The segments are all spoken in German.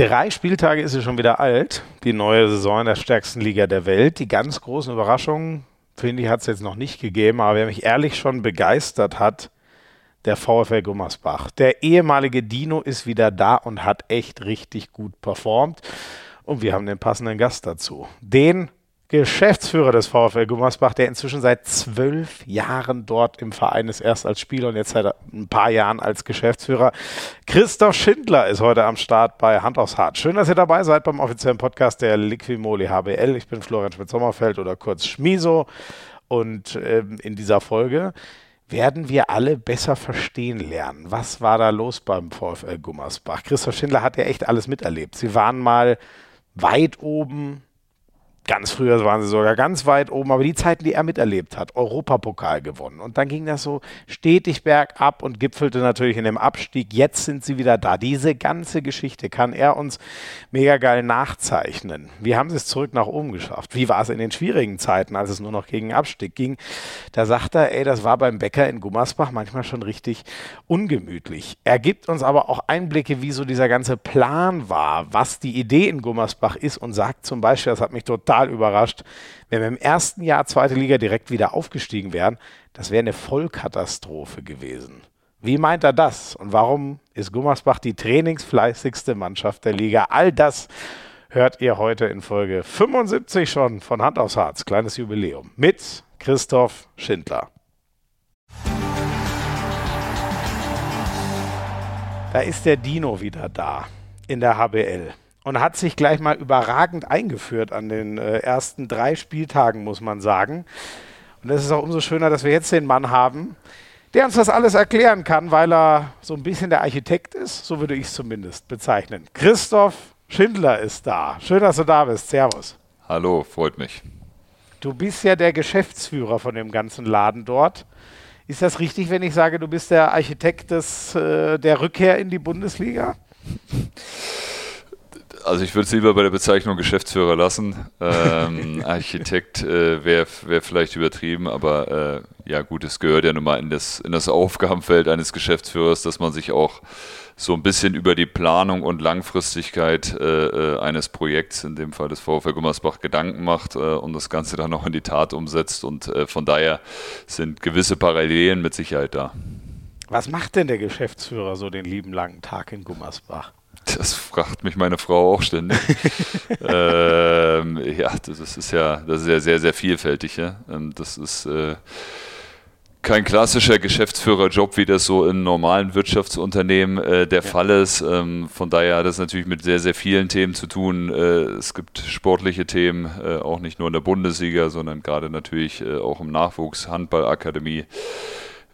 Drei Spieltage ist sie schon wieder alt, die neue Saison in der stärksten Liga der Welt. Die ganz großen Überraschungen, finde ich, hat es jetzt noch nicht gegeben, aber wer mich ehrlich schon begeistert hat, der VfL Gummersbach. Der ehemalige Dino ist wieder da und hat echt richtig gut performt. Und wir haben den passenden Gast dazu. Den Geschäftsführer des VfL Gummersbach, der inzwischen seit zwölf Jahren dort im Verein ist, erst als Spieler und jetzt seit ein paar Jahren als Geschäftsführer. Christoph Schindler ist heute am Start bei Hand aufs Hart. Schön, dass ihr dabei seid beim offiziellen Podcast der Liquimoli HBL. Ich bin Florian Schmidt-Sommerfeld oder kurz Schmiso und ähm, in dieser Folge werden wir alle besser verstehen lernen. Was war da los beim VfL Gummersbach? Christoph Schindler hat ja echt alles miterlebt. Sie waren mal weit oben, Ganz früher waren sie sogar ganz weit oben, aber die Zeiten, die er miterlebt hat, Europapokal gewonnen. Und dann ging das so stetig bergab und gipfelte natürlich in dem Abstieg. Jetzt sind sie wieder da. Diese ganze Geschichte kann er uns mega geil nachzeichnen. Wie haben sie es zurück nach oben geschafft? Wie war es in den schwierigen Zeiten, als es nur noch gegen Abstieg ging? Da sagt er, ey, das war beim Bäcker in Gummersbach manchmal schon richtig ungemütlich. Er gibt uns aber auch Einblicke, wie so dieser ganze Plan war, was die Idee in Gummersbach ist und sagt zum Beispiel, das hat mich total total überrascht, wenn wir im ersten Jahr zweite Liga direkt wieder aufgestiegen wären. Das wäre eine Vollkatastrophe gewesen. Wie meint er das? Und warum ist Gummersbach die trainingsfleißigste Mannschaft der Liga? All das hört ihr heute in Folge 75 schon von Hand aufs Harz. Kleines Jubiläum mit Christoph Schindler. Da ist der Dino wieder da in der HBL und hat sich gleich mal überragend eingeführt an den äh, ersten drei Spieltagen, muss man sagen. Und es ist auch umso schöner, dass wir jetzt den Mann haben, der uns das alles erklären kann, weil er so ein bisschen der Architekt ist, so würde ich es zumindest bezeichnen. Christoph Schindler ist da. Schön, dass du da bist. Servus. Hallo, freut mich. Du bist ja der Geschäftsführer von dem ganzen Laden dort. Ist das richtig, wenn ich sage, du bist der Architekt des, äh, der Rückkehr in die Bundesliga? also ich würde es lieber bei der Bezeichnung Geschäftsführer lassen. Ähm, Architekt äh, wäre wär vielleicht übertrieben, aber äh, ja gut, es gehört ja nun mal in das, in das Aufgabenfeld eines Geschäftsführers, dass man sich auch so ein bisschen über die Planung und Langfristigkeit äh, äh eines Projekts, in dem Fall des VfL Gummersbach, Gedanken macht äh, und das Ganze dann auch in die Tat umsetzt. Und äh, von daher sind gewisse Parallelen mit Sicherheit da. Was macht denn der Geschäftsführer so den lieben langen Tag in Gummersbach? Das fragt mich meine Frau auch ständig. ähm, ja, das ist, ja, das ist ja sehr, sehr vielfältig. Ja? Ähm, das ist äh, kein klassischer Geschäftsführerjob, wie das so in normalen Wirtschaftsunternehmen äh, der ja. Fall ist. Ähm, von daher hat es natürlich mit sehr, sehr vielen Themen zu tun. Äh, es gibt sportliche Themen, äh, auch nicht nur in der Bundesliga, sondern gerade natürlich äh, auch im Nachwuchs, Handballakademie.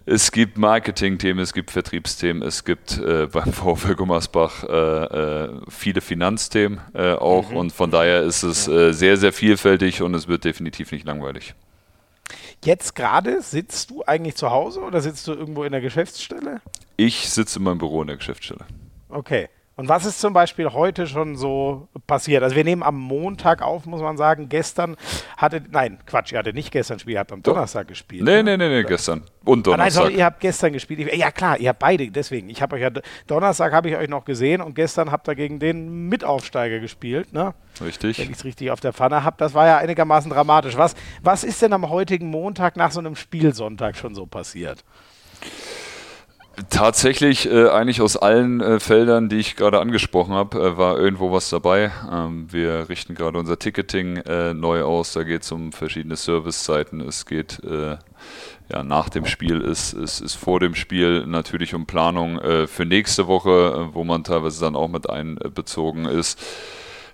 Es gibt Marketing-Themen, es gibt Vertriebsthemen, es gibt äh, beim VfL Gummersbach äh, äh, viele Finanzthemen äh, auch mhm. und von daher ist es äh, sehr, sehr vielfältig und es wird definitiv nicht langweilig. Jetzt gerade sitzt du eigentlich zu Hause oder sitzt du irgendwo in der Geschäftsstelle? Ich sitze in meinem Büro in der Geschäftsstelle. Okay. Und was ist zum Beispiel heute schon so passiert? Also wir nehmen am Montag auf, muss man sagen. Gestern hatte, nein, Quatsch, ihr hattet nicht gestern gespielt, ihr habt am Donnerstag gespielt. Nee, ne? nee, nee, nee, gestern. Und Donnerstag. Ah, nein, sorry, ihr habt gestern gespielt. Ja klar, ihr habt beide, deswegen. Ich habe euch ja, Donnerstag habe ich euch noch gesehen und gestern habt ihr gegen den Mitaufsteiger gespielt, ne? Richtig. Wenn ich es richtig auf der Pfanne habe. Das war ja einigermaßen dramatisch. Was, was ist denn am heutigen Montag nach so einem Spielsonntag schon so passiert? Tatsächlich, äh, eigentlich aus allen äh, Feldern, die ich gerade angesprochen habe, äh, war irgendwo was dabei. Ähm, wir richten gerade unser Ticketing äh, neu aus. Da geht es um verschiedene Servicezeiten. Es geht äh, ja, nach dem Spiel, es ist, ist, ist, vor dem Spiel natürlich um Planung äh, für nächste Woche, wo man teilweise dann auch mit einbezogen ist.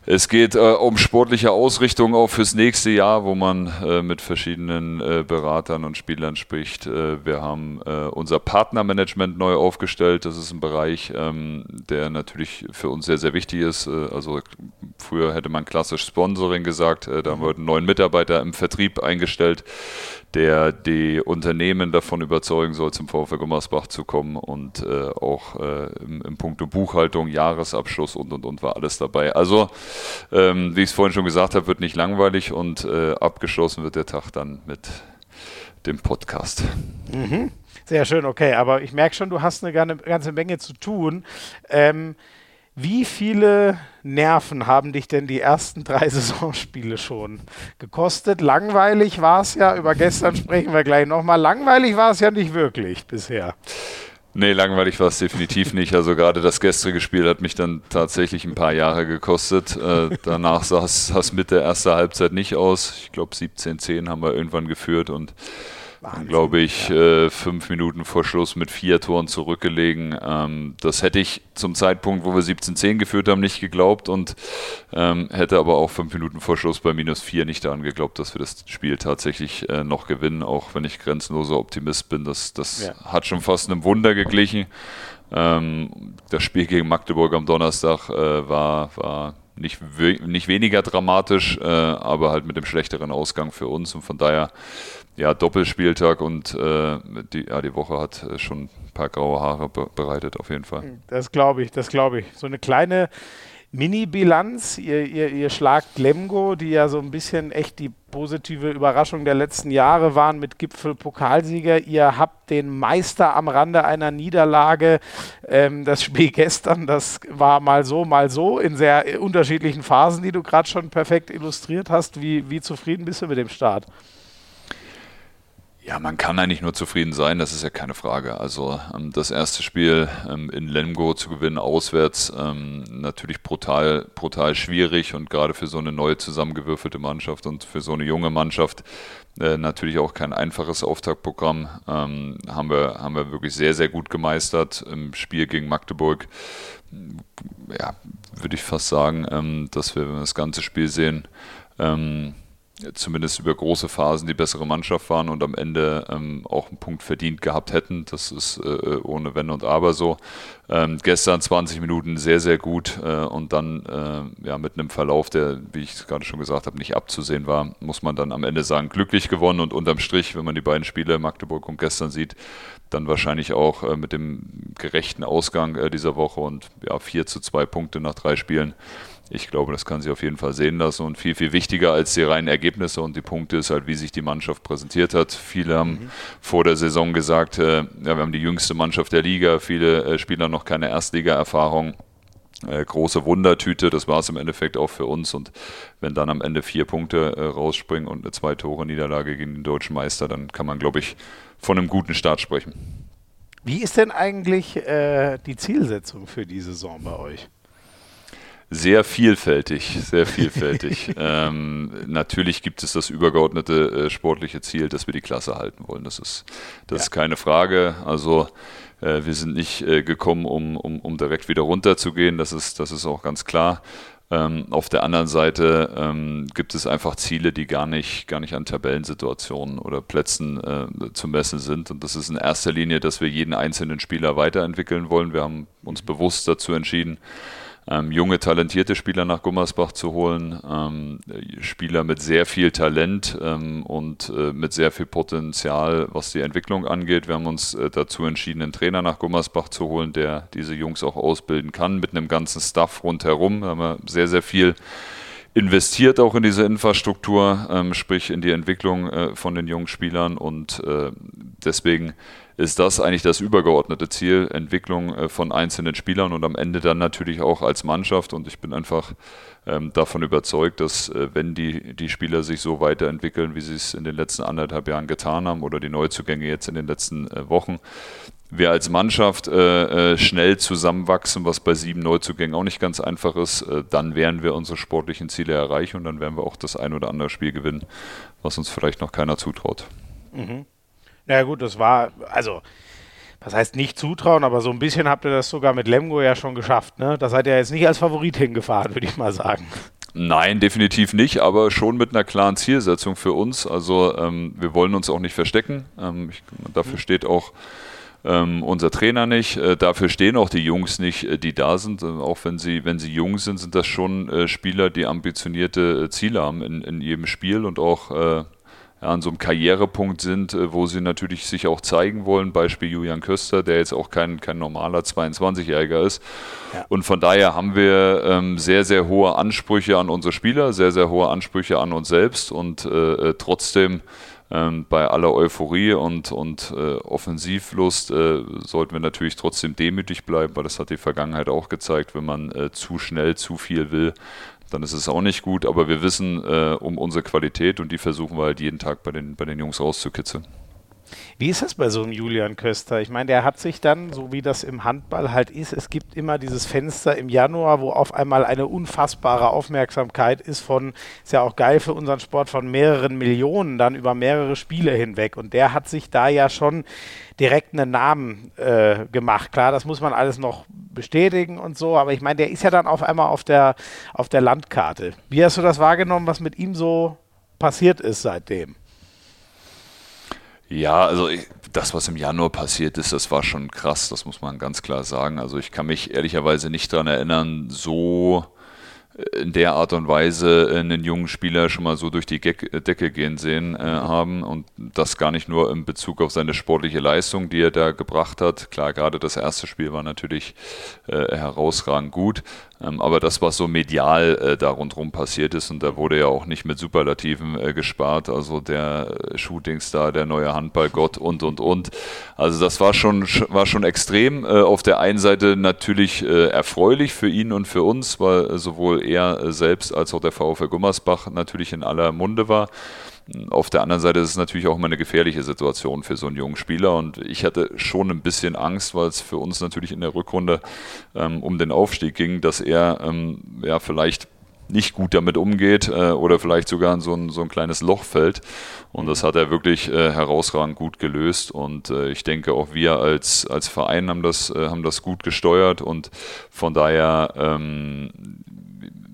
Es geht äh, um sportliche Ausrichtung auch fürs nächste Jahr, wo man äh, mit verschiedenen äh, Beratern und Spielern spricht. Äh, wir haben äh, unser Partnermanagement neu aufgestellt. Das ist ein Bereich, ähm, der natürlich für uns sehr, sehr wichtig ist. Äh, also früher hätte man klassisch Sponsoring gesagt. da haben wir einen neuen Mitarbeiter im Vertrieb eingestellt, der die Unternehmen davon überzeugen soll, zum VfL Gummersbach zu kommen und auch im, im Punkto Buchhaltung, Jahresabschluss und und und war alles dabei. Also ähm, wie ich es vorhin schon gesagt habe, wird nicht langweilig und äh, abgeschlossen wird der Tag dann mit dem Podcast. Mhm. Sehr schön, okay. Aber ich merke schon, du hast eine ganze Menge zu tun. Ähm, Wie viele Nerven haben dich denn die ersten drei Saisonspiele schon gekostet? Langweilig war es ja, über gestern sprechen wir gleich nochmal. Langweilig war es ja nicht wirklich bisher. Nee, langweilig war es definitiv nicht. Also gerade das gestrige Spiel hat mich dann tatsächlich ein paar Jahre gekostet. Äh, danach sah es mit der ersten Halbzeit nicht aus. Ich glaube 17-10 haben wir irgendwann geführt und glaube ich, ja. äh, fünf Minuten vor Schluss mit vier Toren zurückgelegen. Ähm, das hätte ich zum Zeitpunkt, wo wir 17-10 geführt haben, nicht geglaubt und ähm, hätte aber auch fünf Minuten vor Schluss bei minus vier nicht daran geglaubt, dass wir das Spiel tatsächlich äh, noch gewinnen, auch wenn ich grenzenloser Optimist bin. Das, das ja. hat schon fast einem Wunder geglichen. Ähm, das Spiel gegen Magdeburg am Donnerstag äh, war, war nicht, nicht weniger dramatisch, äh, aber halt mit dem schlechteren Ausgang für uns und von daher ja, Doppelspieltag und äh, die, ja, die Woche hat äh, schon ein paar graue Haare be bereitet, auf jeden Fall. Das glaube ich, das glaube ich. So eine kleine Mini-Bilanz. Ihr, ihr, ihr schlagt Lemgo, die ja so ein bisschen echt die positive Überraschung der letzten Jahre waren mit Gipfel-Pokalsieger. Ihr habt den Meister am Rande einer Niederlage. Ähm, das Spiel gestern, das war mal so, mal so in sehr unterschiedlichen Phasen, die du gerade schon perfekt illustriert hast. Wie, wie zufrieden bist du mit dem Start? Ja, man kann eigentlich nur zufrieden sein, das ist ja keine Frage. Also ähm, das erste Spiel ähm, in Lemgo zu gewinnen, auswärts, ähm, natürlich brutal, brutal schwierig und gerade für so eine neue zusammengewürfelte Mannschaft und für so eine junge Mannschaft äh, natürlich auch kein einfaches Auftaktprogramm. Haben, wir, haben wir wirklich sehr, sehr gut gemeistert im Spiel gegen Magdeburg. Ja, würde ich fast sagen, dass wir, wenn wir das ganze Spiel sehen, ähm, zumindest über große Phasen die bessere Mannschaft waren und am Ende ähm, auch einen Punkt verdient gehabt hätten. Das ist äh, ohne Wenn und Aber so. Ähm, gestern 20 Minuten sehr, sehr gut äh, und dann äh, ja, mit einem Verlauf, der, wie ich gerade schon gesagt habe, nicht abzusehen war, muss man dann am Ende sagen, glücklich gewonnen und unterm Strich, wenn man die beiden Spiele Magdeburg und gestern sieht, dann wahrscheinlich auch äh, mit dem gerechten Ausgang äh, dieser Woche und ja, 4 zu 2 Punkte nach drei Spielen ich glaube, das kann sich auf jeden Fall sehen lassen. Und viel, viel wichtiger als die reinen Ergebnisse und die Punkte ist halt, wie sich die Mannschaft präsentiert hat. Viele haben mhm. vor der Saison gesagt, äh, ja, wir haben die jüngste Mannschaft der Liga, viele äh, Spieler noch keine Erstliga-Erfahrung. Äh, große Wundertüte, das war es im Endeffekt auch für uns. Und wenn dann am Ende vier Punkte äh, rausspringen und eine zwei Tore Niederlage gegen den deutschen Meister, dann kann man, glaube ich, von einem guten Start sprechen. Wie ist denn eigentlich äh, die Zielsetzung für die Saison bei euch? Sehr vielfältig, sehr vielfältig. ähm, natürlich gibt es das übergeordnete äh, sportliche Ziel, dass wir die Klasse halten wollen. Das ist, das ja. ist keine Frage. Also äh, wir sind nicht äh, gekommen, um, um, um direkt wieder runterzugehen. Das ist, das ist auch ganz klar. Ähm, auf der anderen Seite ähm, gibt es einfach Ziele, die gar nicht, gar nicht an Tabellensituationen oder Plätzen äh, zu messen sind. Und das ist in erster Linie, dass wir jeden einzelnen Spieler weiterentwickeln wollen. Wir haben uns bewusst dazu entschieden, ähm, junge, talentierte Spieler nach Gummersbach zu holen. Ähm, Spieler mit sehr viel Talent ähm, und äh, mit sehr viel Potenzial, was die Entwicklung angeht. Wir haben uns äh, dazu entschieden, einen Trainer nach Gummersbach zu holen, der diese Jungs auch ausbilden kann, mit einem ganzen Staff rundherum. Da haben wir sehr, sehr viel investiert auch in diese Infrastruktur, ähm, sprich in die Entwicklung äh, von den jungen Spielern und äh, deswegen ist das eigentlich das übergeordnete Ziel, Entwicklung äh, von einzelnen Spielern und am Ende dann natürlich auch als Mannschaft. Und ich bin einfach ähm, davon überzeugt, dass äh, wenn die, die Spieler sich so weiterentwickeln, wie sie es in den letzten anderthalb Jahren getan haben oder die Neuzugänge jetzt in den letzten äh, Wochen, wir als Mannschaft äh, schnell zusammenwachsen, was bei sieben Neuzugängen auch nicht ganz einfach ist, dann werden wir unsere sportlichen Ziele erreichen und dann werden wir auch das ein oder andere Spiel gewinnen, was uns vielleicht noch keiner zutraut. Mhm. Na ja, gut, das war, also, was heißt nicht zutrauen, aber so ein bisschen habt ihr das sogar mit Lemgo ja schon geschafft, ne? Das seid ihr jetzt nicht als Favorit hingefahren, würde ich mal sagen. Nein, definitiv nicht, aber schon mit einer klaren Zielsetzung für uns. Also ähm, wir wollen uns auch nicht verstecken. Ähm, ich, dafür mhm. steht auch ähm, unser Trainer nicht. Äh, dafür stehen auch die Jungs nicht, äh, die da sind. Äh, auch wenn sie, wenn sie jung sind, sind das schon äh, Spieler, die ambitionierte äh, Ziele haben in, in jedem Spiel und auch äh, an so einem Karrierepunkt sind, äh, wo sie natürlich sich auch zeigen wollen. Beispiel Julian Köster, der jetzt auch kein, kein normaler 22-Jähriger ist. Ja. Und von daher haben wir ähm, sehr, sehr hohe Ansprüche an unsere Spieler, sehr, sehr hohe Ansprüche an uns selbst und äh, äh trotzdem ähm, bei aller Euphorie und, und äh, Offensivlust äh, sollten wir natürlich trotzdem demütig bleiben, weil das hat die Vergangenheit auch gezeigt, wenn man äh, zu schnell zu viel will, dann ist es auch nicht gut. Aber wir wissen äh, um unsere Qualität und die versuchen wir halt jeden Tag bei den, bei den Jungs rauszukitzeln. Wie ist das bei so einem Julian Köster? Ich meine, der hat sich dann, so wie das im Handball halt ist, es gibt immer dieses Fenster im Januar, wo auf einmal eine unfassbare Aufmerksamkeit ist von, ist ja auch geil für unseren Sport, von mehreren Millionen dann über mehrere Spiele hinweg. Und der hat sich da ja schon direkt einen Namen äh, gemacht. Klar, das muss man alles noch bestätigen und so, aber ich meine, der ist ja dann auf einmal auf der, auf der Landkarte. Wie hast du das wahrgenommen, was mit ihm so passiert ist seitdem? Ja, also das, was im Januar passiert ist, das war schon krass, das muss man ganz klar sagen. Also ich kann mich ehrlicherweise nicht daran erinnern, so in der Art und Weise einen jungen Spieler schon mal so durch die Decke gehen sehen äh, haben und das gar nicht nur in Bezug auf seine sportliche Leistung, die er da gebracht hat. Klar, gerade das erste Spiel war natürlich äh, herausragend gut, aber das, was so medial äh, da rundherum passiert ist, und da wurde ja auch nicht mit Superlativen äh, gespart, also der äh, Shootingstar, der neue Handballgott und, und, und. Also das war schon, war schon extrem. Äh, auf der einen Seite natürlich äh, erfreulich für ihn und für uns, weil äh, sowohl er selbst als auch der VfL Gummersbach natürlich in aller Munde war. Auf der anderen Seite ist es natürlich auch immer eine gefährliche Situation für so einen jungen Spieler und ich hatte schon ein bisschen Angst, weil es für uns natürlich in der Rückrunde ähm, um den Aufstieg ging, dass er ähm, ja vielleicht nicht gut damit umgeht äh, oder vielleicht sogar in so ein, so ein kleines Loch fällt. Und das hat er wirklich äh, herausragend gut gelöst. Und äh, ich denke, auch wir als, als Verein haben das, äh, haben das gut gesteuert. Und von daher ähm,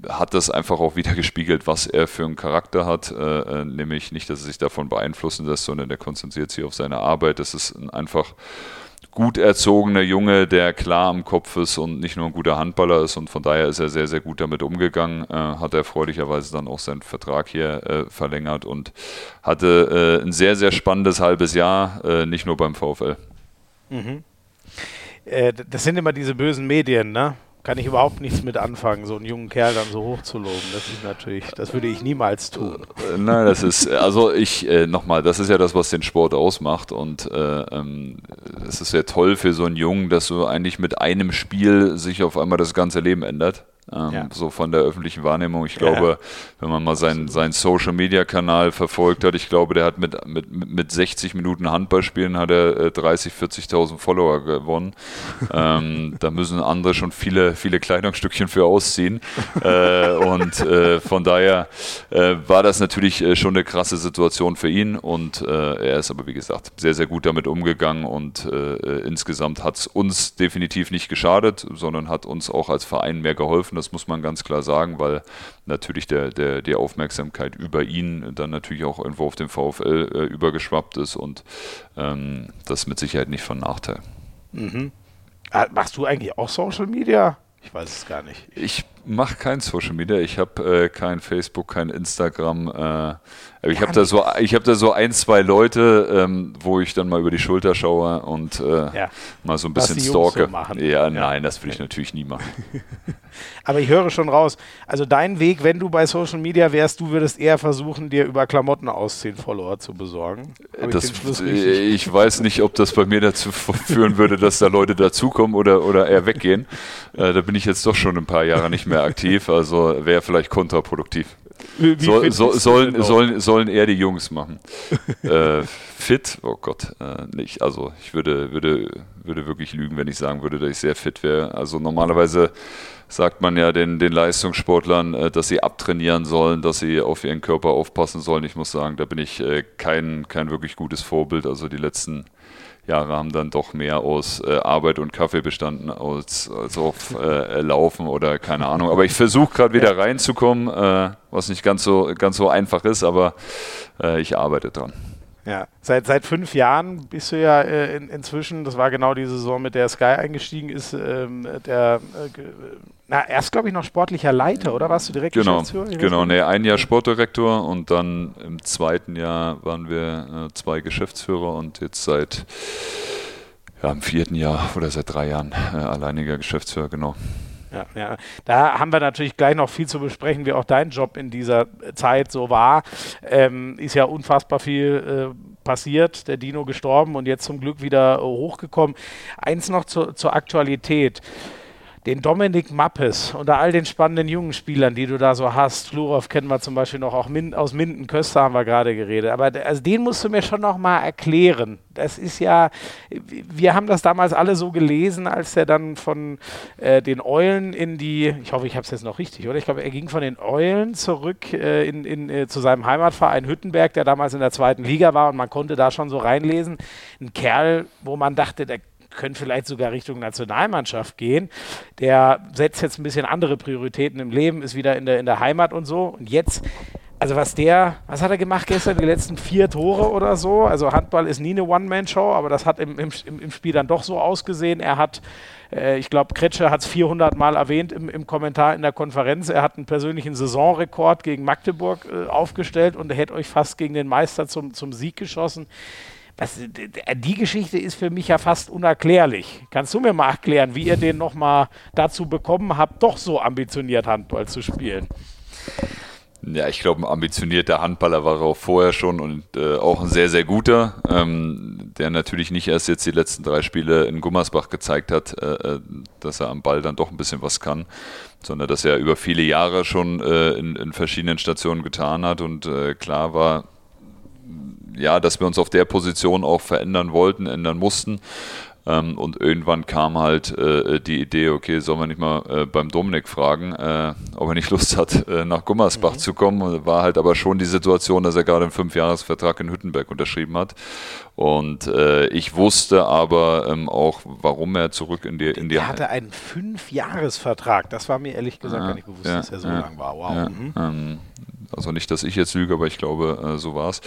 hat das einfach auch wieder gespiegelt, was er für einen Charakter hat. Äh, äh, nämlich nicht, dass er sich davon beeinflussen lässt, sondern der konzentriert sich auf seine Arbeit. Das ist ein einfach gut erzogener Junge, der klar am Kopf ist und nicht nur ein guter Handballer ist. Und von daher ist er sehr, sehr gut damit umgegangen. Äh, hat er freudigerweise dann auch seinen Vertrag hier äh, verlängert und hatte äh, ein sehr, sehr spannendes halbes Jahr, äh, nicht nur beim VfL. Mhm. das sind immer diese bösen Medien, ne? Kann ich überhaupt nichts mit anfangen, so einen jungen Kerl dann so hoch. Das ist natürlich, das würde ich niemals tun. Äh, nein, das ist, also ich, äh, nochmal, das ist ja das, was den Sport ausmacht und äh, ähm, es ist ja toll für so einen Jungen, dass so eigentlich mit einem Spiel sich auf einmal das ganze Leben ändert ähm, ja. so von der öffentlichen Wahrnehmung. Ich glaube, ja. wenn man mal seinen, seinen Social Media Kanal verfolgt hat, ich glaube, der hat mit, mit, mit 60 Minuten Handballspielen hat er 30, äh, 40.000 Follower gewonnen. ähm, da müssen andere schon viele, viele Kleidungsstückchen für ausziehen. äh, und äh, von daher äh, war das natürlich äh, schon eine krasse Situation für ihn und er ist aber, wie gesagt, sehr, sehr gut damit umgegangen und insgesamt hat es uns definitiv nicht geschadet, sondern hat uns auch als Verein mehr geholfen das muss man ganz klar sagen, weil natürlich der, der, die Aufmerksamkeit über ihn dann natürlich auch irgendwo auf den VfL äh, übergeschwappt ist und ähm, das mit Sicherheit nicht von Nachteil. Mhm. Ah, machst du eigentlich auch Social Media? Ich weiß es gar nicht. Ich mache kein Social Media. Ich habe äh, kein Facebook, kein Instagram. Äh, ich habe da so, ich habe da so ein, zwei Leute, ähm, wo ich dann mal über die Schulter schaue und äh, ja. mal so ein bisschen stalke. So ja, ja, nein, das würde ich natürlich nie machen. Aber ich höre schon raus. Also dein Weg, wenn du bei Social Media wärst, du würdest eher versuchen, dir über Klamotten ausziehen Follower zu besorgen. Das, ich, ich, weiß nicht, ob das bei mir dazu führen würde, dass da Leute dazukommen oder, oder eher weggehen. Äh, da bin ich jetzt doch schon ein paar Jahre nicht mehr aktiv, also wäre vielleicht kontraproduktiv. So, so, sollen, sollen, sollen eher die Jungs machen. äh, fit, oh Gott, äh, nicht. Also ich würde, würde, würde wirklich lügen, wenn ich sagen würde, dass ich sehr fit wäre. Also normalerweise sagt man ja den, den Leistungssportlern, äh, dass sie abtrainieren sollen, dass sie auf ihren Körper aufpassen sollen. Ich muss sagen, da bin ich äh, kein, kein wirklich gutes Vorbild. Also die letzten Jahre haben dann doch mehr aus äh, Arbeit und Kaffee bestanden als, als auf äh, Laufen oder keine Ahnung. Aber ich versuche gerade wieder reinzukommen, äh, was nicht ganz so, ganz so einfach ist, aber äh, ich arbeite dran. Ja, seit, seit fünf Jahren bist du ja äh, in, inzwischen, das war genau die Saison, mit der Sky eingestiegen ist, ähm, der, äh, na, erst glaube ich noch sportlicher Leiter, oder warst du direkt genau, Geschäftsführer? Genau, nee, ein Jahr Sportdirektor und dann im zweiten Jahr waren wir äh, zwei Geschäftsführer und jetzt seit ja, im vierten Jahr oder seit drei Jahren äh, alleiniger Geschäftsführer, genau. Ja, ja. Da haben wir natürlich gleich noch viel zu besprechen, wie auch dein Job in dieser Zeit so war. Ähm, ist ja unfassbar viel äh, passiert, der Dino gestorben und jetzt zum Glück wieder hochgekommen. Eins noch zu, zur Aktualität den Dominik Mappes unter all den spannenden jungen Spielern, die du da so hast, Flurov kennen wir zum Beispiel noch, auch Min aus Minden, Köster haben wir gerade geredet, aber also den musst du mir schon noch mal erklären. Das ist ja, wir haben das damals alle so gelesen, als er dann von äh, den Eulen in die, ich hoffe, ich habe es jetzt noch richtig, oder? Ich glaube, er ging von den Eulen zurück äh, in, in, äh, zu seinem Heimatverein Hüttenberg, der damals in der zweiten Liga war und man konnte da schon so reinlesen. Ein Kerl, wo man dachte, der könnte vielleicht sogar Richtung Nationalmannschaft gehen. Der setzt jetzt ein bisschen andere Prioritäten im Leben, ist wieder in der, in der Heimat und so. Und jetzt also was der, was hat er gemacht gestern, die letzten vier Tore oder so? Also Handball ist nie eine One-Man-Show, aber das hat im, im, im, Spiel dann doch so ausgesehen. Er hat, äh, ich glaube, Kretsche hat es 400 Mal erwähnt im, im, Kommentar in der Konferenz, er hat einen persönlichen Saisonrekord gegen Magdeburg äh, aufgestellt und er hätte euch fast gegen den Meister zum, zum Sieg geschossen. Das, die Geschichte ist für mich ja fast unerklärlich. Kannst du mir mal erklären, wie ihr den nochmal dazu bekommen habt, doch so ambitioniert Handball zu spielen? Ja, ich glaube, ein ambitionierter Handballer war auch vorher schon und äh, auch ein sehr, sehr guter, ähm, der natürlich nicht erst jetzt die letzten drei Spiele in Gummersbach gezeigt hat, äh, äh dass er am Ball dann doch ein bisschen was kann, sondern dass er über viele Jahre schon äh, in, in, verschiedenen Stationen getan hat und äh, klar war, ja, dass wir uns auf der Position auch verändern wollten, ändern mussten. Ähm, und irgendwann kam halt äh, die Idee, okay, sollen wir nicht mal äh, beim Dominik fragen, äh, ob er nicht Lust hat, äh, nach Gummersbach mhm. zu kommen. War halt aber schon die Situation, dass er gerade einen Fünfjahresvertrag in Hüttenberg unterschrieben hat. Und äh, ich wusste aber ähm, auch, warum er zurück in die in die. Er hatte einen Fünfjahresvertrag. Das war mir ehrlich gesagt ja, gar nicht bewusst, ja, dass er so ja, lang war. Wow. Ja, mhm. ähm, also nicht, dass ich jetzt lüge, aber ich glaube, äh, so war es.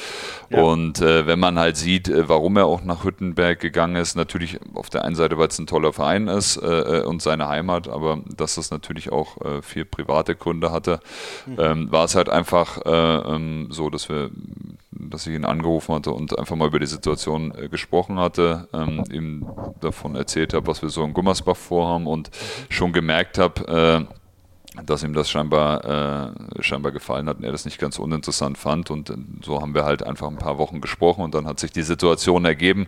Ja. Und äh, wenn man halt sieht, äh, warum er auch nach Hüttenberg gegangen ist, natürlich auf der einen Seite, weil es ein toller Verein ist äh, äh, und seine Heimat, aber dass das natürlich auch äh, viel private Gründe hatte, mhm. ähm, war es halt einfach ähm, so, dass wir dass ich ihn angerufen hatte und einfach mal über die Situation gesprochen hatte, ähm, ihm davon erzählt habe, was wir so in Gummersbach vorhaben und mhm. schon gemerkt habe, dass ihm das scheinbar, äh, scheinbar gefallen hat und er das nicht ganz uninteressant fand. Und so haben wir halt einfach ein paar Wochen gesprochen und dann hat sich die Situation ergeben,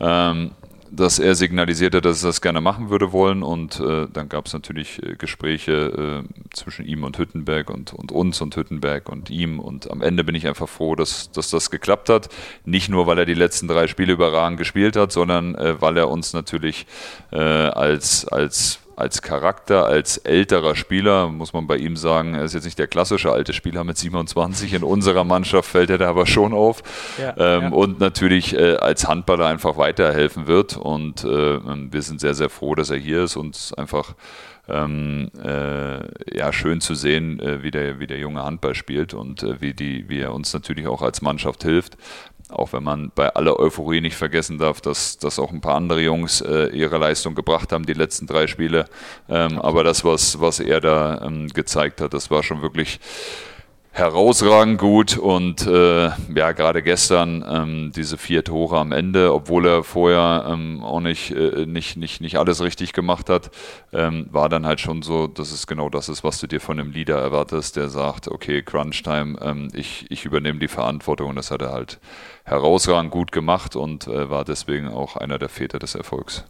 ähm, dass er signalisierte, dass er das gerne machen würde wollen. Und äh, dann gab es natürlich äh, Gespräche äh, zwischen ihm und Hüttenberg und, und uns und Hüttenberg und ihm. Und am Ende bin ich einfach froh, dass, dass das geklappt hat. Nicht nur, weil er die letzten drei Spiele überragend gespielt hat, sondern äh, weil er uns natürlich äh, als, als als Charakter, als älterer Spieler, muss man bei ihm sagen, er ist jetzt nicht der klassische alte Spieler mit 27. In unserer Mannschaft fällt er da aber schon auf. Ja, ähm, ja. Und natürlich äh, als Handballer einfach weiterhelfen wird. Und äh, wir sind sehr, sehr froh, dass er hier ist und einfach ähm, äh, ja, schön zu sehen, äh, wie, der, wie der junge Handball spielt und äh, wie, die, wie er uns natürlich auch als Mannschaft hilft. Auch wenn man bei aller Euphorie nicht vergessen darf, dass, dass auch ein paar andere Jungs äh, ihre Leistung gebracht haben, die letzten drei Spiele. Ähm, aber das, was, was er da ähm, gezeigt hat, das war schon wirklich herausragend gut und äh, ja, gerade gestern ähm, diese vier Tore am Ende, obwohl er vorher ähm, auch nicht, äh, nicht, nicht, nicht alles richtig gemacht hat, ähm, war dann halt schon so, dass es genau das ist, was du dir von einem Leader erwartest, der sagt, okay, Crunch Time, ähm, ich, ich übernehme die Verantwortung und das hat er halt herausragend gut gemacht und äh, war deswegen auch einer der Väter des Erfolgs.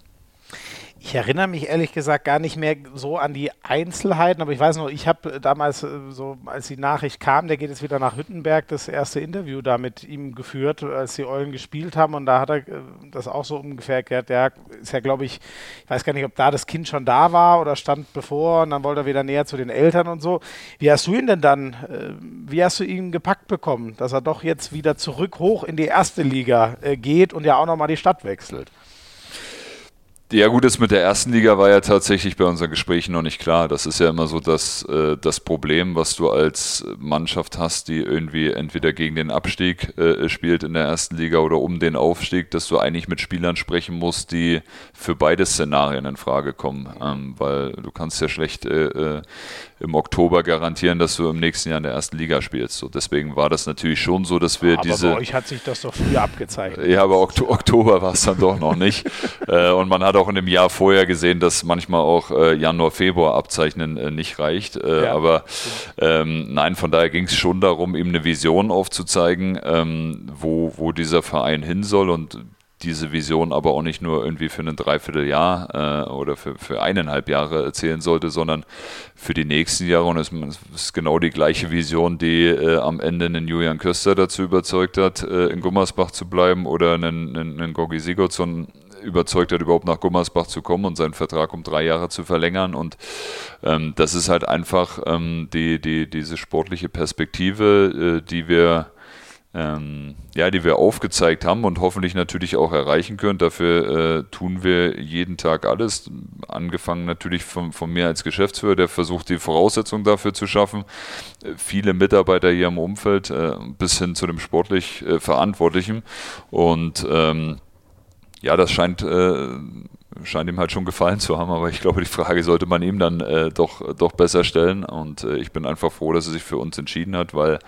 Ich erinnere mich ehrlich gesagt gar nicht mehr so an die Einzelheiten, aber ich weiß noch, ich habe damals äh, so, als die Nachricht kam, der geht jetzt wieder nach Hüttenberg, das erste Interview da mit ihm geführt, als die Eulen gespielt haben und da hat er äh, das auch so ungefähr erklärt, der ist ja glaube ich, ich weiß gar nicht, ob da das Kind schon da war oder stand bevor und dann wollte er wieder näher zu den Eltern und so. Wie hast du ihn denn dann, äh, wie hast du ihn gepackt bekommen, dass er doch jetzt wieder zurück hoch in die erste Liga geht und ja auch nochmal die Stadt wechselt? Ja gut, das mit der ersten Liga war ja tatsächlich bei unseren Gesprächen noch nicht klar. Das ist ja immer so das, äh, das Problem, was du als Mannschaft hast, die irgendwie entweder gegen den Abstieg äh, spielt in der ersten Liga oder um den Aufstieg, dass du eigentlich mit Spielern sprechen musst, die für beide Szenarien in Frage kommen. Ähm, weil du kannst ja schlecht äh, im Oktober garantieren, dass du im nächsten Jahr in der ersten Liga spielst. So, deswegen war das natürlich schon so, dass wir aber diese... Aber bei euch hat sich das doch früher abgezeichnet. Ja, aber Oktober war es dann doch noch nicht. Und man hat hat auch in dem Jahr vorher gesehen, dass manchmal auch äh, Januar, Februar abzeichnen äh, nicht reicht. Äh, ja. Aber ähm, nein, von daher ging es schon darum, ihm eine Vision aufzuzeigen, ähm, wo, wo dieser Verein hin soll und diese Vision aber auch nicht nur irgendwie für ein Dreivierteljahr äh, oder für, für eineinhalb Jahre erzählen sollte, sondern für die nächsten Jahre. Und es ist genau die gleiche Vision, die äh, am Ende einen Julian Köster dazu überzeugt hat, äh, in Gummersbach zu bleiben oder einen, einen, einen Gorgi Sigurdsson überzeugt hat, überhaupt nach Gummersbach zu kommen und seinen Vertrag um drei Jahre zu verlängern. Und ähm, das ist halt einfach ähm, die, die, diese sportliche Perspektive, äh, die wir ähm, ja, die wir aufgezeigt haben und hoffentlich natürlich auch erreichen können. Dafür äh, tun wir jeden Tag alles. Angefangen natürlich von, von mir als Geschäftsführer, der versucht, die Voraussetzungen dafür zu schaffen. Äh, viele Mitarbeiter hier im Umfeld, äh, bis hin zu dem sportlich äh, Verantwortlichen. Und ähm, ja, das scheint äh, scheint ihm halt schon gefallen zu haben, aber ich glaube, die Frage sollte man ihm dann äh, doch, doch besser stellen. Und äh, ich bin einfach froh, dass er sich für uns entschieden hat, weil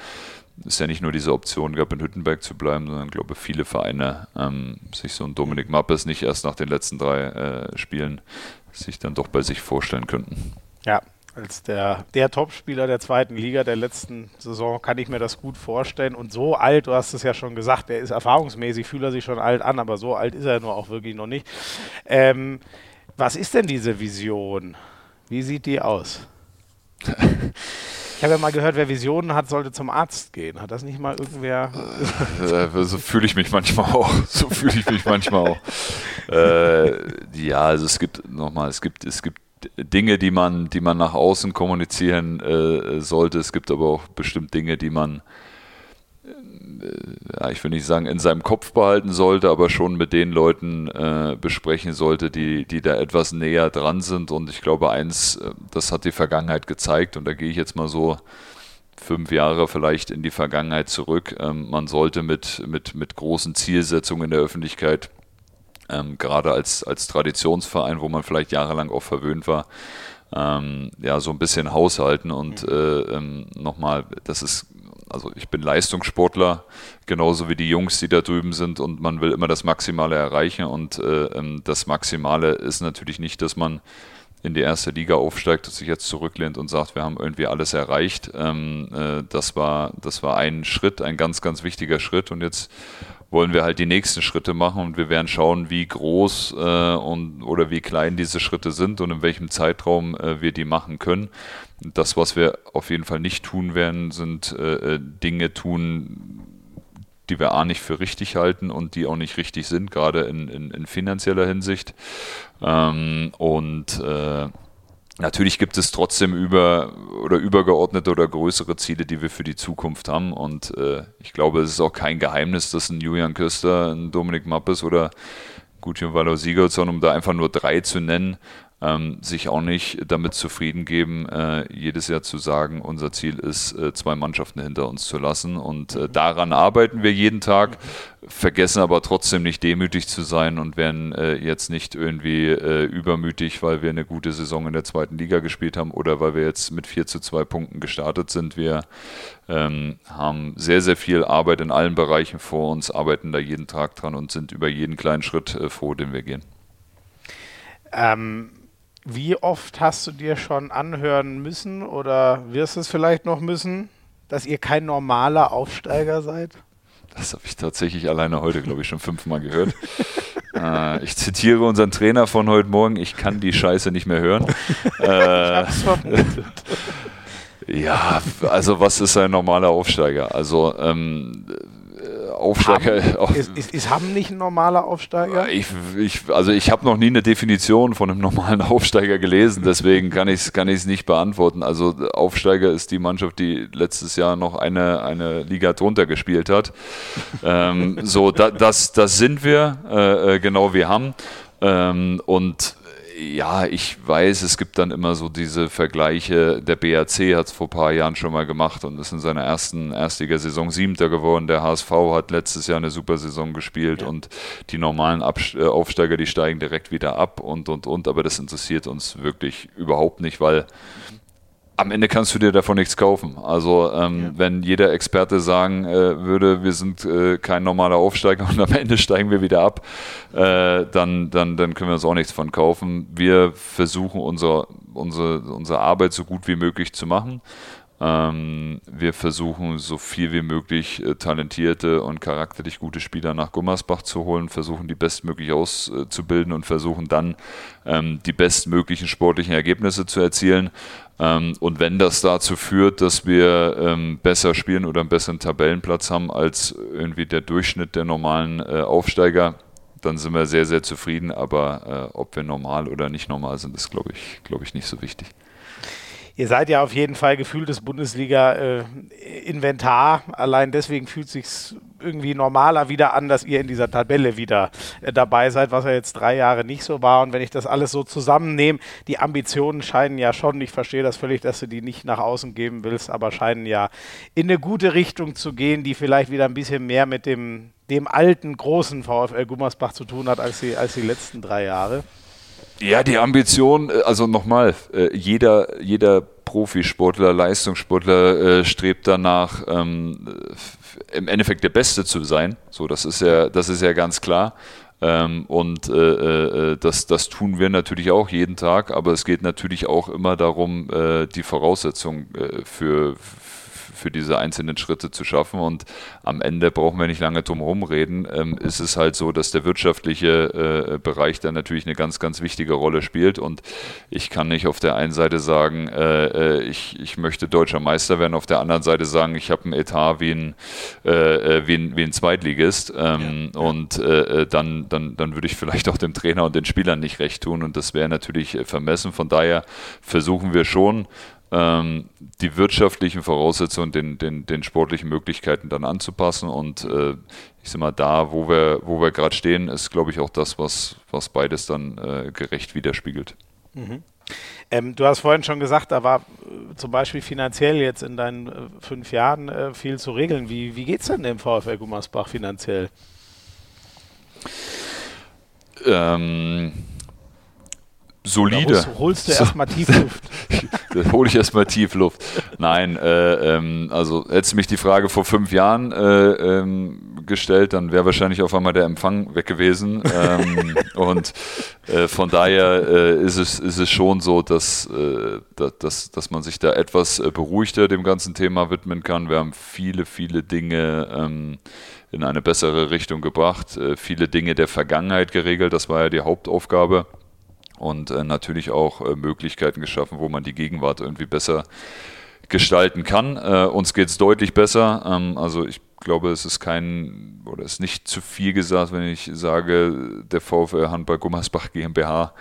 es ja nicht nur diese Option gab, in Hüttenberg zu bleiben, sondern ich glaube, viele Vereine ähm, sich so ein Dominik Mappes nicht erst nach den letzten drei äh, Spielen sich dann doch bei sich vorstellen könnten. Ja, als der, der Topspieler der zweiten Liga der letzten Saison kann ich mir das gut vorstellen. Und so alt, du hast es ja schon gesagt, der ist erfahrungsmäßig, fühlt er sich schon alt an, aber so alt ist er nur auch wirklich noch nicht. Ähm, was ist denn diese Vision? Wie sieht die aus? Ich habe ja mal gehört, wer Visionen hat, sollte zum Arzt gehen. Hat das nicht mal irgendwer? Äh, so fühle ich mich manchmal auch. So fühle ich mich manchmal auch. Äh, ja, also es gibt nochmal, es gibt, es gibt Dinge, die man, die man nach außen kommunizieren äh, sollte. Es gibt aber auch bestimmt Dinge, die man ja, ich will nicht sagen, in seinem Kopf behalten sollte, aber schon mit den Leuten äh, besprechen sollte, die, die da etwas näher dran sind. Und ich glaube, eins, äh, das hat die Vergangenheit gezeigt, und da gehe ich jetzt mal so fünf Jahre vielleicht in die Vergangenheit zurück. Ähm, man sollte mit, mit, mit großen Zielsetzungen in der Öffentlichkeit, ähm, gerade als, als Traditionsverein, wo man vielleicht jahrelang auch verwöhnt war, ähm, ja, so ein bisschen haushalten und mhm. äh, ähm, nochmal, das ist also ich bin Leistungssportler, genauso wie die Jungs, die da drüben sind und man will immer das Maximale erreichen und äh, ähm, das Maximale ist natürlich nicht, dass man in die erste Liga aufsteigt und sich jetzt zurücklehnt und sagt, wir haben irgendwie alles erreicht. Ähm, äh, das, war, das war ein Schritt, ein ganz, ganz wichtiger Schritt und jetzt wollen wir halt die nächsten Schritte machen und wir werden schauen, wie groß äh, und oder wie klein diese Schritte sind und in welchem Zeitraum äh, wir die machen können. Das, was wir auf jeden Fall nicht tun werden, sind äh, äh, Dinge tun, die wir A nicht für richtig halten und die auch nicht richtig sind, gerade in, in, in finanzieller Hinsicht. Ähm, und äh, Natürlich gibt es trotzdem über oder übergeordnete oder größere Ziele, die wir für die Zukunft haben. Und äh, ich glaube, es ist auch kein Geheimnis, dass ein Julian Köster, ein Dominik Mappes oder Gutjen Valor Sigurdsson, um da einfach nur drei zu nennen, ähm, sich auch nicht damit zufrieden geben, äh, jedes Jahr zu sagen, unser Ziel ist, äh, zwei Mannschaften hinter uns zu lassen. Und äh, daran arbeiten wir jeden Tag, vergessen aber trotzdem nicht demütig zu sein und werden äh, jetzt nicht irgendwie äh, übermütig, weil wir eine gute Saison in der zweiten Liga gespielt haben oder weil wir jetzt mit 4 zu 2 Punkten gestartet sind. Wir ähm, haben sehr, sehr viel Arbeit in allen Bereichen vor uns, arbeiten da jeden Tag dran und sind über jeden kleinen Schritt äh, froh, den wir gehen. Ähm, wie oft hast du dir schon anhören müssen oder wirst es vielleicht noch müssen, dass ihr kein normaler Aufsteiger seid? Das habe ich tatsächlich alleine heute, glaube ich, schon fünfmal gehört. äh, ich zitiere unseren Trainer von heute Morgen, ich kann die Scheiße nicht mehr hören. Äh. Ja, also was ist ein normaler Aufsteiger? Also ähm, Aufsteiger. Haben, ist, ist, ist Hamm nicht ein normaler Aufsteiger? Ich, ich, also ich habe noch nie eine Definition von einem normalen Aufsteiger gelesen, deswegen kann ich es kann nicht beantworten. Also Aufsteiger ist die Mannschaft, die letztes Jahr noch eine, eine Liga drunter gespielt hat. ähm, so, da, das, das sind wir, äh, äh genau wie Hamm. Ähm, und ja, ich weiß, es gibt dann immer so diese Vergleiche. Der BAC hat es vor ein paar Jahren schon mal gemacht und ist in seiner ersten Erstligasaison Siebter geworden. Der HSV hat letztes Jahr eine super Saison gespielt ja. und die normalen Abst äh, Aufsteiger, die steigen direkt wieder ab und und und. Aber das interessiert uns wirklich überhaupt nicht, weil am Ende kannst du dir davon nichts kaufen. Also ähm, ja. wenn jeder Experte sagen äh, würde, wir sind äh, kein normaler Aufsteiger und am Ende steigen wir wieder ab, äh, dann, dann, dann können wir uns auch nichts von kaufen. Wir versuchen unser, unsere, unsere Arbeit so gut wie möglich zu machen. Ähm, wir versuchen so viel wie möglich äh, talentierte und charakterlich gute Spieler nach Gummersbach zu holen, versuchen die bestmöglich auszubilden und versuchen dann ähm, die bestmöglichen sportlichen Ergebnisse zu erzielen. Ähm, und wenn das dazu führt, dass wir ähm, besser spielen oder einen besseren Tabellenplatz haben als irgendwie der Durchschnitt der normalen äh, Aufsteiger, dann sind wir sehr, sehr zufrieden. Aber äh, ob wir normal oder nicht normal sind, ist, glaube ich, glaube ich, nicht so wichtig. Ihr seid ja auf jeden Fall gefühltes Bundesliga-Inventar. Äh, Allein deswegen fühlt sich irgendwie normaler wieder an, dass ihr in dieser Tabelle wieder äh, dabei seid, was ja jetzt drei Jahre nicht so war. Und wenn ich das alles so zusammennehme, die Ambitionen scheinen ja schon, ich verstehe das völlig, dass du die nicht nach außen geben willst, aber scheinen ja in eine gute Richtung zu gehen, die vielleicht wieder ein bisschen mehr mit dem, dem alten, großen VfL Gummersbach zu tun hat als die, als die letzten drei Jahre. Ja, die Ambition, äh, also nochmal, äh, jeder, jeder Profisportler, Leistungssportler äh, strebt danach, ähm, im Endeffekt der Beste zu sein. So, das ist ja, das ist ja ganz klar. Ähm, und äh, äh, das, das tun wir natürlich auch jeden Tag, aber es geht natürlich auch immer darum, äh, die Voraussetzungen für, für diese einzelnen Schritte zu schaffen. Und am Ende brauchen wir nicht lange drum reden. Ähm, ist es halt so, dass der wirtschaftliche äh, Bereich da natürlich eine ganz, ganz wichtige Rolle spielt. Und ich kann nicht auf der einen Seite sagen, äh, äh ich, ich möchte deutscher Meister werden, auf der anderen Seite sagen, ich habe einen Etat wie ein, äh, äh, wie ein, wie ein Zweitligist. Ähm, ja, ja. Und äh, dann, dann, dann würde ich vielleicht auch dem Trainer und den Spielern nicht recht tun. Und das wäre natürlich vermessen. Von daher versuchen wir schon, ähm, die wirtschaftlichen Voraussetzungen den, den, den sportlichen Möglichkeiten dann anzupassen. Und äh, ich sag mal, da, wo wir, wo wir gerade stehen, ist, glaube ich, auch das, was, was beides dann äh, gerecht widerspiegelt. Mhm. Ähm, du hast vorhin schon gesagt, da war äh, zum Beispiel finanziell jetzt in deinen äh, fünf Jahren äh, viel zu regeln. Wie, wie geht es denn dem VfL Gummersbach finanziell? Ähm, solide. Da holst, du erstmal Tiefluft. da hole ich erstmal Tiefluft. Nein, äh, ähm, also hättest du mich die Frage vor fünf Jahren äh, ähm, gestellt, dann wäre wahrscheinlich auf einmal der Empfang weg gewesen. Ähm, und äh, von daher äh, ist, es, ist es schon so, dass, äh, dass, dass man sich da etwas äh, beruhigter dem ganzen Thema widmen kann. Wir haben viele, viele Dinge ähm, in eine bessere Richtung gebracht, viele Dinge der Vergangenheit geregelt. Das war ja die Hauptaufgabe und äh, natürlich auch äh, Möglichkeiten geschaffen, wo man die Gegenwart irgendwie besser gestalten kann. Äh, uns geht es deutlich besser. Ähm, also ich glaube, es ist kein oder es ist nicht zu viel gesagt, wenn ich sage, der VfL Handball Gummersbach GmbH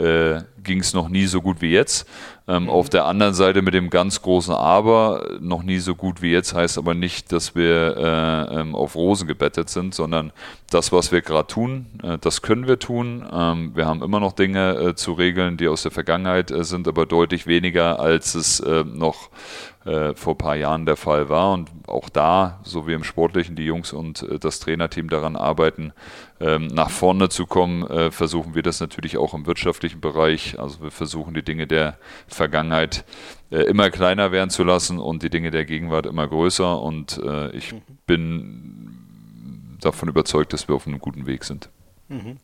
äh, ging es noch nie so gut wie jetzt. Ähm, mhm. Auf der anderen Seite mit dem ganz großen Aber, noch nie so gut wie jetzt, heißt aber nicht, dass wir äh, ähm, auf Rosen gebettet sind, sondern das, was wir gerade tun, äh, das können wir tun. Ähm, wir haben immer noch Dinge äh, zu regeln, die aus der Vergangenheit äh, sind, aber deutlich weniger, als es noch vor ein paar Jahren der Fall war. Und auch da, so wie im Sportlichen, die Jungs und das Trainerteam daran arbeiten, nach vorne zu kommen, äh, versuchen wir das natürlich auch im wirtschaftlichen Bereich. Also wir versuchen die Dinge der Vergangenheit äh, immer kleiner werden zu lassen und die Dinge der Gegenwart immer größer. Und äh, ich mhm. bin davon überzeugt, dass wir auf einem guten Weg sind. Mhm.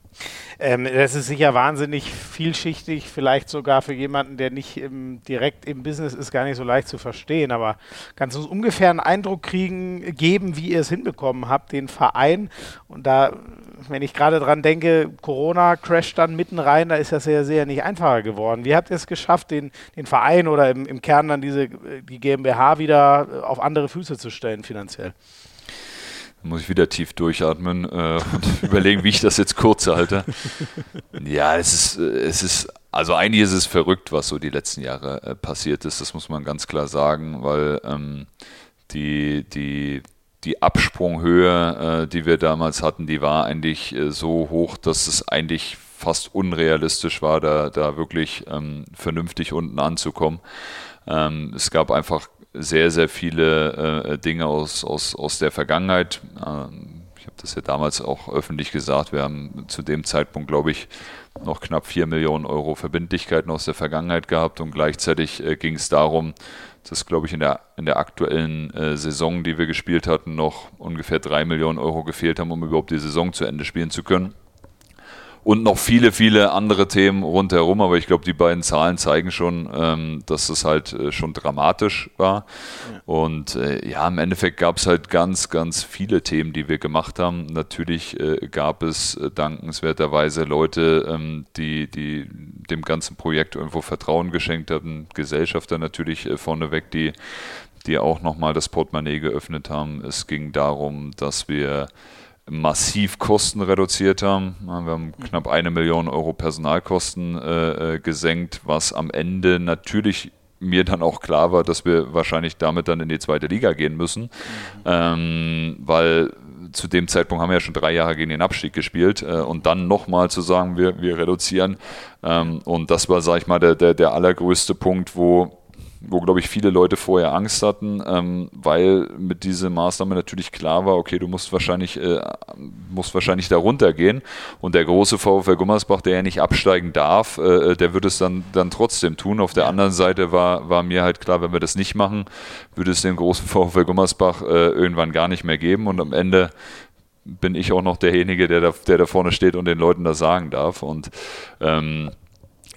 Ähm, das ist sicher wahnsinnig vielschichtig, vielleicht sogar für jemanden, der nicht im, direkt im Business ist, gar nicht so leicht zu verstehen. Aber kannst du uns ungefähr einen Eindruck kriegen, geben, wie ihr es hinbekommen habt, den Verein? Und da, wenn ich gerade dran denke, Corona crasht dann mitten rein, da ist das ja sehr nicht einfacher geworden. Wie habt ihr es geschafft, den, den Verein oder im, im Kern dann diese, die GmbH wieder auf andere Füße zu stellen finanziell? muss ich wieder tief durchatmen äh, und überlegen, wie ich das jetzt kurz halte. Ja, es ist, es ist, also eigentlich ist es verrückt, was so die letzten Jahre äh, passiert ist. Das muss man ganz klar sagen, weil ähm, die, die, die Absprunghöhe, äh, die wir damals hatten, die war eigentlich äh, so hoch, dass es eigentlich fast unrealistisch war, da, da wirklich ähm, vernünftig unten anzukommen. Ähm, es gab einfach sehr, sehr viele äh, Dinge aus, aus, aus der Vergangenheit. Ähm, ich habe das ja damals auch öffentlich gesagt. Wir haben zu dem Zeitpunkt, glaube ich, noch knapp 4 Millionen Euro Verbindlichkeiten aus der Vergangenheit gehabt und gleichzeitig äh, ging es darum, dass, glaube ich, in der, in der aktuellen äh, Saison, die wir gespielt hatten, noch ungefähr 3 Millionen Euro gefehlt haben, um überhaupt die Saison zu Ende spielen zu können und noch viele, viele andere Themen rundherum. Aber ich glaube, die beiden Zahlen zeigen schon, ähm, dass es halt äh, schon dramatisch war. Ja. Und äh, ja, im Endeffekt gab es halt ganz, ganz viele Themen, die wir gemacht haben. Natürlich äh, gab es äh, dankenswerterweise Leute, ähm, die, die dem ganzen Projekt irgendwo Vertrauen geschenkt haben. Gesellschafter natürlich äh, vorneweg, die die auch nochmal das Portemonnaie geöffnet haben. Es ging darum, dass wir massiv Kosten reduziert haben. Wir haben knapp eine Million Euro Personalkosten äh, äh, gesenkt, was am Ende natürlich mir dann auch klar war, dass wir wahrscheinlich damit dann in die zweite Liga gehen müssen, mhm. ähm, weil zu dem Zeitpunkt haben wir ja schon drei Jahre gegen den Abstieg gespielt äh, und dann nochmal zu sagen, wir, wir reduzieren ähm, und das war, sag ich mal, der, der, der allergrößte Punkt, wo wo, glaube ich, viele Leute vorher Angst hatten, ähm, weil mit dieser Maßnahme natürlich klar war, okay, du musst wahrscheinlich, äh, musst wahrscheinlich da runtergehen. Und der große VfL Gummersbach, der ja nicht absteigen darf, äh, der wird es dann, dann trotzdem tun. Auf der anderen Seite war, war mir halt klar, wenn wir das nicht machen, würde es den großen VfL Gummersbach äh, irgendwann gar nicht mehr geben. Und am Ende bin ich auch noch derjenige, der da, der da vorne steht und den Leuten das sagen darf. Und ähm,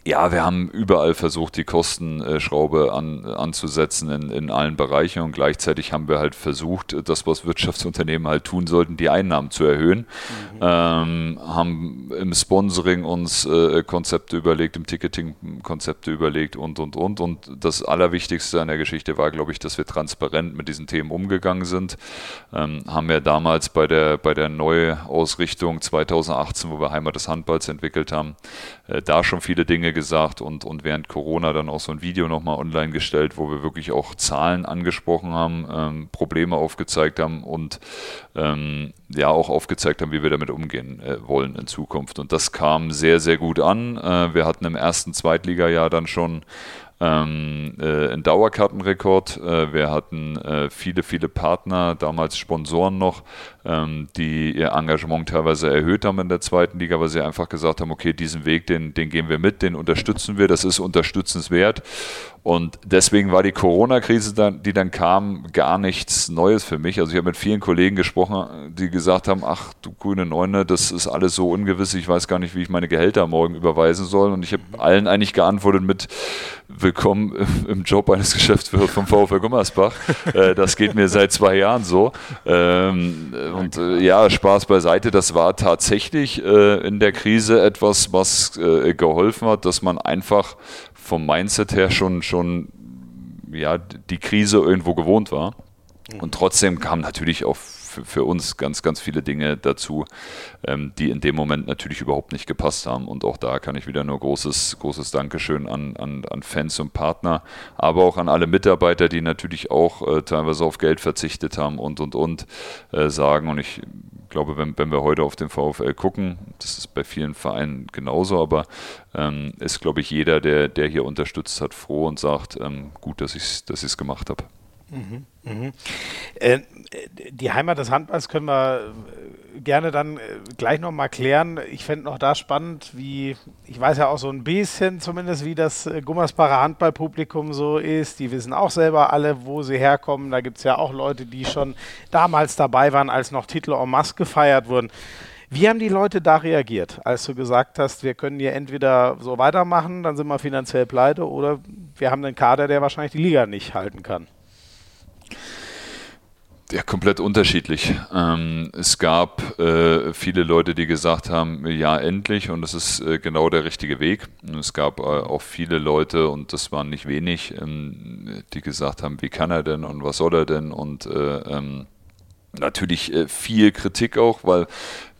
ja, wir haben überall versucht, die Kostenschraube an, anzusetzen in, in allen Bereichen und gleichzeitig haben wir halt versucht, das, was Wirtschaftsunternehmen halt tun sollten, die Einnahmen zu erhöhen. Mhm. Ähm, haben im Sponsoring uns äh, Konzepte überlegt, im Ticketing Konzepte überlegt und, und, und. Und das Allerwichtigste an der Geschichte war, glaube ich, dass wir transparent mit diesen Themen umgegangen sind. Ähm, haben wir damals bei der, bei der Neuausrichtung 2018, wo wir Heimat des Handballs entwickelt haben, äh, da schon viele Dinge gesagt und, und während Corona dann auch so ein Video nochmal online gestellt, wo wir wirklich auch Zahlen angesprochen haben, ähm, Probleme aufgezeigt haben und ähm, ja auch aufgezeigt haben, wie wir damit umgehen äh, wollen in Zukunft. Und das kam sehr, sehr gut an. Äh, wir hatten im ersten Zweitligajahr dann schon ähm, äh, ein Dauerkartenrekord. Äh, wir hatten äh, viele, viele Partner, damals Sponsoren noch, die ihr Engagement teilweise erhöht haben in der zweiten Liga, weil sie einfach gesagt haben, okay, diesen Weg, den, den gehen wir mit, den unterstützen wir, das ist unterstützenswert. Und deswegen war die Corona-Krise, die dann kam, gar nichts Neues für mich. Also ich habe mit vielen Kollegen gesprochen, die gesagt haben, ach du grüne Neune, das ist alles so ungewiss, ich weiß gar nicht, wie ich meine Gehälter morgen überweisen soll. Und ich habe allen eigentlich geantwortet mit Willkommen im Job eines Geschäftsführers vom VfL Gummersbach. Äh, das geht mir seit zwei Jahren so. Und äh, ja, Spaß beiseite, das war tatsächlich äh, in der Krise etwas, was geholfen hat, dass man einfach vom Mindset her schon, schon ja, die Krise irgendwo gewohnt war. Und trotzdem kam natürlich auch für, für uns ganz, ganz viele Dinge dazu, ähm, die in dem Moment natürlich überhaupt nicht gepasst haben. Und auch da kann ich wieder nur großes, großes Dankeschön an, an, an Fans und Partner, aber auch an alle Mitarbeiter, die natürlich auch äh, teilweise auf Geld verzichtet haben und, und, und äh, sagen. Und ich glaube, wenn, wenn wir heute auf den VfL gucken, das ist bei vielen Vereinen genauso, aber ähm, ist, glaube ich, jeder, der, der hier unterstützt hat, froh und sagt, ähm, gut, dass ich es dass gemacht habe. Mhm, mh. äh, die Heimat des Handballs können wir äh, gerne dann äh, gleich nochmal klären. Ich fände noch da spannend, wie, ich weiß ja auch so ein bisschen zumindest, wie das äh, Gummersbacher Handballpublikum so ist. Die wissen auch selber alle, wo sie herkommen. Da gibt es ja auch Leute, die schon damals dabei waren, als noch Titel en masse gefeiert wurden. Wie haben die Leute da reagiert, als du gesagt hast, wir können hier entweder so weitermachen, dann sind wir finanziell pleite, oder wir haben einen Kader, der wahrscheinlich die Liga nicht halten kann? Ja, komplett unterschiedlich. Ähm, es gab äh, viele Leute, die gesagt haben, ja, endlich, und das ist äh, genau der richtige Weg. Und es gab äh, auch viele Leute, und das waren nicht wenig, ähm, die gesagt haben, wie kann er denn und was soll er denn? Und äh, ähm, natürlich äh, viel Kritik auch, weil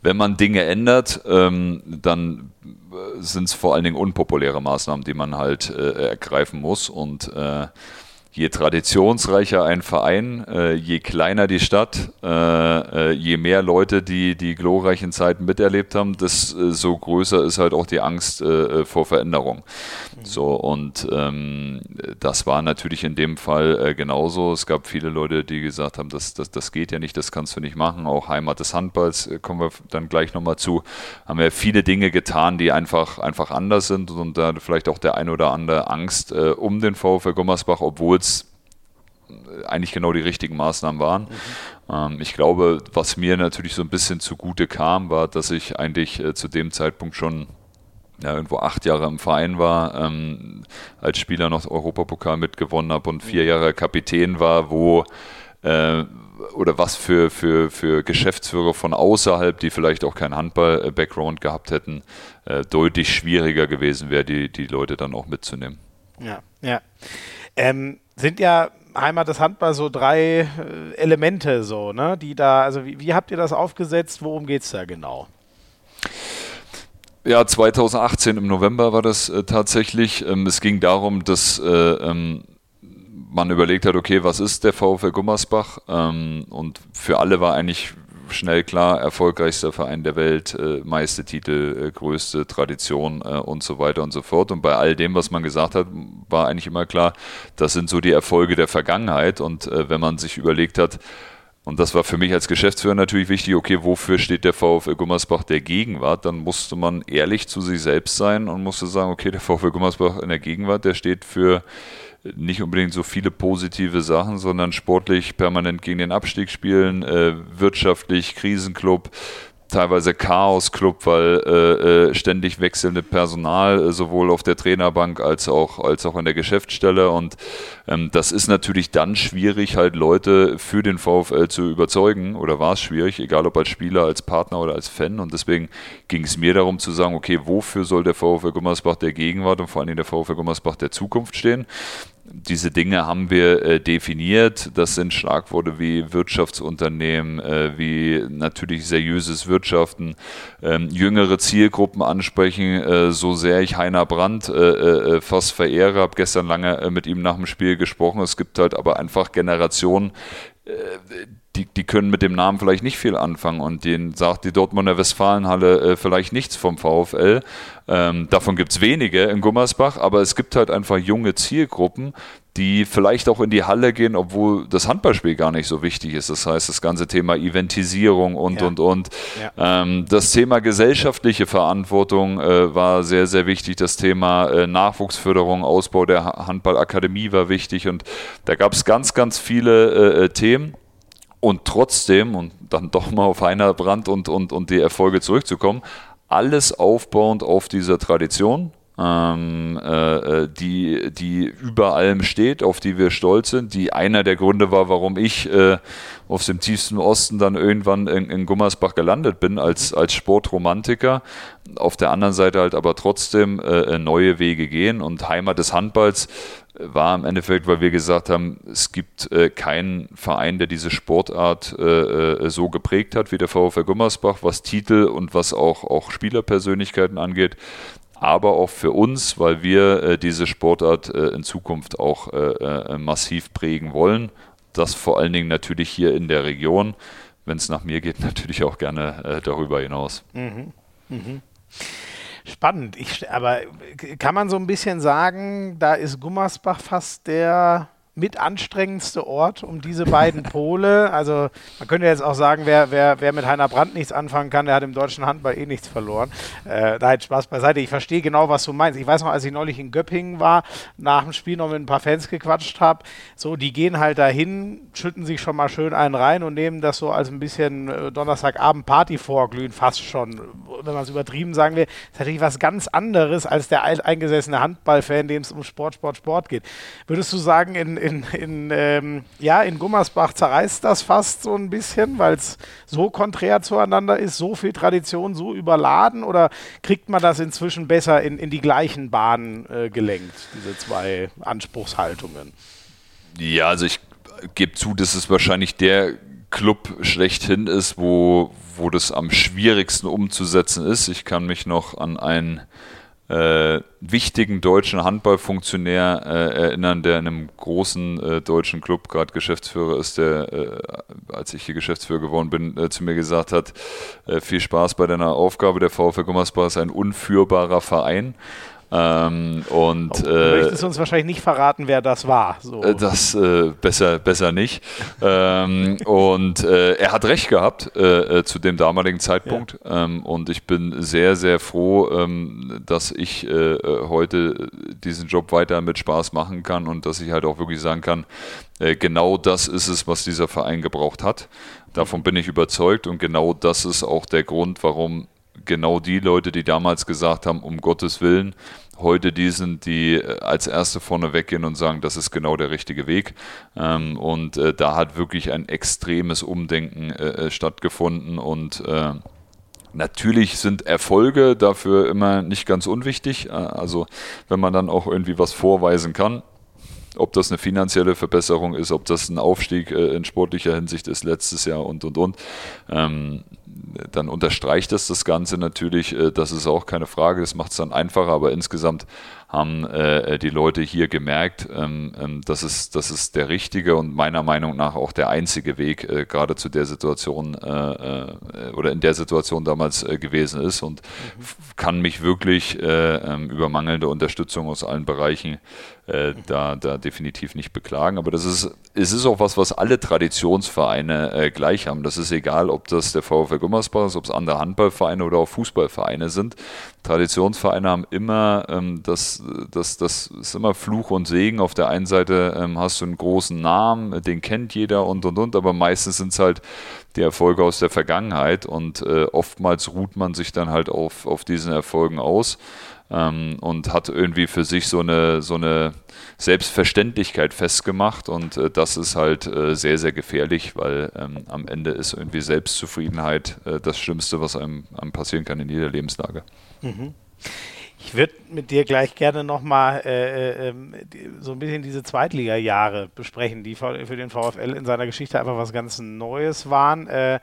wenn man Dinge ändert, ähm, dann äh, sind es vor allen Dingen unpopuläre Maßnahmen, die man halt ergreifen muss. Und je traditionsreicher ein Verein, äh, je kleiner die Stadt, äh, äh, je mehr Leute, die die glorreichen Zeiten miterlebt haben, desto größer ist halt auch die Angst vor Veränderung. So, und ähm, das war natürlich in dem Fall genauso. Es gab viele Leute, die gesagt haben, das, das, das geht ja nicht, das kannst du nicht machen. Auch Heimat des Handballs, kommen wir dann gleich nochmal zu, haben wir viele Dinge getan, die einfach, einfach anders sind und da vielleicht auch der ein oder andere Angst um den VfL Gummersbach, obwohl es eigentlich genau die richtigen Maßnahmen waren. Mhm. Ähm, ich glaube, was mir natürlich so ein bisschen zugute kam, war, dass ich eigentlich äh, zu dem Zeitpunkt schon ja, irgendwo acht Jahre im Verein war, ähm, als Spieler noch Europapokal mitgewonnen habe und vier Jahre Kapitän war, wo äh, oder was für, für, für Geschäftsführer von außerhalb, die vielleicht auch keinen Handball-Background gehabt hätten, äh, deutlich schwieriger gewesen wäre, die, die Leute dann auch mitzunehmen. Ja, ja. Ähm, sind ja Heimat des Handballs so drei äh, Elemente so, ne? Die da, also wie, wie habt ihr das aufgesetzt? Worum geht es da genau? Ja, 2018 im November war das äh, tatsächlich. Ähm, es ging darum, dass äh, ähm, man überlegt hat, okay, was ist der VfL Gummersbach? Ähm, und für alle war eigentlich schnell klar, erfolgreichster Verein der Welt, äh, meiste Titel, äh, größte Tradition äh, und so weiter und so fort. Und bei all dem, was man gesagt hat, war eigentlich immer klar, das sind so die Erfolge der Vergangenheit. Und äh, wenn man sich überlegt hat, und das war für mich als Geschäftsführer natürlich wichtig, okay, wofür steht der VfL Gummersbach der Gegenwart? Dann musste man ehrlich zu sich selbst sein und musste sagen, okay, der VfL Gummersbach in der Gegenwart, der steht für nicht unbedingt so viele positive Sachen, sondern sportlich permanent gegen den Abstieg spielen, äh, wirtschaftlich Krisenclub, teilweise Chaos-Club, weil äh, äh, ständig wechselnde Personal äh, sowohl auf der Trainerbank als auch, als auch in der Geschäftsstelle. Und ähm, das ist natürlich dann schwierig, halt Leute für den VfL zu überzeugen. Oder war es schwierig, egal ob als Spieler, als Partner oder als Fan. Und deswegen ging es mir darum zu sagen, okay, wofür soll der VfL Gummersbach der Gegenwart und vor allem der VfL Gummersbach der Zukunft stehen? Diese Dinge haben wir äh, definiert. Das sind Schlagworte wie Wirtschaftsunternehmen, äh, wie natürlich seriöses Wirtschaften, ähm, jüngere Zielgruppen ansprechen. Äh, so sehr ich Heiner Brandt äh, äh, fast verehre, habe gestern lange äh, mit ihm nach dem Spiel gesprochen. Es gibt halt aber einfach Generationen, die, die können mit dem Namen vielleicht nicht viel anfangen und denen sagt die Dortmunder Westfalenhalle äh, vielleicht nichts vom VfL. Ähm, davon gibt es wenige in Gummersbach, aber es gibt halt einfach junge Zielgruppen, die vielleicht auch in die Halle gehen, obwohl das Handballspiel gar nicht so wichtig ist. Das heißt, das ganze Thema Eventisierung und, ja. und, und. Ja. Ähm, das Thema gesellschaftliche Verantwortung äh, war sehr, sehr wichtig. Das Thema äh, Nachwuchsförderung, Ausbau der Handballakademie war wichtig. Und da gab es ganz, ganz viele äh, äh Themen. Und trotzdem, und dann doch mal auf Heiner Brand und, und, und die Erfolge zurückzukommen, alles aufbauend auf dieser Tradition, ähm, äh, äh, die, die über allem steht, auf die wir stolz sind, die einer der Gründe war, warum ich äh, aus dem tiefsten Osten dann irgendwann in, in Gummersbach gelandet bin als, als Sportromantiker. Auf der anderen Seite halt aber trotzdem äh, neue Wege gehen und Heimat des Handballs war im Endeffekt, weil wir gesagt haben, es gibt äh, keinen Verein, der diese Sportart äh, äh so geprägt hat wie der VfL Gummersbach, was Titel und was auch, auch Spielerpersönlichkeiten angeht aber auch für uns, weil wir äh, diese Sportart äh, in Zukunft auch äh, massiv prägen wollen. Das vor allen Dingen natürlich hier in der Region. Wenn es nach mir geht, natürlich auch gerne darüber hinaus. Mhm. Mhm. Spannend. Ich, aber kann man so ein bisschen sagen, da ist Gummersbach fast der mit anstrengendste Ort um diese beiden Pole. Also man könnte jetzt auch sagen, wer, wer, wer mit Heiner Brandt nichts anfangen kann, der hat im deutschen Handball eh nichts verloren. Äh, hat Spaß beiseite. Ich verstehe genau, was du meinst. Ich weiß noch, als ich neulich in Göppingen war, nach dem Spiel noch mit ein paar Fans gequatscht habe, so, die gehen halt dahin, schütten sich schon mal schön einen rein und nehmen das so als ein bisschen äh, Donnerstagabend Party vorglühen, fast schon, wenn man es übertrieben sagen will. Ist natürlich was ganz anderes als der eingesessene Handballfan, dem es um Sport, Sport, Sport geht. Würdest du sagen, in, in, in, ähm, ja, in Gummersbach zerreißt das fast so ein bisschen, weil es so konträr zueinander ist, so viel Tradition, so überladen oder kriegt man das inzwischen besser in, in die gleichen Bahnen äh, gelenkt, diese zwei Anspruchshaltungen? Ja, also ich gebe zu, dass es wahrscheinlich der Club schlechthin ist, wo, wo das am schwierigsten umzusetzen ist. Ich kann mich noch an ein äh, wichtigen deutschen Handballfunktionär äh, erinnern, der in einem großen äh, deutschen Club gerade Geschäftsführer ist, der, äh, als ich hier Geschäftsführer geworden bin, äh, zu mir gesagt hat, äh, viel Spaß bei deiner Aufgabe, der VfL Gummersbach ist ein unführbarer Verein. Ähm, und, oh, du äh, möchtest uns wahrscheinlich nicht verraten, wer das war. So. Äh, das äh, besser, besser nicht. ähm, und äh, er hat recht gehabt äh, äh, zu dem damaligen Zeitpunkt. Ja. Ähm, und ich bin sehr, sehr froh, ähm, dass ich heute diesen Job weiter mit Spaß machen kann und dass ich halt auch wirklich sagen kann, genau das ist es, was dieser Verein gebraucht hat. Davon bin ich überzeugt und genau das ist auch der Grund, warum genau die Leute, die damals gesagt haben, um Gottes Willen, heute die sind, die äh, als Erste vorne weggehen und sagen, das ist genau der richtige Weg. Ähm, und äh, da hat wirklich ein extremes Umdenken äh, stattgefunden und Natürlich sind Erfolge dafür immer nicht ganz unwichtig. Also wenn man dann auch irgendwie was vorweisen kann, ob das eine finanzielle Verbesserung ist, ob das ein Aufstieg in sportlicher Hinsicht ist letztes Jahr und und und. Ähm, dann unterstreicht das das Ganze natürlich. Äh, das ist auch keine Frage, das macht es dann einfacher, aber insgesamt haben äh, die Leute hier gemerkt, ähm, ähm, dass, es, das ist der richtige und meiner Meinung nach auch der einzige Weg, äh, gerade zu der Situation äh, oder in der Situation damals gewesen ist und mhm. kann mich wirklich äh, ähm, über mangelnde Unterstützung aus allen Bereichen da, da definitiv nicht beklagen. Aber das ist, es ist auch was, was alle Traditionsvereine gleich haben. Das ist egal, ob das der VfL Gummersbach ist, ob es andere Handballvereine oder auch Fußballvereine sind. Traditionsvereine haben immer ähm, das das, das ist immer Fluch und Segen. Auf der einen Seite ähm, hast du einen großen Namen, den kennt jeder und und und, aber meistens sind es halt die Erfolge aus der Vergangenheit und äh, oftmals ruht man sich dann halt auf, auf diesen Erfolgen aus ähm, und hat irgendwie für sich so eine, so eine Selbstverständlichkeit festgemacht und äh, das ist halt äh, sehr, sehr gefährlich, weil ähm, am Ende ist irgendwie Selbstzufriedenheit äh, das Schlimmste, was einem, einem passieren kann in jeder Lebenslage. Mhm. Ich würde mit dir gleich gerne nochmal äh, äh, ähm, so ein bisschen diese Zweitliga-Jahre besprechen, die für den VfL in seiner Geschichte einfach was ganz Neues waren. Äh,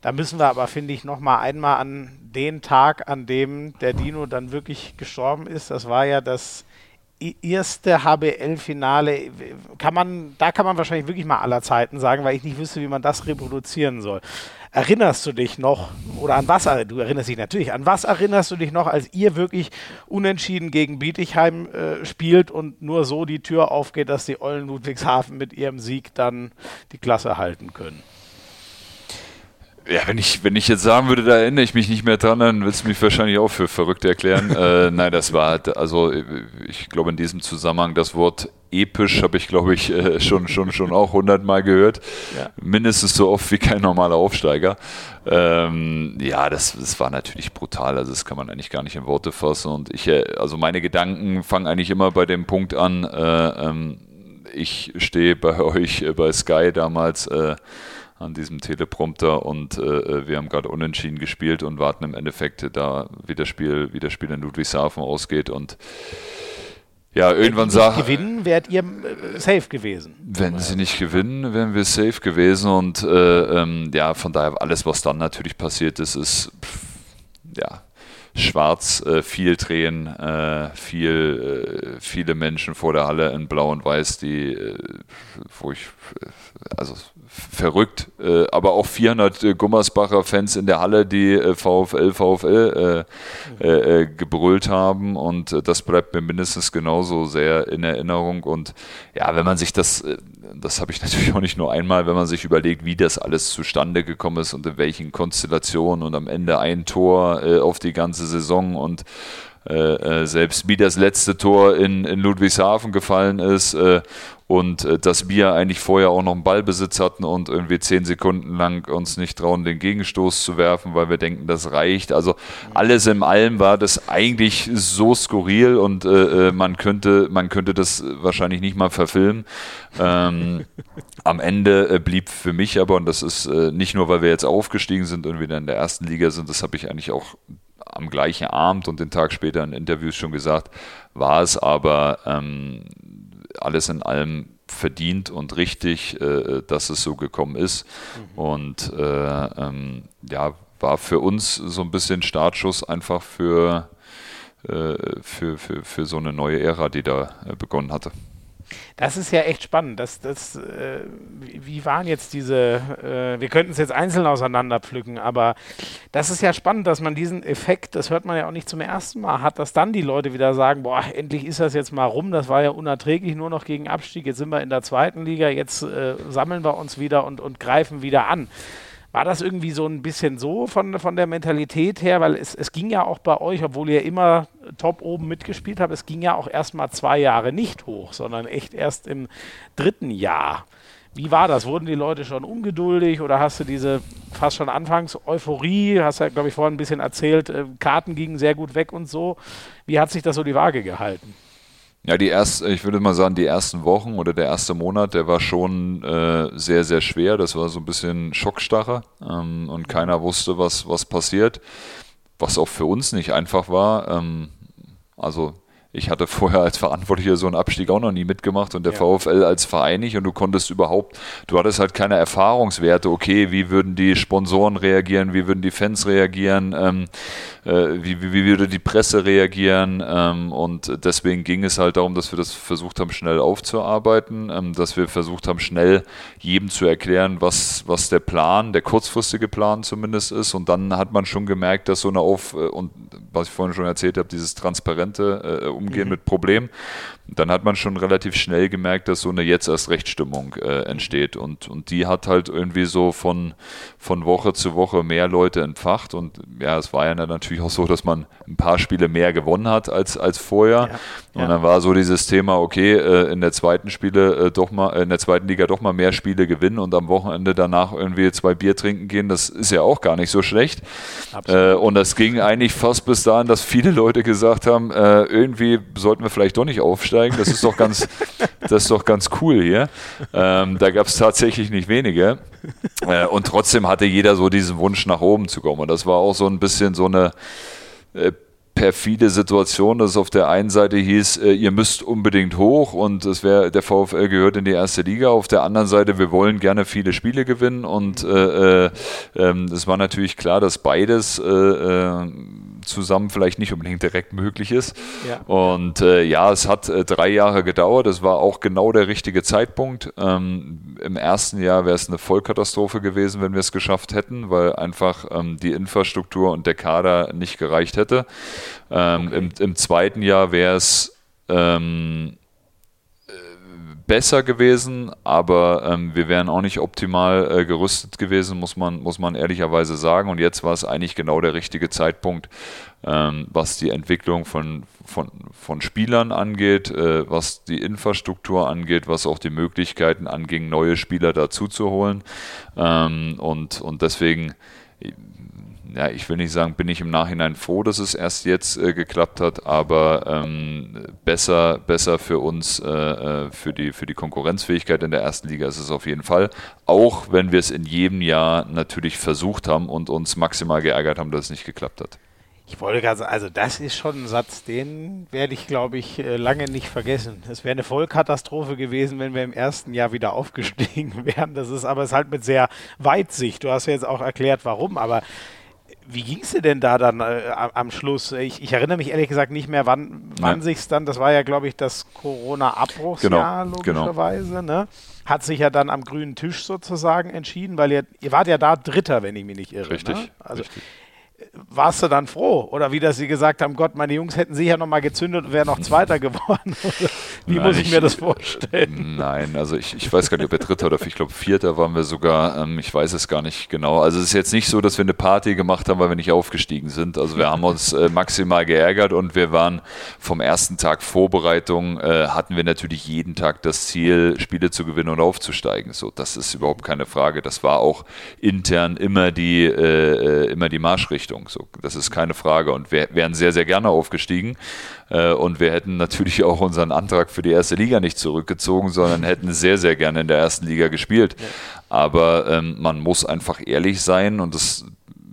da müssen wir aber, finde ich, nochmal einmal an den Tag, an dem der Dino dann wirklich gestorben ist. Das war ja das erste HBL-Finale. Kann man, da kann man wahrscheinlich wirklich mal aller Zeiten sagen, weil ich nicht wüsste, wie man das reproduzieren soll. Erinnerst du dich noch, oder an was, du erinnerst dich natürlich, an was erinnerst du dich noch, als ihr wirklich unentschieden gegen Bietigheim äh, spielt und nur so die Tür aufgeht, dass die Eulen Ludwigshafen mit ihrem Sieg dann die Klasse halten können? Ja, wenn ich, wenn ich jetzt sagen würde, da erinnere ich mich nicht mehr dran, dann willst du mich wahrscheinlich auch für verrückt erklären. äh, nein, das war, also ich glaube in diesem Zusammenhang das Wort episch habe ich, glaube ich, äh, schon, schon, schon auch hundertmal gehört. Ja. Mindestens so oft wie kein normaler Aufsteiger. Ähm, ja, das, das war natürlich brutal. Also das kann man eigentlich gar nicht in Worte fassen. Und ich, äh, also meine Gedanken fangen eigentlich immer bei dem Punkt an, äh, ähm, ich stehe bei euch äh, bei Sky damals äh, an diesem Teleprompter und äh, wir haben gerade unentschieden gespielt und warten im Endeffekt da, wie das Spiel, wie das Spiel in Ludwigshafen ausgeht und ja, irgendwann sagt. Wenn sie gewinnen, wärt ihr äh, safe gewesen. Wenn sie nicht gewinnen, wären wir safe gewesen und äh, ähm, ja, von daher alles, was dann natürlich passiert ist, ist pff, ja schwarz, äh, viel Tränen, äh, viel, äh, viele Menschen vor der Halle in Blau und Weiß, die, äh, wo ich, also verrückt, äh, aber auch 400 äh, Gummersbacher Fans in der Halle, die äh, VfL, VfL äh, äh, äh, gebrüllt haben und das bleibt mir mindestens genauso sehr in Erinnerung und ja, wenn man sich das, das habe ich natürlich auch nicht nur einmal, wenn man sich überlegt, wie das alles zustande gekommen ist und in welchen Konstellationen und am Ende ein Tor auf die ganze Saison und äh, selbst wie das letzte Tor in, in Ludwigshafen gefallen ist äh, und äh, dass wir eigentlich vorher auch noch einen Ballbesitz hatten und irgendwie zehn Sekunden lang uns nicht trauen, den Gegenstoß zu werfen, weil wir denken, das reicht. Also alles in allem war das eigentlich so skurril und äh, äh man könnte man könnte das wahrscheinlich nicht mal verfilmen. Ähm, am Ende äh, blieb für mich aber und das ist äh, nicht nur, weil wir jetzt aufgestiegen sind und wieder in der ersten Liga sind, das habe ich eigentlich auch am gleichen Abend und den Tag später in Interviews schon gesagt, war es aber ähm, alles in allem verdient und richtig, äh, dass es so gekommen ist. Mhm. Und äh, ähm, ja, war für uns so ein bisschen Startschuss einfach für äh, für, für, für so eine neue Ära, die da äh, begonnen hatte. Das ist ja echt spannend. Das, das, äh, wie waren jetzt diese, äh, wir könnten es jetzt einzeln auseinanderpflücken, aber das ist ja spannend, dass man diesen Effekt, das hört man ja auch nicht zum ersten Mal, hat, dass dann die Leute wieder sagen, boah, endlich ist das jetzt mal rum, das war ja unerträglich, nur noch gegen Abstieg, jetzt sind wir in der zweiten Liga, jetzt äh, sammeln wir uns wieder und, und greifen wieder an. War das irgendwie so ein bisschen so von, von der Mentalität her? Weil es, es ging ja auch bei euch, obwohl ihr immer top oben mitgespielt habt, es ging ja auch erst mal zwei Jahre nicht hoch, sondern echt erst im dritten Jahr. Wie war das? Wurden die Leute schon ungeduldig oder hast du diese fast schon Anfangs-Euphorie, hast ja, glaube ich, vorhin ein bisschen erzählt, äh, Karten gingen sehr gut weg und so. Wie hat sich das so die Waage gehalten? Ja, die ersten, ich würde mal sagen, die ersten Wochen oder der erste Monat, der war schon äh, sehr, sehr schwer. Das war so ein bisschen Schockstarre ähm, und keiner wusste, was, was passiert. Was auch für uns nicht einfach war. Ähm, also ich hatte vorher als Verantwortlicher so einen Abstieg auch noch nie mitgemacht und der ja. VfL als Verein nicht und du konntest überhaupt, du hattest halt keine Erfahrungswerte, okay, wie würden die Sponsoren reagieren, wie würden die Fans reagieren, ähm, äh, wie, wie, wie, würde die Presse reagieren ähm, und deswegen ging es halt darum, dass wir das versucht haben, schnell aufzuarbeiten, ähm, dass wir versucht haben, schnell jedem zu erklären, was, was der Plan, der kurzfristige Plan zumindest ist und dann hat man schon gemerkt, dass so eine Auf- äh, und was ich vorhin schon erzählt habe, dieses transparente äh, Umgehen mhm. mit Problemen, dann hat man schon relativ schnell gemerkt, dass so eine jetzt erst Rechtsstimmung äh, entsteht. Und, und die hat halt irgendwie so von, von Woche zu Woche mehr Leute entfacht. Und ja, es war ja natürlich auch so, dass man ein paar Spiele mehr gewonnen hat als, als vorher. Ja. Und dann war so dieses Thema, okay, äh, in der zweiten Spiele äh, doch mal, in der zweiten Liga doch mal mehr Spiele gewinnen und am Wochenende danach irgendwie zwei Bier trinken gehen, das ist ja auch gar nicht so schlecht. Äh, und das ging eigentlich fast bis dahin, dass viele Leute gesagt haben, äh, irgendwie sollten wir vielleicht doch nicht aufsteigen. Das ist doch ganz, das ist doch ganz cool hier. Ähm, da gab es tatsächlich nicht wenige. Äh, und trotzdem hatte jeder so diesen Wunsch, nach oben zu kommen. Und das war auch so ein bisschen so eine äh, perfide Situation, dass es auf der einen Seite hieß, äh, ihr müsst unbedingt hoch und es wäre der VfL gehört in die erste Liga. Auf der anderen Seite, wir wollen gerne viele Spiele gewinnen und äh, äh, ähm, es war natürlich klar, dass beides zusammen vielleicht nicht unbedingt direkt möglich ist. Ja. Und äh, ja, es hat äh, drei Jahre gedauert. Es war auch genau der richtige Zeitpunkt. Ähm, Im ersten Jahr wäre es eine Vollkatastrophe gewesen, wenn wir es geschafft hätten, weil einfach ähm, die Infrastruktur und der Kader nicht gereicht hätte. Ähm, okay. im, im, zweiten Jahr wäre es ähm, besser gewesen, aber ähm, wir wären auch nicht optimal äh, gerüstet gewesen, muss man, muss man ehrlicherweise sagen. Und jetzt war es eigentlich genau der richtige Zeitpunkt, ähm, was die Entwicklung von, von, von Spielern angeht, äh, was die Infrastruktur angeht, was auch die Möglichkeiten anging, neue Spieler dazu zu holen. Ähm, und, und deswegen ja, ich will nicht sagen, bin ich im Nachhinein froh, dass es erst jetzt äh, geklappt hat, aber ähm, besser, besser für uns, äh, äh, für, die, für die Konkurrenzfähigkeit in der ersten Liga ist es auf jeden Fall. Auch wenn wir es in jedem Jahr natürlich versucht haben und uns maximal geärgert haben, dass es nicht geklappt hat. Ich wollte gerade sagen, also das ist schon ein Satz, den werde ich, glaube ich, äh, lange nicht vergessen. Es wäre eine Vollkatastrophe gewesen, wenn wir im ersten Jahr wieder aufgestiegen wären. Das ist aber es halt mit sehr Weitsicht. Du hast ja jetzt auch erklärt, warum, aber wie ging es dir denn da dann äh, am Schluss? Ich, ich, erinnere mich ehrlich gesagt nicht mehr, wann, wann sich es dann, das war ja, glaube ich, das Corona-Abbruchsjahr genau, genau. logischerweise, genau. ne? Hat sich ja dann am grünen Tisch sozusagen entschieden, weil ihr, ihr wart ja da Dritter, wenn ich mich nicht irre. Richtig. Ne? Also, richtig warst du dann froh? Oder wie, dass sie gesagt haben, Gott, meine Jungs hätten sicher noch mal gezündet und wären noch Zweiter geworden. wie nein, muss ich, ich, mir das vorstellen? Nein, also ich, ich weiß gar nicht, ob wir Dritter oder ich glaube Vierter waren wir sogar. Ähm, ich weiß es gar nicht genau. Also es ist jetzt nicht so, dass wir eine Party gemacht haben, weil wir nicht aufgestiegen sind. Also wir haben uns äh, maximal geärgert und wir waren vom ersten Tag Vorbereitung, äh, hatten wir natürlich jeden Tag das Ziel, Spiele zu gewinnen und aufzusteigen. So, das ist überhaupt keine Frage. Das war auch intern immer die, äh, äh immer die Marschrichtung. Richtung. So, das ist keine Frage. Und wir wären sehr, sehr gerne aufgestiegen. Äh, und wir hätten natürlich auch unseren Antrag für die erste Liga nicht zurückgezogen, sondern hätten sehr, sehr gerne in der ersten Liga gespielt. Aber ähm, man muss einfach ehrlich sein und das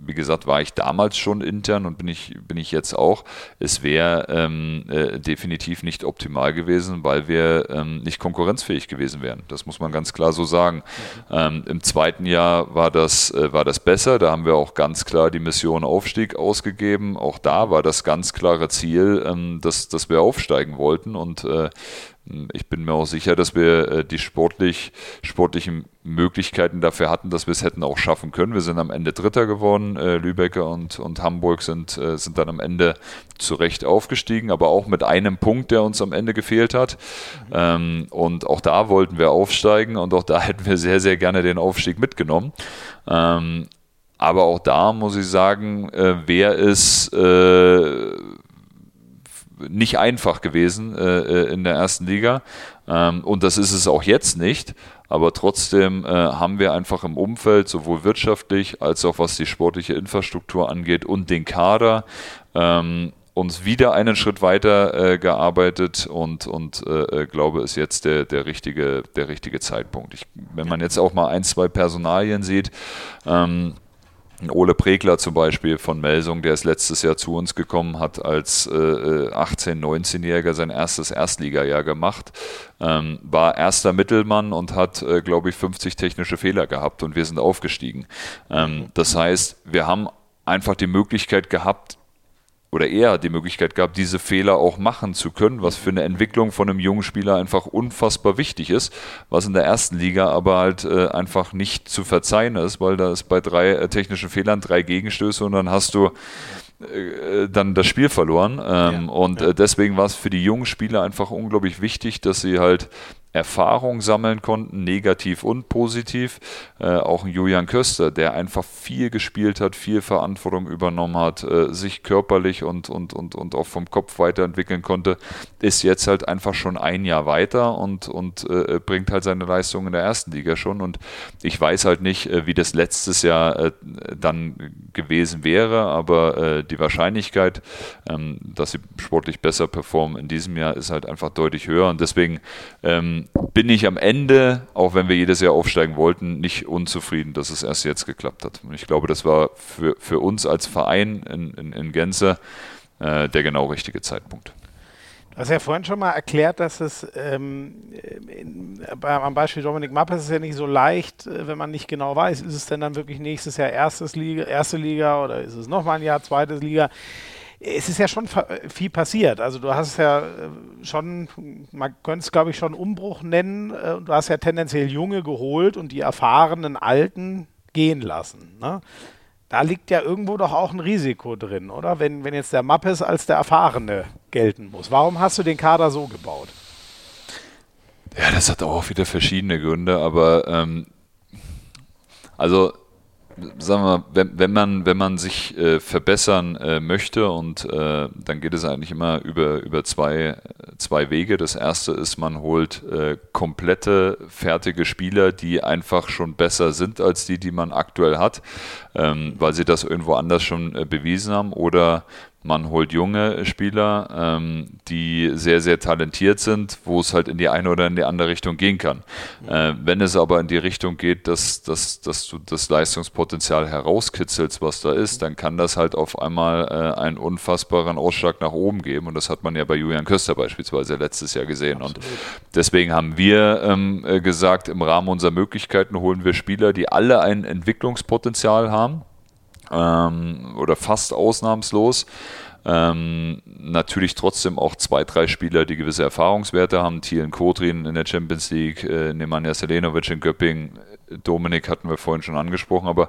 wie gesagt, war ich damals schon intern und bin ich, bin ich jetzt auch. Es wäre ähm, äh, definitiv nicht optimal gewesen, weil wir ähm, nicht konkurrenzfähig gewesen wären. Das muss man ganz klar so sagen. Ähm, Im zweiten Jahr war das, äh, war das besser. Da haben wir auch ganz klar die Mission Aufstieg ausgegeben. Auch da war das ganz klare Ziel, ähm, dass, dass wir aufsteigen wollten und äh, ich bin mir auch sicher, dass wir äh, die sportlich, sportlichen Möglichkeiten dafür hatten, dass wir es hätten auch schaffen können. Wir sind am Ende Dritter geworden. Äh, Lübecker und, und Hamburg sind, äh, sind dann am Ende zu Recht aufgestiegen, aber auch mit einem Punkt, der uns am Ende gefehlt hat. Ähm, und auch da wollten wir aufsteigen und auch da hätten wir sehr, sehr gerne den Aufstieg mitgenommen. Ähm, aber auch da muss ich sagen, wäre es nicht einfach gewesen äh, äh, in der ersten Liga. Ähm, und das ist es auch jetzt nicht. Aber trotzdem äh, haben wir einfach im Umfeld, sowohl wirtschaftlich als auch was die sportliche Infrastruktur angeht und den Kader, ähm, uns wieder einen Schritt weiter äh, gearbeitet und, und äh, äh glaube, ist jetzt der, der, richtige, der richtige Zeitpunkt. Ich, wenn man jetzt auch mal ein, zwei Personalien sieht, ähm, Ole Pregler zum Beispiel von Melsung, der ist letztes Jahr zu uns gekommen, hat als äh, 18-, 19-Jähriger sein erstes Erstligajahr gemacht, ähm, war erster Mittelmann und hat, äh, glaube ich, 50 technische Fehler gehabt und wir sind aufgestiegen. Ähm, das heißt, wir haben einfach die Möglichkeit gehabt, oder er die Möglichkeit gab, diese Fehler auch machen zu können, was für eine Entwicklung von einem jungen Spieler einfach unfassbar wichtig ist, was in der ersten Liga aber halt äh, einfach nicht zu verzeihen ist, weil da ist bei drei äh, technischen Fehlern drei Gegenstöße und dann hast du äh, dann das Spiel verloren. Ähm, ja, und ja. Äh, deswegen war es für die jungen Spieler einfach unglaublich wichtig, dass sie halt Erfahrung sammeln konnten, negativ und positiv. Äh, auch ein Julian Köster, der einfach viel gespielt hat, viel Verantwortung übernommen hat, äh, sich körperlich und, und, und, und auch vom Kopf weiterentwickeln konnte, ist jetzt halt einfach schon ein Jahr weiter und, und äh, bringt halt seine Leistung in der ersten Liga schon. Und ich weiß halt nicht, äh, wie das letztes Jahr äh, dann gewesen wäre, aber äh, die Wahrscheinlichkeit, ähm, dass sie sportlich besser performen in diesem Jahr, ist halt einfach deutlich höher. Und deswegen ähm, bin ich am Ende, auch wenn wir jedes Jahr aufsteigen wollten, nicht unzufrieden, dass es erst jetzt geklappt hat. Und ich glaube, das war für, für uns als Verein in, in, in Gänze äh, der genau richtige Zeitpunkt. Du hast ja vorhin schon mal erklärt, dass es ähm, in, am Beispiel Dominik Mappes ist ja nicht so leicht, äh, wenn man nicht genau weiß, ist es denn dann wirklich nächstes Jahr erstes Liga, erste Liga oder ist es nochmal ein Jahr zweites Liga? Es ist ja schon viel passiert. Also du hast ja äh, schon, man könnte es glaube ich schon Umbruch nennen. Äh, du hast ja tendenziell Junge geholt und die erfahrenen Alten gehen lassen. Ne? Da liegt ja irgendwo doch auch ein Risiko drin, oder? Wenn, wenn jetzt der Mappes als der Erfahrene gelten muss. Warum hast du den Kader so gebaut? Ja, das hat auch wieder verschiedene Gründe, aber ähm, also sagen wir, wenn, wenn man, wenn man sich äh, verbessern äh, möchte und äh, dann geht es eigentlich immer über, über zwei, zwei Wege. Das erste ist, man holt äh, komplette, fertige Spieler, die einfach schon besser sind als die, die man aktuell hat, ähm, weil sie das irgendwo anders schon äh, bewiesen haben oder man holt junge Spieler, ähm, die sehr, sehr talentiert sind, wo es halt in die eine oder in die andere Richtung gehen kann. Äh, wenn es aber in die Richtung geht, dass, dass, dass du das Leistungspotenzial herauskitzelst, was da ist, dann kann das halt auf einmal äh, einen unfassbaren Ausschlag nach oben geben. Und das hat man ja bei Julian Köster beispielsweise letztes Jahr gesehen. Absolut. Und deswegen haben wir ähm, äh, gesagt, im Rahmen unserer Möglichkeiten holen wir Spieler, die alle ein Entwicklungspotenzial haben ähm, oder fast ausnahmslos. Ähm, natürlich trotzdem auch zwei, drei Spieler, die gewisse Erfahrungswerte haben. Thielen Kodrin in der Champions League, äh, Nemanja Selenovic in Göppingen, Dominik hatten wir vorhin schon angesprochen, aber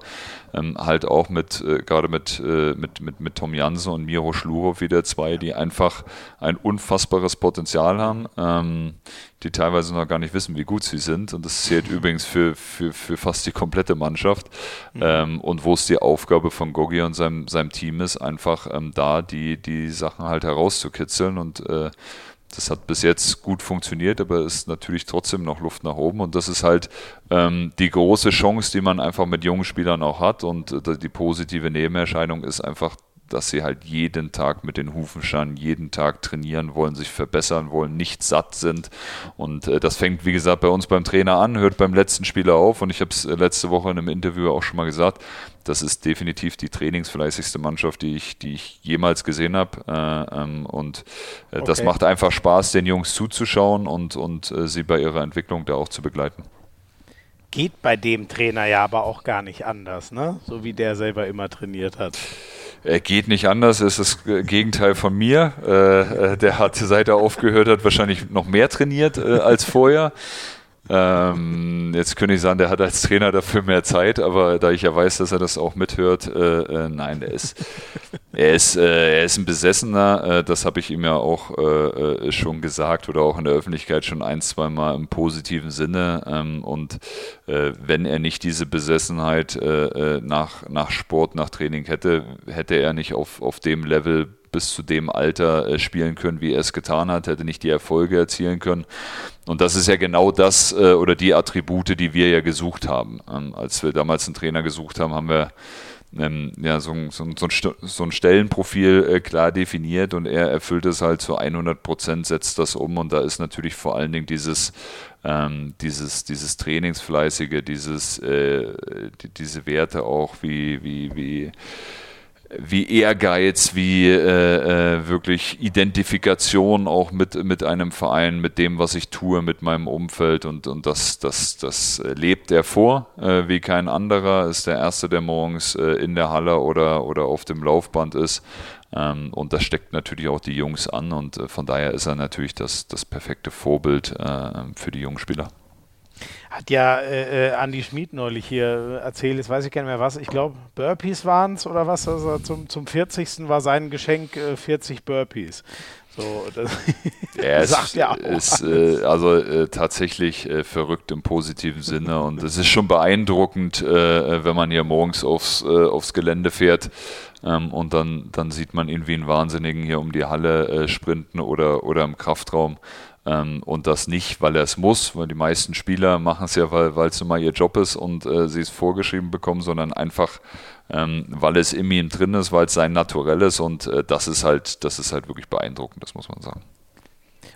ähm, halt auch mit, äh, gerade mit, äh, mit, mit, mit Tom Jansen und Miro Schlurov wieder zwei, die einfach ein unfassbares Potenzial haben, ähm, die teilweise noch gar nicht wissen, wie gut sie sind. Und das zählt übrigens für, für, für fast die komplette Mannschaft. Mhm. Ähm, und wo es die Aufgabe von Gogi und seinem, seinem Team ist, einfach ähm, da die, die Sachen halt herauszukitzeln und äh, das hat bis jetzt gut funktioniert, aber es ist natürlich trotzdem noch Luft nach oben. Und das ist halt ähm, die große Chance, die man einfach mit jungen Spielern auch hat. Und äh, die positive Nebenerscheinung ist einfach dass sie halt jeden Tag mit den Hufen schauen, jeden Tag trainieren wollen, sich verbessern wollen, nicht satt sind. Und äh, das fängt, wie gesagt, bei uns beim Trainer an, hört beim letzten Spieler auf. Und ich habe es äh, letzte Woche in einem Interview auch schon mal gesagt, das ist definitiv die trainingsfleißigste Mannschaft, die ich, die ich jemals gesehen habe. Äh, ähm, und äh, okay. das macht einfach Spaß, den Jungs zuzuschauen und, und äh, sie bei ihrer Entwicklung da auch zu begleiten. Geht bei dem Trainer ja aber auch gar nicht anders, ne? So wie der selber immer trainiert hat. Er geht nicht anders, er ist das Gegenteil von mir. Äh, äh, der hat, seit er aufgehört hat, wahrscheinlich noch mehr trainiert äh, als vorher. Ähm, jetzt könnte ich sagen, der hat als Trainer dafür mehr Zeit, aber da ich ja weiß, dass er das auch mithört, äh, äh, nein, er ist, er ist, äh, er ist ein Besessener. Äh, das habe ich ihm ja auch äh, äh, schon gesagt oder auch in der Öffentlichkeit schon ein, zwei Mal im positiven Sinne. Ähm, und wenn er nicht diese Besessenheit nach, nach Sport, nach Training hätte, hätte er nicht auf, auf dem Level bis zu dem Alter äh, spielen können, wie er es getan hat, hätte nicht die Erfolge erzielen können. Und das ist ja genau das äh, oder die Attribute, die wir ja gesucht haben. Ähm, als wir damals einen Trainer gesucht haben, haben wir ja, so, so, so ein Stellenprofil äh, klar definiert und er erfüllt es halt zu 100 Prozent, setzt das um und da ist natürlich vor allen Dingen dieses, ähm, dieses, dieses Trainingsfleißige, dieses, äh, die, diese Werte auch wie, wie, wie wie Ehrgeiz, wie äh, äh, wirklich Identifikation auch mit, mit einem Verein, mit dem, was ich tue, mit meinem Umfeld und, und das, das, das lebt er vor, äh, wie kein anderer, ist der Erste, der morgens äh, in der Halle oder, oder auf dem Laufband ist. Ähm, und das steckt natürlich auch die Jungs an und äh, von daher ist er natürlich das, das perfekte Vorbild äh, für die jungen Spieler. Hat ja äh, äh, Andi Schmid neulich hier erzählt, jetzt weiß ich gar nicht mehr was, ich glaube Burpees waren es oder was, also zum, zum 40. war sein Geschenk äh, 40 Burpees. So, das ja, sagt ja auch. Ist, äh, also äh, tatsächlich äh, verrückt im positiven Sinne und es ist schon beeindruckend, äh, wenn man hier morgens aufs, äh, aufs Gelände fährt ähm, und dann, dann sieht man ihn wie einen Wahnsinnigen hier um die Halle äh, sprinten oder, oder im Kraftraum. Ähm, und das nicht, weil er es muss, weil die meisten Spieler machen es ja, weil es nun mal ihr Job ist und äh, sie es vorgeschrieben bekommen, sondern einfach, ähm, weil es in ihm drin ist, weil es sein Naturell ist und äh, das ist halt, das ist halt wirklich beeindruckend, das muss man sagen.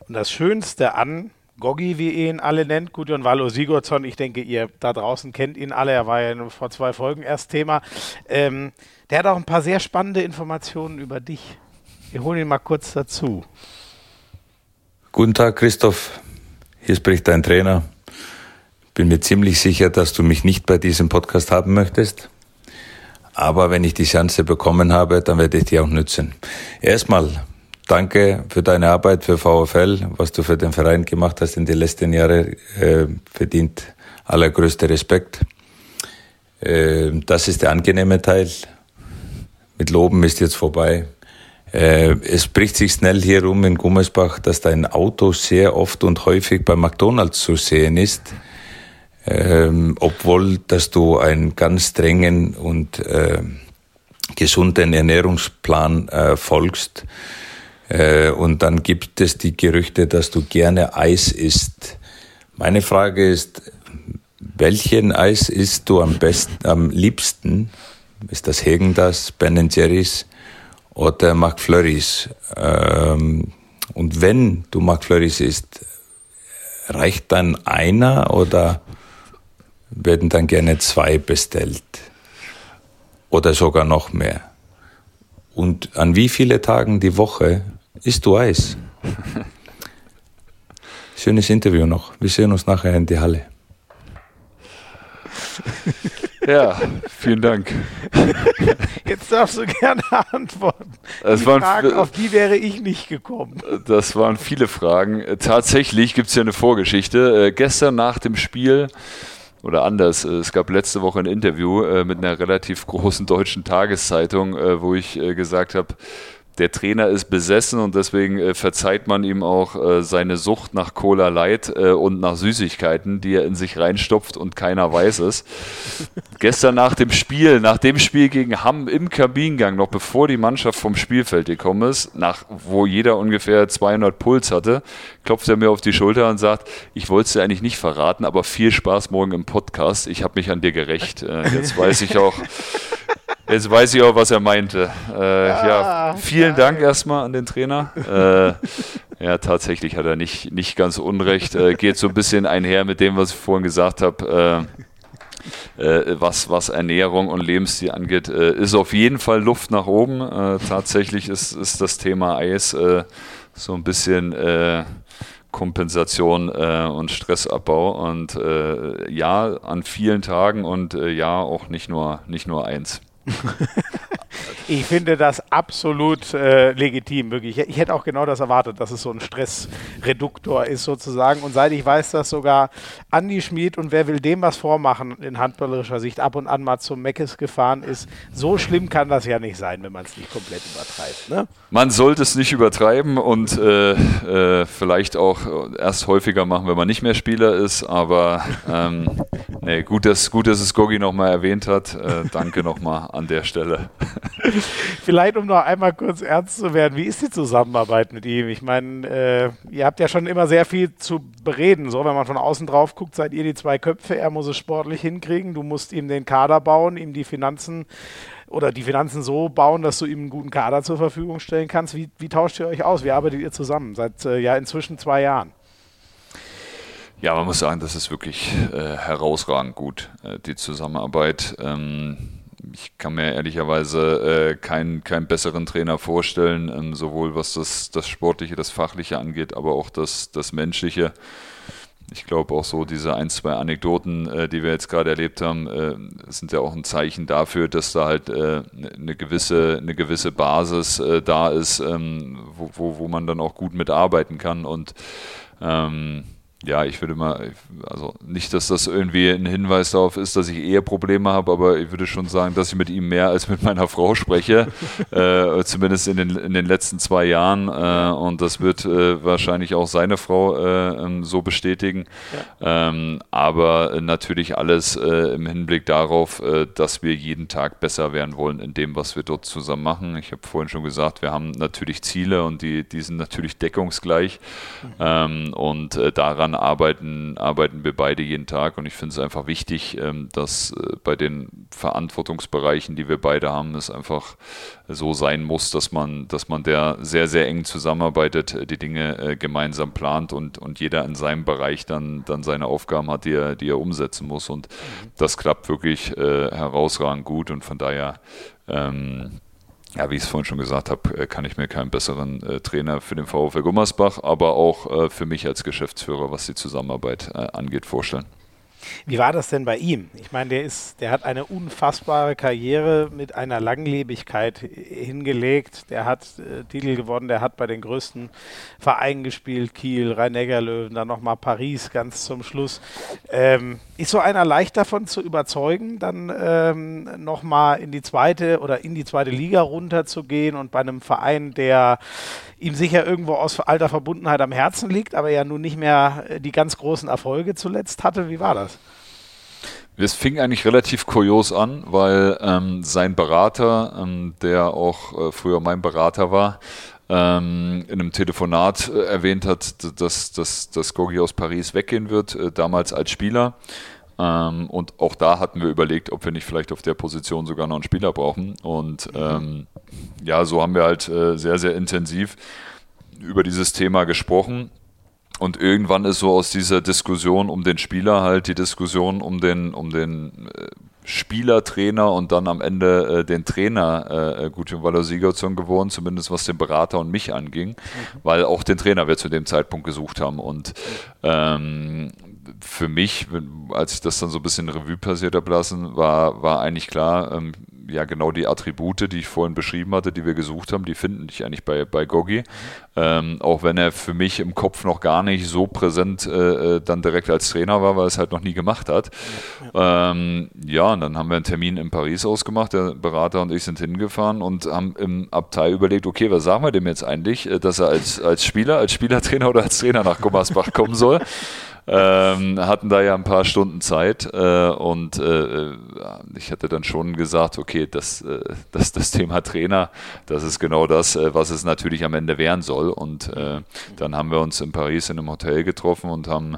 Und das Schönste an Goggi, wie ihr ihn alle nennt, Gudjon Valo Sigurdsson, ich denke, ihr da draußen kennt ihn alle, er war ja vor zwei Folgen erst Thema. Ähm, der hat auch ein paar sehr spannende Informationen über dich. Wir holen ihn mal kurz dazu. Guten Tag, Christoph. Hier spricht dein Trainer. Bin mir ziemlich sicher, dass du mich nicht bei diesem Podcast haben möchtest. Aber wenn ich die Chance bekommen habe, dann werde ich die auch nützen. Erstmal danke für deine Arbeit für VfL, was du für den Verein gemacht hast in den letzten Jahren, äh, verdient allergrößte Respekt. Äh, das ist der angenehme Teil. Mit Loben ist jetzt vorbei. Äh, es spricht sich schnell hier rum in Gummersbach, dass dein Auto sehr oft und häufig bei McDonalds zu sehen ist, ähm, obwohl dass du einen ganz strengen und äh, gesunden Ernährungsplan äh, folgst. Äh, und dann gibt es die Gerüchte, dass du gerne Eis isst. Meine Frage ist, welchen Eis isst du am besten, am liebsten? Ist das Hegen das, Ben Jerry's? Oder McFlurries. Ähm, und wenn du McFlurries isst, reicht dann einer oder werden dann gerne zwei bestellt? Oder sogar noch mehr? Und an wie viele Tagen die Woche isst du Eis? Schönes Interview noch. Wir sehen uns nachher in die Halle. Ja, vielen Dank. Jetzt darfst du gerne antworten. Das die waren Fragen, auf die wäre ich nicht gekommen. Das waren viele Fragen. Tatsächlich gibt es ja eine Vorgeschichte. Äh, gestern nach dem Spiel oder anders. Äh, es gab letzte Woche ein Interview äh, mit einer relativ großen deutschen Tageszeitung, wo ich gesagt habe, der Trainer ist besessen und deswegen äh, verzeiht man ihm auch äh, seine Sucht nach Cola Light äh, und nach Süßigkeiten, die er in sich reinstopft und keiner weiß es. Gestern nach dem Spiel, nach dem Spiel gegen Hamm im Kabinengang, noch bevor die Mannschaft vom Spielfeld gekommen ist, nach, wo jeder ungefähr 200 Puls hatte, klopft er mir auf die Schulter und sagt, ich wollte es dir eigentlich nicht verraten, aber viel Spaß morgen im Podcast. Ich habe mich an dir gerecht. Äh, jetzt weiß ich auch, Jetzt weiß ich auch, was er meinte. Äh, ja, vielen Dank erstmal an den Trainer. Äh, ja, tatsächlich hat er nicht, nicht ganz unrecht. Äh, geht so ein bisschen einher mit dem, was ich vorhin gesagt habe. Äh, äh, was, was Ernährung und Lebensstil angeht, äh, ist auf jeden Fall Luft nach oben. tatsächlich ist, ist das Thema Eis so ein bisschen Kompensation äh, und Stressabbau und äh, ja an vielen Tagen und äh, ja auch nicht nur nicht nur eins. ich finde das absolut äh, legitim, wirklich. Ich, ich, hätte auch genau das erwartet, dass es so ein Stressreduktor ist sozusagen. Und seit ich weiß, dass sogar Andi Schmid und wer will dem was vormachen, in handballerischer Sicht ab und an mal zum Meckes gefahren ist, so schlimm kann das ja nicht sein, wenn man es nicht komplett übertreibt. Ne? Man sollte es nicht übertreiben und äh, äh, vielleicht auch erst häufiger machen, wenn man nicht mehr Spieler ist. Aber ähm, nee, gut, dass, gut, dass es Gogi nochmal erwähnt hat. Äh, danke nochmal an der Stelle. Vielleicht, um noch einmal kurz ernst zu werden, wie ist die Zusammenarbeit mit ihm? Ich meine, äh, ihr habt ja schon immer sehr viel zu bereden. So, wenn man von außen drauf guckt, seid ihr die zwei Köpfe. Er muss es sportlich hinkriegen. Du musst ihm den Kader bauen, ihm die Finanzen oder die Finanzen so bauen, dass du ihm einen guten Kader zur Verfügung stellen kannst. Wie, wie tauscht ihr euch aus? Wie arbeitet ihr zusammen? Seit äh, ja inzwischen zwei Jahren. Ja, man muss sagen, das ist wirklich äh, herausragend gut, äh, die Zusammenarbeit. Ähm, ich kann mir ehrlicherweise äh, keinen, keinen besseren Trainer vorstellen, ähm, sowohl was das, das Sportliche, das Fachliche angeht, aber auch das, das Menschliche. Ich glaube auch so diese ein, zwei Anekdoten, äh, die wir jetzt gerade erlebt haben, äh, sind ja auch ein Zeichen dafür, dass da halt äh, eine, gewisse, eine gewisse Basis äh, da ist, ähm, wo, wo, wo man dann auch gut mitarbeiten kann und ähm, ja, ich würde mal, also nicht, dass das irgendwie ein Hinweis darauf ist, dass ich eher Probleme habe, aber ich würde schon sagen, dass ich mit ihm mehr als mit meiner Frau spreche, äh, zumindest in den, in den letzten zwei Jahren. Äh, und das wird äh, wahrscheinlich auch seine Frau äh, ähm, so bestätigen. Ja. Ähm, aber natürlich alles äh, im Hinblick darauf, äh, dass wir jeden Tag besser werden wollen in dem, was wir dort zusammen machen. Ich habe vorhin schon gesagt, wir haben natürlich Ziele und die, die sind natürlich deckungsgleich. Mhm. Ähm, und daran daran arbeiten, arbeiten wir beide jeden Tag und ich finde es einfach wichtig, ähm, dass äh, bei den Verantwortungsbereichen, die wir beide haben, es einfach so sein muss, dass man, dass man der sehr, sehr eng zusammenarbeitet, äh, die Dinge äh, gemeinsam plant und, und jeder in seinem Bereich dann, dann seine Aufgaben hat, die er, die er umsetzen muss. Und mhm. das klappt wirklich herausragend gut und von daher ähm, ja, wie ich es vorhin schon gesagt habe, äh, kann ich mir keinen besseren äh, Trainer für den VfL Gummersbach, aber auch äh, für mich als Geschäftsführer, was die Zusammenarbeit äh, angeht, vorstellen. Wie war das denn bei ihm? Ich meine, der ist, der hat eine unfassbare Karriere mit einer Langlebigkeit hingelegt. Der hat äh, Titel gewonnen, der hat bei den größten Vereinen gespielt, Kiel, Rhein-Neckar-Löwen, dann nochmal Paris ganz zum Schluss. Ähm, ist so einer leicht davon zu überzeugen, dann ähm, nochmal in die zweite oder in die zweite Liga runterzugehen und bei einem Verein, der ihm sicher irgendwo aus alter Verbundenheit am Herzen liegt, aber ja nun nicht mehr äh, die ganz großen Erfolge zuletzt hatte. Wie war das? Es fing eigentlich relativ kurios an, weil ähm, sein Berater, ähm, der auch äh, früher mein Berater war, ähm, in einem Telefonat äh, erwähnt hat, dass, dass, dass Gogi aus Paris weggehen wird, äh, damals als Spieler. Ähm, und auch da hatten wir überlegt, ob wir nicht vielleicht auf der Position sogar noch einen Spieler brauchen. Und ähm, ja, so haben wir halt äh, sehr, sehr intensiv über dieses Thema gesprochen. Und irgendwann ist so aus dieser Diskussion um den Spieler halt die Diskussion um den, um den äh, Spieler, Trainer und dann am Ende äh, den Trainer äh, Gutjun Waller Sigurdsson geworden, zumindest was den Berater und mich anging, mhm. weil auch den Trainer wir zu dem Zeitpunkt gesucht haben. Und ähm, für mich, als ich das dann so ein bisschen Revue passiert habe lassen, war, war eigentlich klar, ähm, ja genau die Attribute, die ich vorhin beschrieben hatte, die wir gesucht haben, die finden dich eigentlich bei, bei Gogi. Ähm, auch wenn er für mich im Kopf noch gar nicht so präsent äh, äh, dann direkt als Trainer war, weil er es halt noch nie gemacht hat. Ja, ähm, ja, und dann haben wir einen Termin in Paris ausgemacht. Der Berater und ich sind hingefahren und haben im Abteil überlegt, okay, was sagen wir dem jetzt eigentlich, äh, dass er als, als Spieler, als Spielertrainer oder als Trainer nach Gummersbach kommen soll ähm, hatten da ja ein paar Stunden Zeit äh, und äh, ich hatte dann schon gesagt, okay, das, äh, das, das Thema Trainer, das ist genau das, äh, was es natürlich am Ende werden soll. Und äh, dann haben wir uns in Paris in einem Hotel getroffen und haben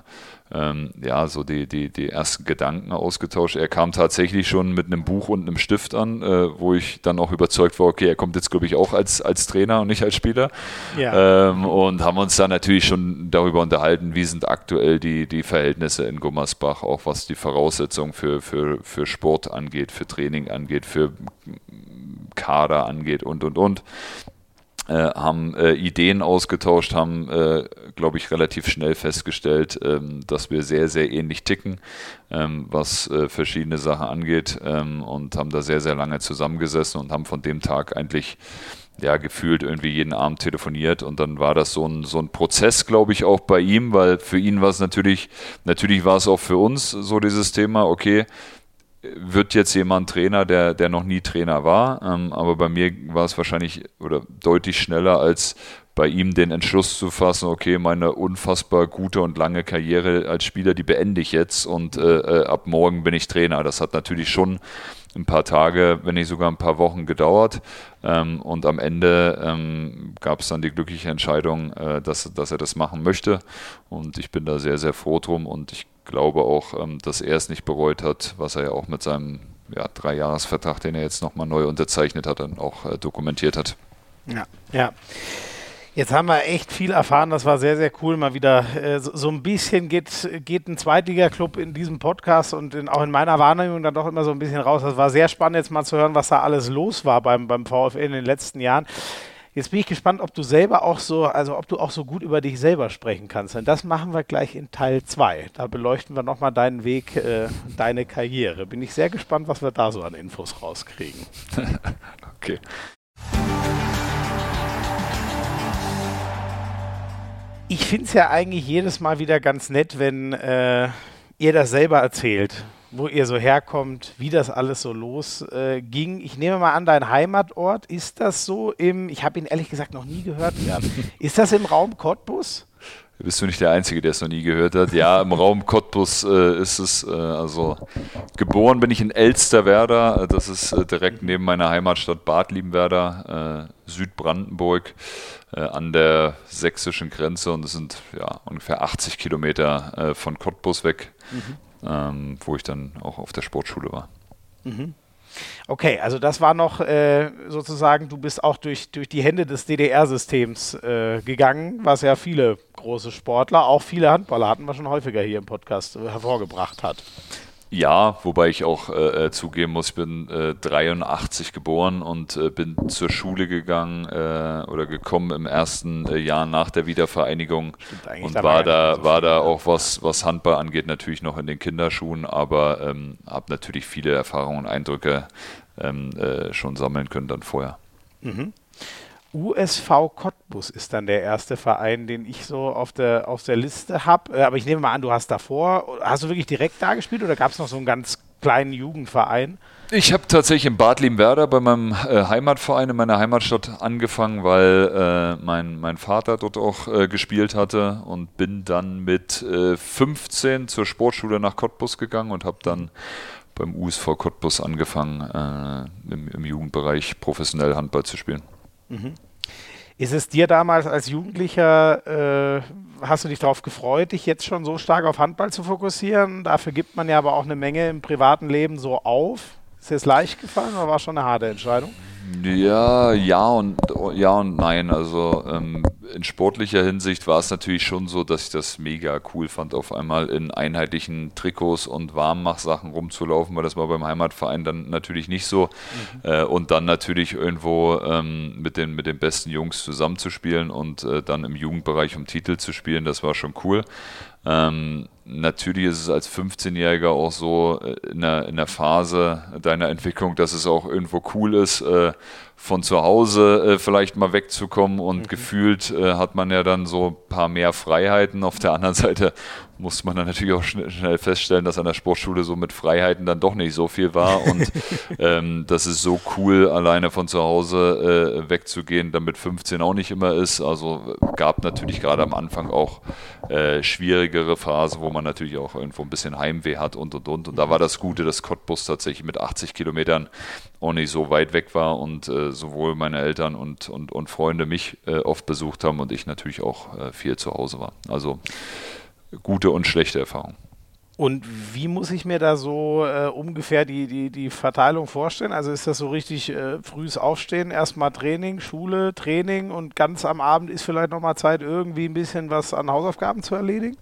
ähm, ja, so die, die, die ersten Gedanken ausgetauscht. Er kam tatsächlich schon mit einem Buch und einem Stift an, äh, wo ich dann auch überzeugt war, okay, er kommt jetzt, glaube ich, auch als, als Trainer und nicht als Spieler. Ja. Ähm, und haben uns dann natürlich schon darüber unterhalten, wie sind aktuell die, die Verhältnisse in Gummersbach, auch was die Voraussetzungen für, für, für Sport angeht, für Training angeht, für Kader angeht und, und, und. Äh, haben äh, Ideen ausgetauscht, haben, äh, glaube ich, relativ schnell festgestellt, ähm, dass wir sehr, sehr ähnlich ticken, ähm, was äh, verschiedene Sachen angeht ähm, und haben da sehr, sehr lange zusammengesessen und haben von dem Tag eigentlich ja, gefühlt irgendwie jeden Abend telefoniert. Und dann war das so ein, so ein Prozess, glaube ich, auch bei ihm, weil für ihn war es natürlich, natürlich war es auch für uns so dieses Thema, okay, wird jetzt jemand Trainer, der, der noch nie Trainer war. Ähm, aber bei mir war es wahrscheinlich oder deutlich schneller als bei ihm den Entschluss zu fassen, okay, meine unfassbar gute und lange Karriere als Spieler, die beende ich jetzt und äh, äh ab morgen bin ich Trainer. Das hat natürlich schon ein paar Tage, wenn nicht sogar ein paar Wochen gedauert. Ähm, und am Ende ähm, gab es dann die glückliche Entscheidung, äh, dass, dass er das machen möchte. Und ich bin da sehr, sehr froh drum. Und ich glaube auch, ähm, dass er es nicht bereut hat, was er ja auch mit seinem ja, Dreijahresvertrag, den er jetzt nochmal neu unterzeichnet hat, dann auch äh, dokumentiert hat. Ja, ja. Jetzt haben wir echt viel erfahren. Das war sehr, sehr cool. Mal wieder äh, so, ein bisschen geht, geht ein Zweitliga-Club in diesem Podcast und in, auch in meiner Wahrnehmung dann doch immer so ein bisschen raus. Das war sehr spannend, jetzt mal zu hören, was da alles los war beim, beim VfL in den letzten Jahren. Jetzt bin ich gespannt, ob du selber auch so, also ob du auch so gut über dich selber sprechen kannst. Denn das machen wir gleich in Teil 2. Da beleuchten wir nochmal deinen Weg, äh, deine Karriere. Bin ich sehr gespannt, was wir da so an Infos rauskriegen. okay. Ich finde es ja eigentlich jedes Mal wieder ganz nett, wenn äh, ihr das selber erzählt, wo ihr so herkommt, wie das alles so losging. Äh, ich nehme mal an, dein Heimatort, ist das so im, ich habe ihn ehrlich gesagt noch nie gehört gehabt, ist das im Raum Cottbus? Bist du nicht der Einzige, der es noch nie gehört hat? Ja, im Raum Cottbus äh, ist es. Äh, also geboren bin ich in Elsterwerda. Das ist äh, direkt neben meiner Heimatstadt Bad Liebenwerda, äh, Südbrandenburg. Äh, an der sächsischen Grenze und es sind ja ungefähr 80 Kilometer äh, von Cottbus weg, mhm. Ähm, wo ich dann auch auf der Sportschule war. Mhm. Okay, also das war noch äh, sozusagen, du bist auch durch, durch die Hände des DDR-Systems äh, gegangen, was ja viele große Sportler, auch viele Handballer hatten wir schon häufiger hier im Podcast äh, hervorgebracht hat. Ja, wobei ich auch äh, äh zugeben muss, ich bin äh, 83 geboren und äh, bin zur Schule gegangen äh, oder gekommen im ersten äh, Jahr nach der Wiedervereinigung und war da, so war da auch was, was Handball angeht, natürlich noch in den Kinderschuhen, aber ähm, habe natürlich viele Erfahrungen und Eindrücke ähm, schon sammeln können dann vorher. Mhm. USV Cottbus ist dann der erste Verein, den ich so auf der, auf der Liste habe. Äh, aber ich nehme mal an, du hast davor, hast du wirklich direkt da gespielt oder gab es noch so einen ganz kleinen Jugendverein? Ich habe tatsächlich in Bad Liebenwerda bei meinem äh, Heimatverein in meiner Heimatstadt angefangen, weil äh, mein, mein Vater dort auch äh, gespielt hatte und bin dann mit 15 äh, zur Sportschule nach Cottbus gegangen und habe dann beim USV Cottbus angefangen, äh, im, im Jugendbereich professionell Handball zu spielen. Mhm. Ist es dir damals als Jugendlicher, äh, hast du dich darauf gefreut, dich jetzt schon so stark auf Handball zu fokussieren? Dafür gibt man ja aber auch eine Menge im privaten Leben so auf. Ist dir das leicht gefallen oder war es schon eine harte Entscheidung? Ja, ja und ja und nein. Also ähm, in sportlicher Hinsicht war es natürlich schon so, dass ich das mega cool fand, auf einmal in einheitlichen Trikots und Warmmachsachen rumzulaufen, weil das war beim Heimatverein dann natürlich nicht so. Mhm. Äh, und dann natürlich irgendwo ähm, mit, den, mit den besten Jungs zusammenzuspielen und äh, dann im Jugendbereich um Titel zu spielen, das war schon cool. Ähm, natürlich ist es als 15-Jähriger auch so äh, in der, in der Phase deiner Entwicklung, dass es auch irgendwo cool ist, äh, von zu Hause äh, vielleicht mal wegzukommen und mhm. gefühlt äh, hat man ja dann so ein paar mehr Freiheiten. Auf der anderen Seite muss man dann natürlich auch schnell, schnell feststellen, dass an der Sportschule so mit Freiheiten dann doch nicht so viel war und ähm, das ist so cool, alleine von zu Hause äh, wegzugehen, damit 15 auch nicht immer ist. Also gab natürlich gerade am Anfang auch äh, schwierigere Phasen, wo man natürlich auch irgendwo ein bisschen Heimweh hat und und und. Und da war das Gute, dass Cottbus tatsächlich mit 80 Kilometern auch nicht so weit weg war und äh, sowohl meine Eltern und, und, und Freunde mich äh, oft besucht haben und ich natürlich auch äh, viel zu Hause war. Also gute und schlechte Erfahrungen. Und wie muss ich mir da so äh, ungefähr die, die, die Verteilung vorstellen? Also ist das so richtig äh, frühes Aufstehen, erstmal Training, Schule, Training und ganz am Abend ist vielleicht nochmal Zeit, irgendwie ein bisschen was an Hausaufgaben zu erledigen?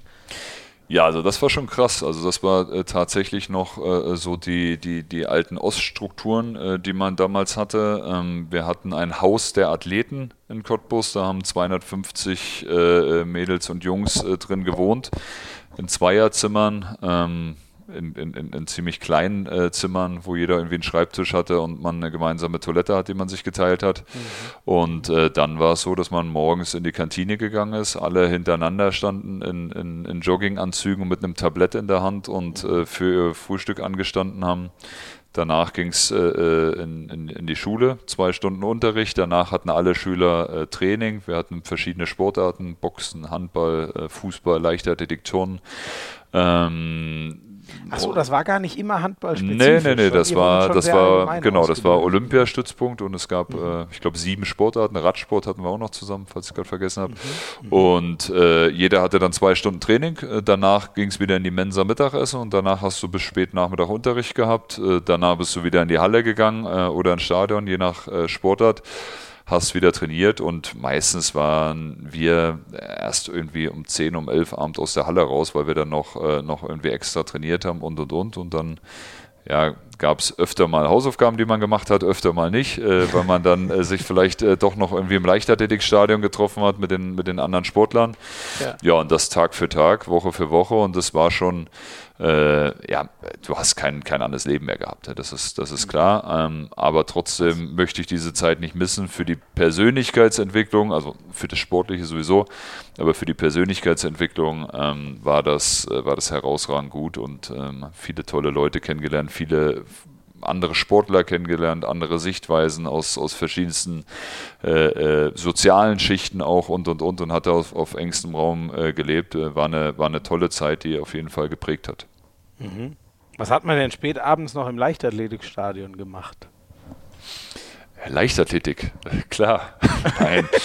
Ja, also das war schon krass. Also das war äh, tatsächlich noch äh, so die, die, die alten Oststrukturen, äh, die man damals hatte. Ähm, wir hatten ein Haus der Athleten in Cottbus, da haben 250 äh, äh, Mädels und Jungs äh, drin gewohnt, in Zweierzimmern. Ähm, in, in, in, ziemlich kleinen äh, Zimmern, wo jeder irgendwie einen Schreibtisch hatte und man eine gemeinsame Toilette hat, die man sich geteilt hat. Mhm. Und äh, dann war es so, dass man morgens in die Kantine gegangen ist, alle hintereinander standen in, in, in Jogginganzügen mit einem Tablett in der Hand und äh, für ihr Frühstück angestanden haben. Danach ging es äh, äh, in, in, in, die Schule, zwei Stunden Unterricht. Danach hatten alle Schüler äh, Training. Wir hatten verschiedene Sportarten, Boxen, Handball, Fußball, Leichtathletik, Turnen. Ähm, Achso, das war gar nicht immer Handballspezifisch. Nee, nee, nee, das war, das war, genau, das war Olympiastützpunkt und es gab, mhm. äh, ich glaube, sieben Sportarten. Radsport hatten wir auch noch zusammen, falls ich gerade vergessen habe. Mhm. Mhm. Und äh, jeder hatte dann zwei Stunden Training. Äh, danach ging es wieder in die Mensa Mittagessen und danach hast du bis spät Nachmittag Unterricht gehabt. Äh, danach bist du wieder in die Halle gegangen äh, oder ins Stadion, je nach äh, Sportart hast wieder trainiert und meistens waren wir erst irgendwie um 10, um 11 Abend aus der Halle raus, weil wir dann noch, äh, noch irgendwie extra trainiert haben und und und und dann ja, gab es öfter mal Hausaufgaben, die man gemacht hat, öfter mal nicht, äh, weil man dann äh, sich vielleicht äh, doch noch irgendwie im Leichtathletikstadion getroffen hat mit den, mit den anderen Sportlern. Ja. ja, und das Tag für Tag, Woche für Woche und das war schon äh, ja, du hast kein, kein anderes Leben mehr gehabt. Das ist, das ist klar. Ähm, aber trotzdem möchte ich diese Zeit nicht missen für die Persönlichkeitsentwicklung, also für das Sportliche sowieso, aber für die Persönlichkeitsentwicklung ähm, war, das, äh, war das herausragend gut und ähm, viele tolle Leute kennengelernt, viele andere Sportler kennengelernt, andere Sichtweisen aus, aus verschiedensten äh, äh, sozialen Schichten auch und und und und hatte auf, auf engstem Raum äh, gelebt. Äh, war, eine, war eine tolle Zeit, die auf jeden Fall geprägt hat. Mhm. Was hat man denn spät abends noch im Leichtathletikstadion gemacht? Leichtathletik, klar. Nein.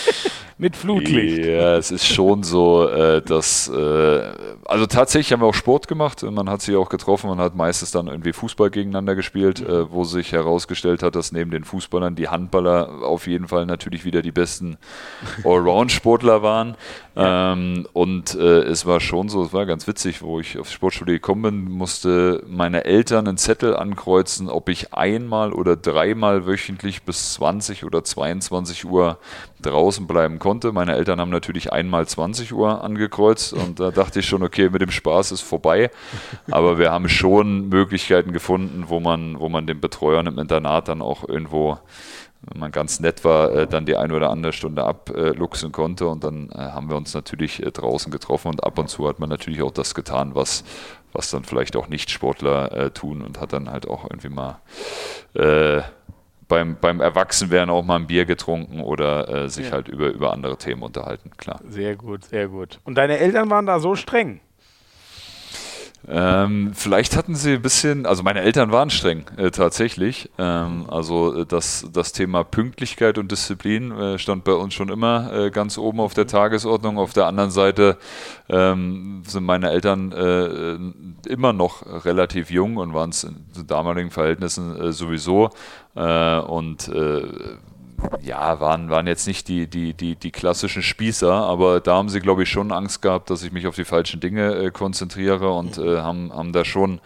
Mit Flutlicht. Ja, es ist schon so, äh, dass, äh, also tatsächlich haben wir auch Sport gemacht. Man hat sich auch getroffen und hat meistens dann irgendwie Fußball gegeneinander gespielt, mhm. äh, wo sich herausgestellt hat, dass neben den Fußballern die Handballer auf jeden Fall natürlich wieder die besten Allround-Sportler waren. Ähm, und äh, es war schon so, es war ganz witzig, wo ich aufs Sportstudio gekommen bin, musste meine Eltern einen Zettel ankreuzen, ob ich einmal oder dreimal wöchentlich bis 20 oder 22 Uhr draußen bleiben konnte. Meine Eltern haben natürlich einmal 20 Uhr angekreuzt und da dachte ich schon, okay, mit dem Spaß ist vorbei. Aber wir haben schon Möglichkeiten gefunden, wo man, wo man den Betreuern im Internat dann auch irgendwo man ganz nett war, äh, dann die eine oder andere Stunde abluchsen konnte. Und dann äh, haben wir uns natürlich äh, draußen getroffen und ab und zu hat man natürlich auch das getan, was, was dann vielleicht auch Nicht-Sportler tun und hat dann halt auch irgendwie mal äh, beim, beim Erwachsenwerden auch mal ein Bier getrunken oder äh, sich ja. halt über, über andere Themen unterhalten, klar. Sehr gut, sehr gut. Und deine Eltern waren da so streng? Ähm, vielleicht hatten sie ein bisschen, also meine Eltern waren streng, äh, tatsächlich. Ähm, also äh, das, das Thema Pünktlichkeit und Disziplin äh, stand bei uns schon immer äh, ganz oben auf der Tagesordnung. Auf der anderen Seite ähm, sind meine Eltern äh, immer noch relativ jung und waren es in damaligen Verhältnissen äh, sowieso. und ja, waren, waren jetzt nicht die, die, die, die klassischen Spießer, aber da haben sie, glaube ich, schon Angst gehabt, dass ich mich auf die falschen Dinge äh, konzentriere und äh, haben, haben da schon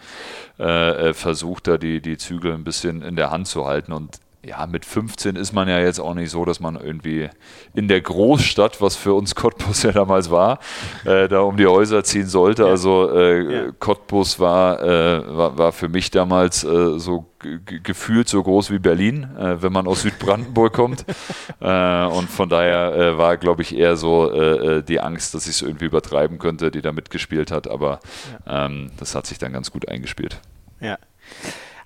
äh, äh, versucht, da die, die Zügel ein bisschen in der Hand zu halten. Und ja, mit 15 ist man ja jetzt auch nicht so, dass man irgendwie in der Großstadt, was für uns Cottbus ja damals war, äh, da um die Häuser ziehen sollte. Ja. Also äh, ja. Cottbus war, äh, war, war, für mich damals äh, so gefühlt so groß wie Berlin, äh, wenn man aus Südbrandenburg kommt. Äh, und von daher war, glaube ich, eher so die Angst, dass ich es irgendwie übertreiben könnte, die da mitgespielt hat. Aber ähm, das hat sich dann ganz gut eingespielt. Ja.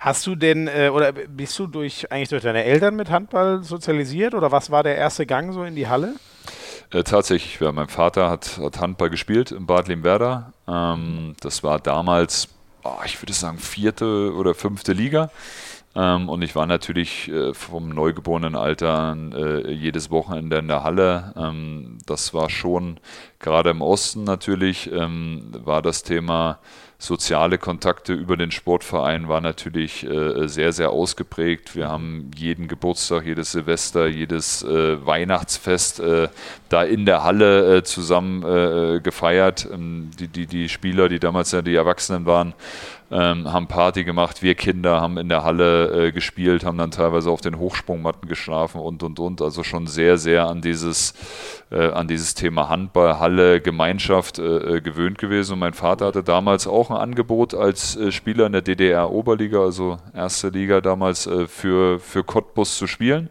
Hast du denn, äh, oder bist du durch eigentlich durch deine Eltern mit Handball sozialisiert oder was war der erste Gang so in die Halle? Äh, tatsächlich, ja, mein Vater hat, hat, Handball gespielt in Bad Limwerder. Ähm, das war damals, oh, ich würde sagen, vierte oder fünfte Liga. Ähm, und ich war natürlich äh, vom Neugeborenenalter äh, jedes Wochenende in der Halle. Ähm, das war schon, gerade im Osten natürlich, ähm, war das Thema soziale Kontakte über den Sportverein war natürlich äh, sehr, sehr ausgeprägt. Wir haben jeden Geburtstag, jedes Silvester, jedes äh, Weihnachtsfest äh, da in der Halle äh, zusammen äh, gefeiert. Ähm, die, die, die Spieler, die damals ja die Erwachsenen waren, ähm, haben Party gemacht. Wir Kinder haben in der Halle äh, gespielt, haben dann teilweise auf den Hochsprungmatten geschlafen und und und. Also schon sehr, sehr an dieses, äh, an dieses Thema Handball, Halle, Gemeinschaft äh, äh gewöhnt gewesen. Und mein Vater hatte damals auch ein Angebot als äh, Spieler in der DDR-Oberliga, also erste Liga damals, äh, für, für Cottbus zu spielen.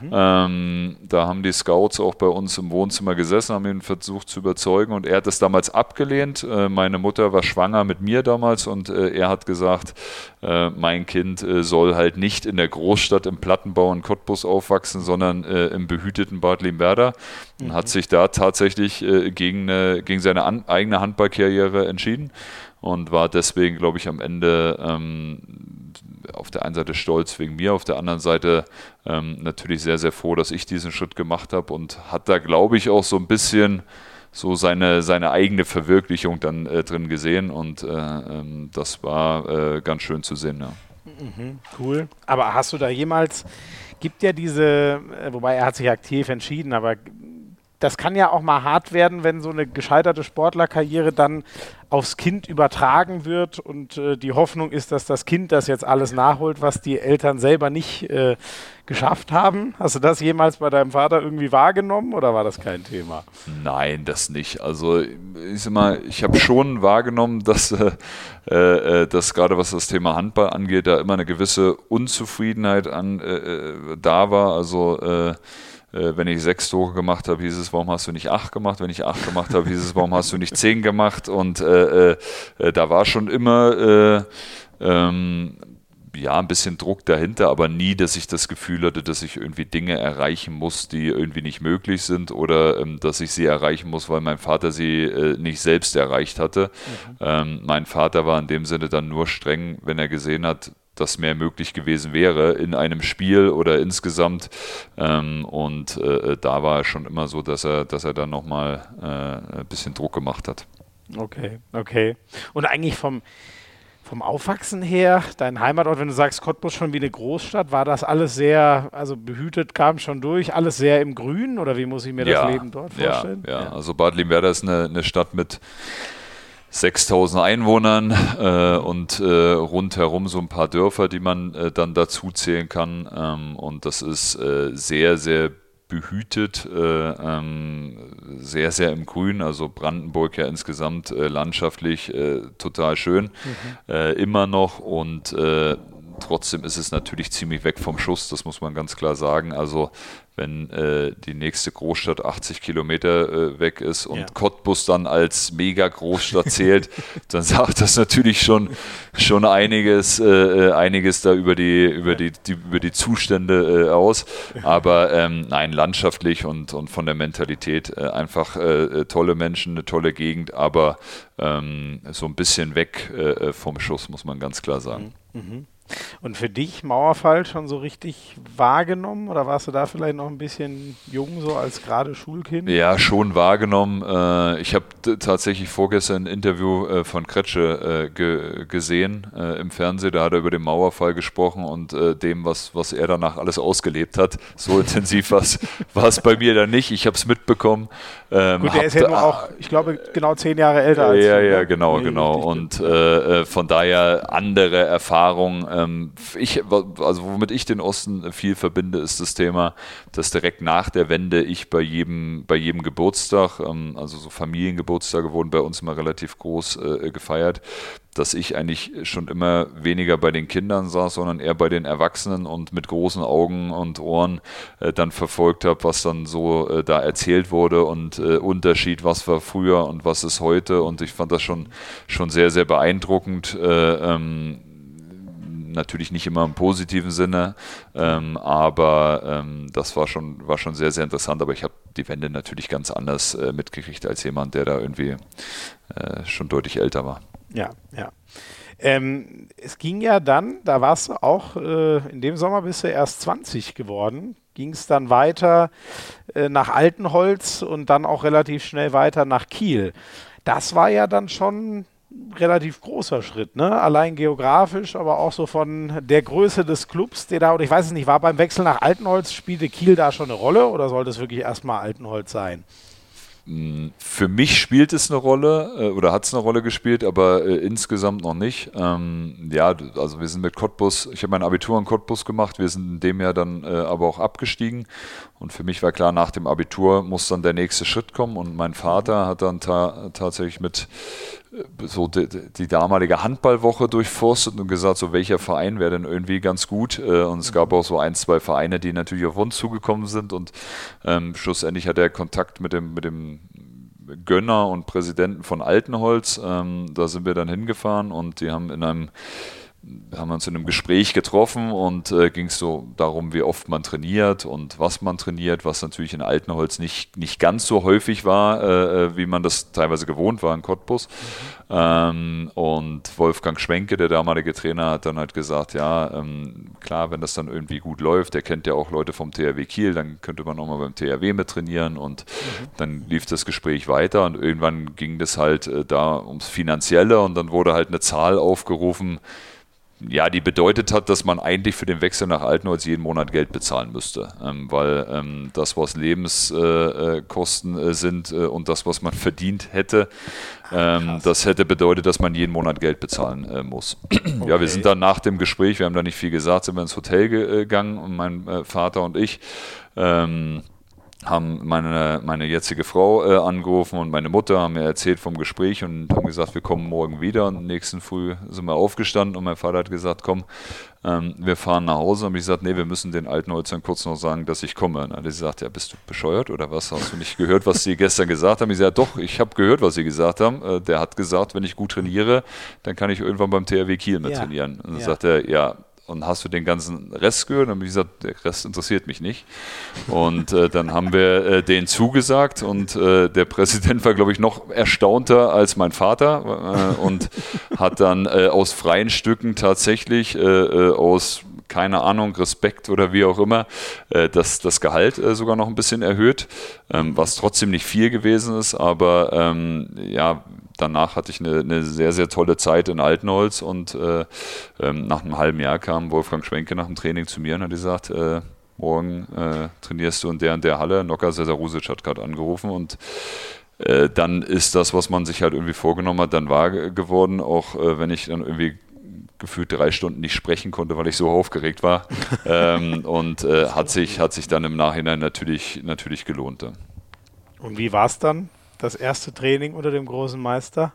Mhm. Ähm, da haben die Scouts auch bei uns im Wohnzimmer gesessen, haben ihn versucht zu überzeugen und er hat das damals abgelehnt. meine Mutter war schwanger mit mir damals und er hat gesagt, mein Kind soll halt nicht in der Großstadt im Plattenbau in Cottbus aufwachsen, sondern im behüteten Bad Limwerder und mhm. hat sich da tatsächlich äh, gegen, eine, gegen seine an, eigene Handballkarriere entschieden und war deswegen, glaube ich, am Ende ähm, auf der einen Seite stolz wegen mir, auf der anderen Seite ähm, natürlich sehr, sehr froh, dass ich diesen Schritt gemacht habe und hat da, glaube ich, auch so ein bisschen so seine, seine eigene Verwirklichung dann äh, drin gesehen und äh, ähm, das war äh, ganz schön zu sehen. Ja. Mhm, cool. Aber hast du da jemals, gibt ja diese, äh, wobei er hat sich aktiv entschieden, aber das kann ja auch mal hart werden, wenn so eine gescheiterte Sportlerkarriere dann aufs Kind übertragen wird und äh, die Hoffnung ist, dass das Kind das jetzt alles nachholt, was die Eltern selber nicht äh, geschafft haben. Hast du das jemals bei deinem Vater irgendwie wahrgenommen oder war das kein Thema? Nein, das nicht. Also ich sag mal, ich habe schon wahrgenommen, dass, äh, äh, dass gerade was das Thema Handball angeht, da immer eine gewisse Unzufriedenheit an, äh, äh, da war. Also äh, wenn ich sechs Tore gemacht habe, hieß es, warum hast du nicht acht gemacht? Wenn ich acht gemacht habe, hieß es, warum hast du nicht zehn gemacht? Und äh, äh, da war schon immer äh, ähm, ja, ein bisschen Druck dahinter, aber nie, dass ich das Gefühl hatte, dass ich irgendwie Dinge erreichen muss, die irgendwie nicht möglich sind oder ähm, dass ich sie erreichen muss, weil mein Vater sie äh, nicht selbst erreicht hatte. Mhm. Ähm, mein Vater war in dem Sinne dann nur streng, wenn er gesehen hat, das mehr möglich gewesen wäre in einem Spiel oder insgesamt. Ähm, und äh, da war es schon immer so, dass er, dass er dann nochmal äh, ein bisschen Druck gemacht hat. Okay, okay. Und eigentlich vom, vom Aufwachsen her, dein Heimatort, wenn du sagst, Cottbus schon wie eine Großstadt, war das alles sehr, also behütet kam schon durch, alles sehr im Grün oder wie muss ich mir ja, das Leben dort vorstellen? Ja, ja. ja. also Bad Limwerder ist eine, eine Stadt mit 6000 Einwohnern äh, und äh, rundherum so ein paar Dörfer, die man äh, dann dazu zählen kann. Ähm, und das ist äh, sehr, sehr behütet, äh, ähm, sehr, sehr im Grün. Also Brandenburg ja insgesamt äh, landschaftlich total schön, mhm. immer noch. Und trotzdem ist es natürlich ziemlich weg vom Schuss, das muss man ganz klar sagen. Also wenn äh, die nächste Großstadt 80 Kilometer äh, weg ist und ja. Cottbus dann als Mega-Großstadt zählt, dann sagt das natürlich schon, schon einiges, äh, äh einiges da über die, über die, die über die Zustände äh, aus. Aber ähm, nein, landschaftlich und, und von der Mentalität äh, einfach tolle Menschen, eine tolle Gegend, aber ähm, so ein bisschen weg vom Schuss, muss man ganz klar sagen. Mhm. Und für dich Mauerfall schon so richtig wahrgenommen oder warst du da vielleicht noch ein bisschen jung, so als gerade Schulkind? Ja, schon wahrgenommen. Äh, ich habe tatsächlich vorgestern ein Interview äh, von Kretsche äh, gesehen im Fernsehen. Da hat er über den Mauerfall gesprochen und dem, was, was er danach alles ausgelebt hat. So intensiv war es bei mir dann nicht. Ich habe es mitbekommen. Ähm, Gut, der ist ja nur auch, ich glaube, genau zehn Jahre älter als Ja, du, ja, ne? genau, genau. Und von daher andere Erfahrungen ich, also womit ich den Osten viel verbinde, ist das Thema, dass direkt nach der Wende ich bei jedem, bei jedem Geburtstag, ähm, also so Familiengeburtstage wurden bei uns immer relativ groß äh, gefeiert, dass ich eigentlich schon immer weniger bei den Kindern saß, sondern eher bei den Erwachsenen und mit großen Augen und Ohren äh, dann verfolgt habe, was dann so äh, da erzählt wurde und Unterschied, was war früher und was ist heute. Und ich fand das schon, schon sehr, sehr beeindruckend. Äh, ähm, natürlich nicht immer im positiven Sinne, ähm, aber ähm, das war schon, war schon sehr, sehr interessant. Aber ich habe die Wende natürlich ganz anders äh, mitgekriegt als jemand, der da irgendwie äh, schon deutlich älter war. Ja, ja. Ähm, es ging ja dann, da warst du auch, äh, in dem Sommer bist du erst 20 geworden, ging es dann weiter äh, nach Altenholz und dann auch relativ schnell weiter nach Kiel. Das war ja dann schon relativ großer Schritt, ne? Allein geografisch, aber auch so von der Größe des Clubs, der da, und ich weiß es nicht, war beim Wechsel nach Altenholz, spielte Kiel da schon eine Rolle oder sollte es wirklich erstmal Altenholz sein? Für mich spielt es eine Rolle äh, oder hat es eine Rolle gespielt, aber äh, insgesamt noch nicht. Ähm, ja, also wir sind mit Cottbus, ich habe mein Abitur in Cottbus gemacht, wir sind in dem Jahr dann äh, aber auch abgestiegen und für mich war klar, nach dem Abitur muss dann der nächste Schritt kommen und mein Vater hat dann ta tatsächlich mit so die, die, damalige Handballwoche durchforstet und gesagt, so welcher Verein wäre denn irgendwie ganz gut. Äh, und es gab auch so ein, zwei Vereine, die natürlich auf uns zugekommen sind. Und ähm, schlussendlich hat er Kontakt mit dem, mit dem Gönner und Präsidenten von Altenholz. Ähm, da sind wir dann hingefahren und die haben in einem haben uns in einem Gespräch getroffen und äh, ging es so darum, wie oft man trainiert und was man trainiert, was natürlich in Altenholz nicht, nicht ganz so häufig war, äh, äh wie man das teilweise gewohnt war in Cottbus. Mhm. Ähm, und Wolfgang Schwenke, der damalige Trainer, hat dann halt gesagt, ja, ähm, klar, wenn das dann irgendwie gut läuft, der kennt ja auch Leute vom THW Kiel, dann könnte man auch mal beim THW mit trainieren und mhm. dann lief das Gespräch weiter und irgendwann ging das halt äh, da ums Finanzielle und dann wurde halt eine Zahl aufgerufen, ja, die bedeutet hat, dass man eigentlich für den Wechsel nach Altenholz jeden Monat Geld bezahlen müsste, ähm, weil ähm, das, was Lebenskosten äh, äh, sind äh, und das, was man verdient hätte, ähm, das hätte bedeutet, dass man jeden Monat Geld bezahlen äh, muss. Okay. Ja, wir sind dann nach dem Gespräch, wir haben da nicht viel gesagt, sind wir ins Hotel äh, gegangen und mein äh, Vater und ich. Ähm, haben meine, meine jetzige Frau äh, angerufen und meine Mutter haben mir erzählt vom Gespräch und haben gesagt, wir kommen morgen wieder. Und nächsten Früh sind wir aufgestanden und mein Vater hat gesagt, komm, ähm, wir fahren nach Hause. Und ich gesagt, nee, wir müssen den alten Holzern kurz noch sagen, dass ich komme. Und dann hat sie gesagt, ja, bist du bescheuert oder was? Hast du nicht gehört, was sie gestern gesagt haben? Ich sagte, doch, ich habe gehört, was sie gesagt haben. Äh, der hat gesagt, wenn ich gut trainiere, dann kann ich irgendwann beim THW Kiel mit ja. trainieren. Und dann ja. sagt er, ja, und hast du den ganzen Rest gehört? Und dann habe ich gesagt, der Rest interessiert mich nicht. Und äh, dann haben wir äh, den zugesagt und äh, der Präsident war, glaube ich, noch erstaunter als mein Vater äh, und hat dann äh, aus freien Stücken tatsächlich äh, aus keine Ahnung, Respekt oder wie auch immer, das, das Gehalt sogar noch ein bisschen erhöht, ähm, was trotzdem nicht viel gewesen ist, aber ähm, ja, danach hatte ich eine, eine, sehr, sehr tolle Zeit in Altenholz und äh, ähm, nach einem halben Jahr kam Wolfgang Schwenke nach dem Training zu mir und hat gesagt, äh, morgen äh, trainierst du in der und der Halle. Nocker Sesarusic hat gerade angerufen und äh, dann ist das, was man sich halt irgendwie vorgenommen hat, dann wahr geworden, auch äh, wenn ich dann irgendwie gefühlt drei Stunden nicht sprechen konnte, weil ich so aufgeregt war. ähm, und äh, hat, sich, hat sich dann im Nachhinein natürlich, natürlich gelohnt. Und wie war es dann? Das erste Training unter dem großen Meister?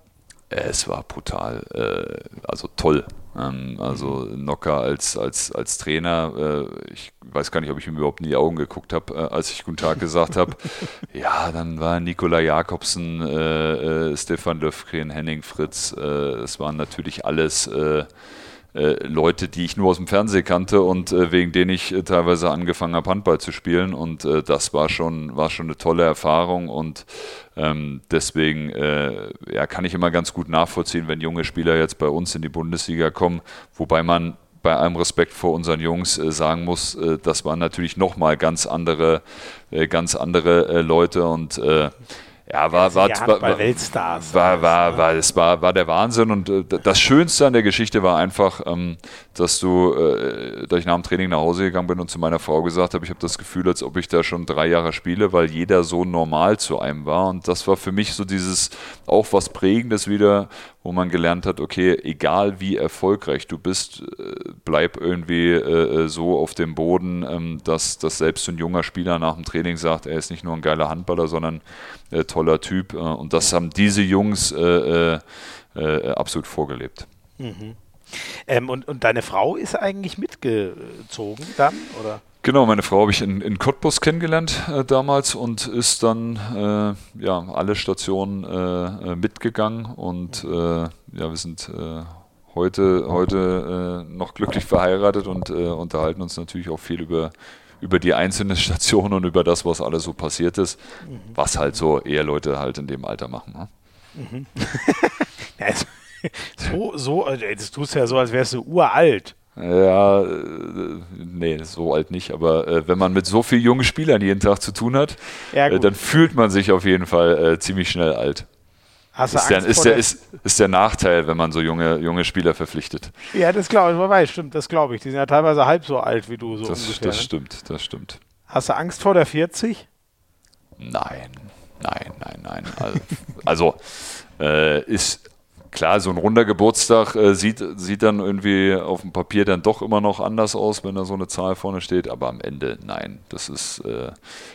Es war brutal, äh, also toll. Ähm, also Nocker als, als, als Trainer, äh, ich weiß gar nicht, ob ich ihm überhaupt in die Augen geguckt habe, äh, als ich Guten Tag gesagt habe. ja, dann war Nikola Jakobsen, äh, äh, Stefan Löfgren, Henning Fritz. Äh, es waren natürlich alles Leute, die ich nur aus dem Fernsehen kannte und äh, wegen denen ich äh, teilweise angefangen habe, Handball zu spielen. Und äh, das war schon, war schon eine tolle Erfahrung. Und ähm, deswegen äh, ja, kann ich immer ganz gut nachvollziehen, wenn junge Spieler jetzt bei uns in die Bundesliga kommen, wobei man bei allem Respekt vor unseren Jungs äh, sagen muss, äh, das waren natürlich nochmal ganz andere, äh, ganz andere Leute. Und ja, war, war, war, war, Weltstars. War, war, war, es war, war der Wahnsinn und äh, das Schönste an der Geschichte war einfach, ähm, dass du, äh, dass ich nach dem Training nach Hause gegangen bin und zu meiner Frau gesagt habe, ich habe das Gefühl, als ob ich da schon drei Jahre spiele, weil jeder so normal zu einem war und das war für mich so dieses, auch was Prägendes wieder, wo man gelernt hat, okay, egal wie erfolgreich du bist, äh, bleib irgendwie äh, so auf dem Boden, ähm, dass, dass selbst ein junger Spieler nach dem Training sagt, er ist nicht nur ein geiler Handballer, sondern äh, toller Typ. Äh, und das haben diese Jungs äh, äh, absolut vorgelebt. Mhm. Ähm, und, und deine Frau ist eigentlich mitgezogen dann, oder? Genau, meine Frau habe ich in, in Cottbus kennengelernt äh, damals und ist dann äh, ja, alle Stationen äh, äh mitgegangen und äh, ja, wir sind äh, heute, heute noch glücklich verheiratet und unterhalten uns natürlich auch viel über, über die einzelnen Stationen und über das, was alles so passiert ist, mhm. was halt so eher Leute halt in dem Alter machen. Ne? Mhm. so, so, das tust du ja so, als wärst du uralt. Ja, äh, nee, so alt nicht, aber äh, wenn man mit so vielen jungen Spielern jeden Tag zu tun hat, ja, äh, dann fühlt man sich auf jeden Fall äh, ziemlich schnell alt. Hast ist, der, ist, der, ist, ist der Nachteil, wenn man so junge, junge Spieler verpflichtet. Ja, das glaube ich, stimmt, das glaube ich. Die sind ja teilweise halb so alt wie du, so das, ungefähr. Das ne? stimmt, das stimmt. Hast du Angst vor der 40? Nein, nein, nein, nein. Also, also ist klar, so ein runder Geburtstag äh, sieht, sieht dann irgendwie auf dem Papier dann doch immer noch anders aus, wenn da so eine Zahl vorne steht, aber am Ende nein. Das ist, äh,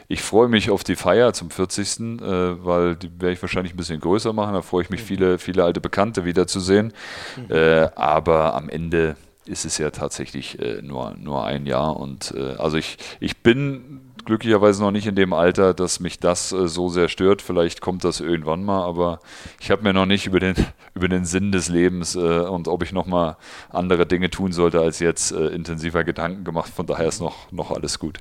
ich freue mich auf die Feier zum 40., äh, weil die werde ich wahrscheinlich ein bisschen größer machen. Da freue ich mich, mhm. viele, viele alte Bekannte wiederzusehen. Mhm. Äh, aber am Ende ist es ja tatsächlich äh, nur, nur ein Jahr und äh, also ich, ich bin glücklicherweise noch nicht in dem Alter, dass mich das äh, so sehr stört. Vielleicht kommt das irgendwann mal, aber ich habe mir noch nicht über den, über den Sinn des Lebens äh, und ob ich noch mal andere Dinge tun sollte als jetzt äh, intensiver Gedanken gemacht. Von daher ist noch, noch alles gut.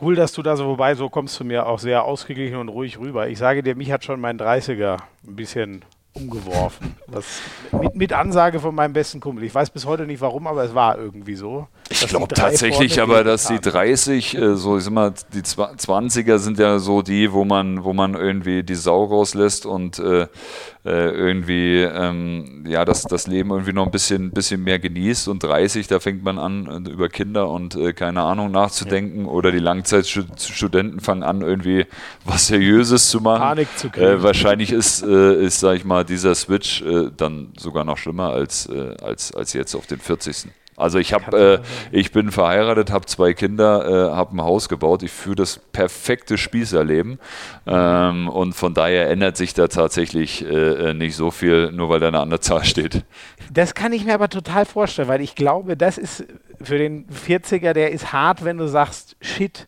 Cool, dass du da so, wobei so kommst du mir auch sehr ausgeglichen und ruhig rüber. Ich sage dir, mich hat schon mein 30er ein bisschen umgeworfen. Das, mit, mit, Ansage von meinem besten Kumpel. Ich weiß bis heute nicht warum, aber es war irgendwie so. Ich glaube tatsächlich aber, dass die 30, äh, so ich sag mal, die 20er sind ja so die, wo man, wo man irgendwie die Sau rauslässt und äh, äh, irgendwie ähm, ja, das, das Leben irgendwie noch ein bisschen, bisschen mehr genießt und 30, da fängt man an, äh, über Kinder und äh, keine Ahnung nachzudenken ja. oder die Langzeitstudenten fangen an, irgendwie was Seriöses zu machen. Panik zu kriegen. Äh, wahrscheinlich ist, äh, ist, sag ich mal, dieser Switch äh, dann sogar noch schlimmer als, als, als jetzt auf den 40. Also ich habe, äh, ich bin verheiratet, habe zwei Kinder, äh, habe ein Haus gebaut. Ich führe das perfekte Spießerleben ähm, und von daher ändert sich da tatsächlich äh, äh nicht so viel, nur weil da eine andere Zahl steht. Das kann ich mir aber total vorstellen, weil ich glaube, das ist für den 40er, der ist hart, wenn du sagst, shit,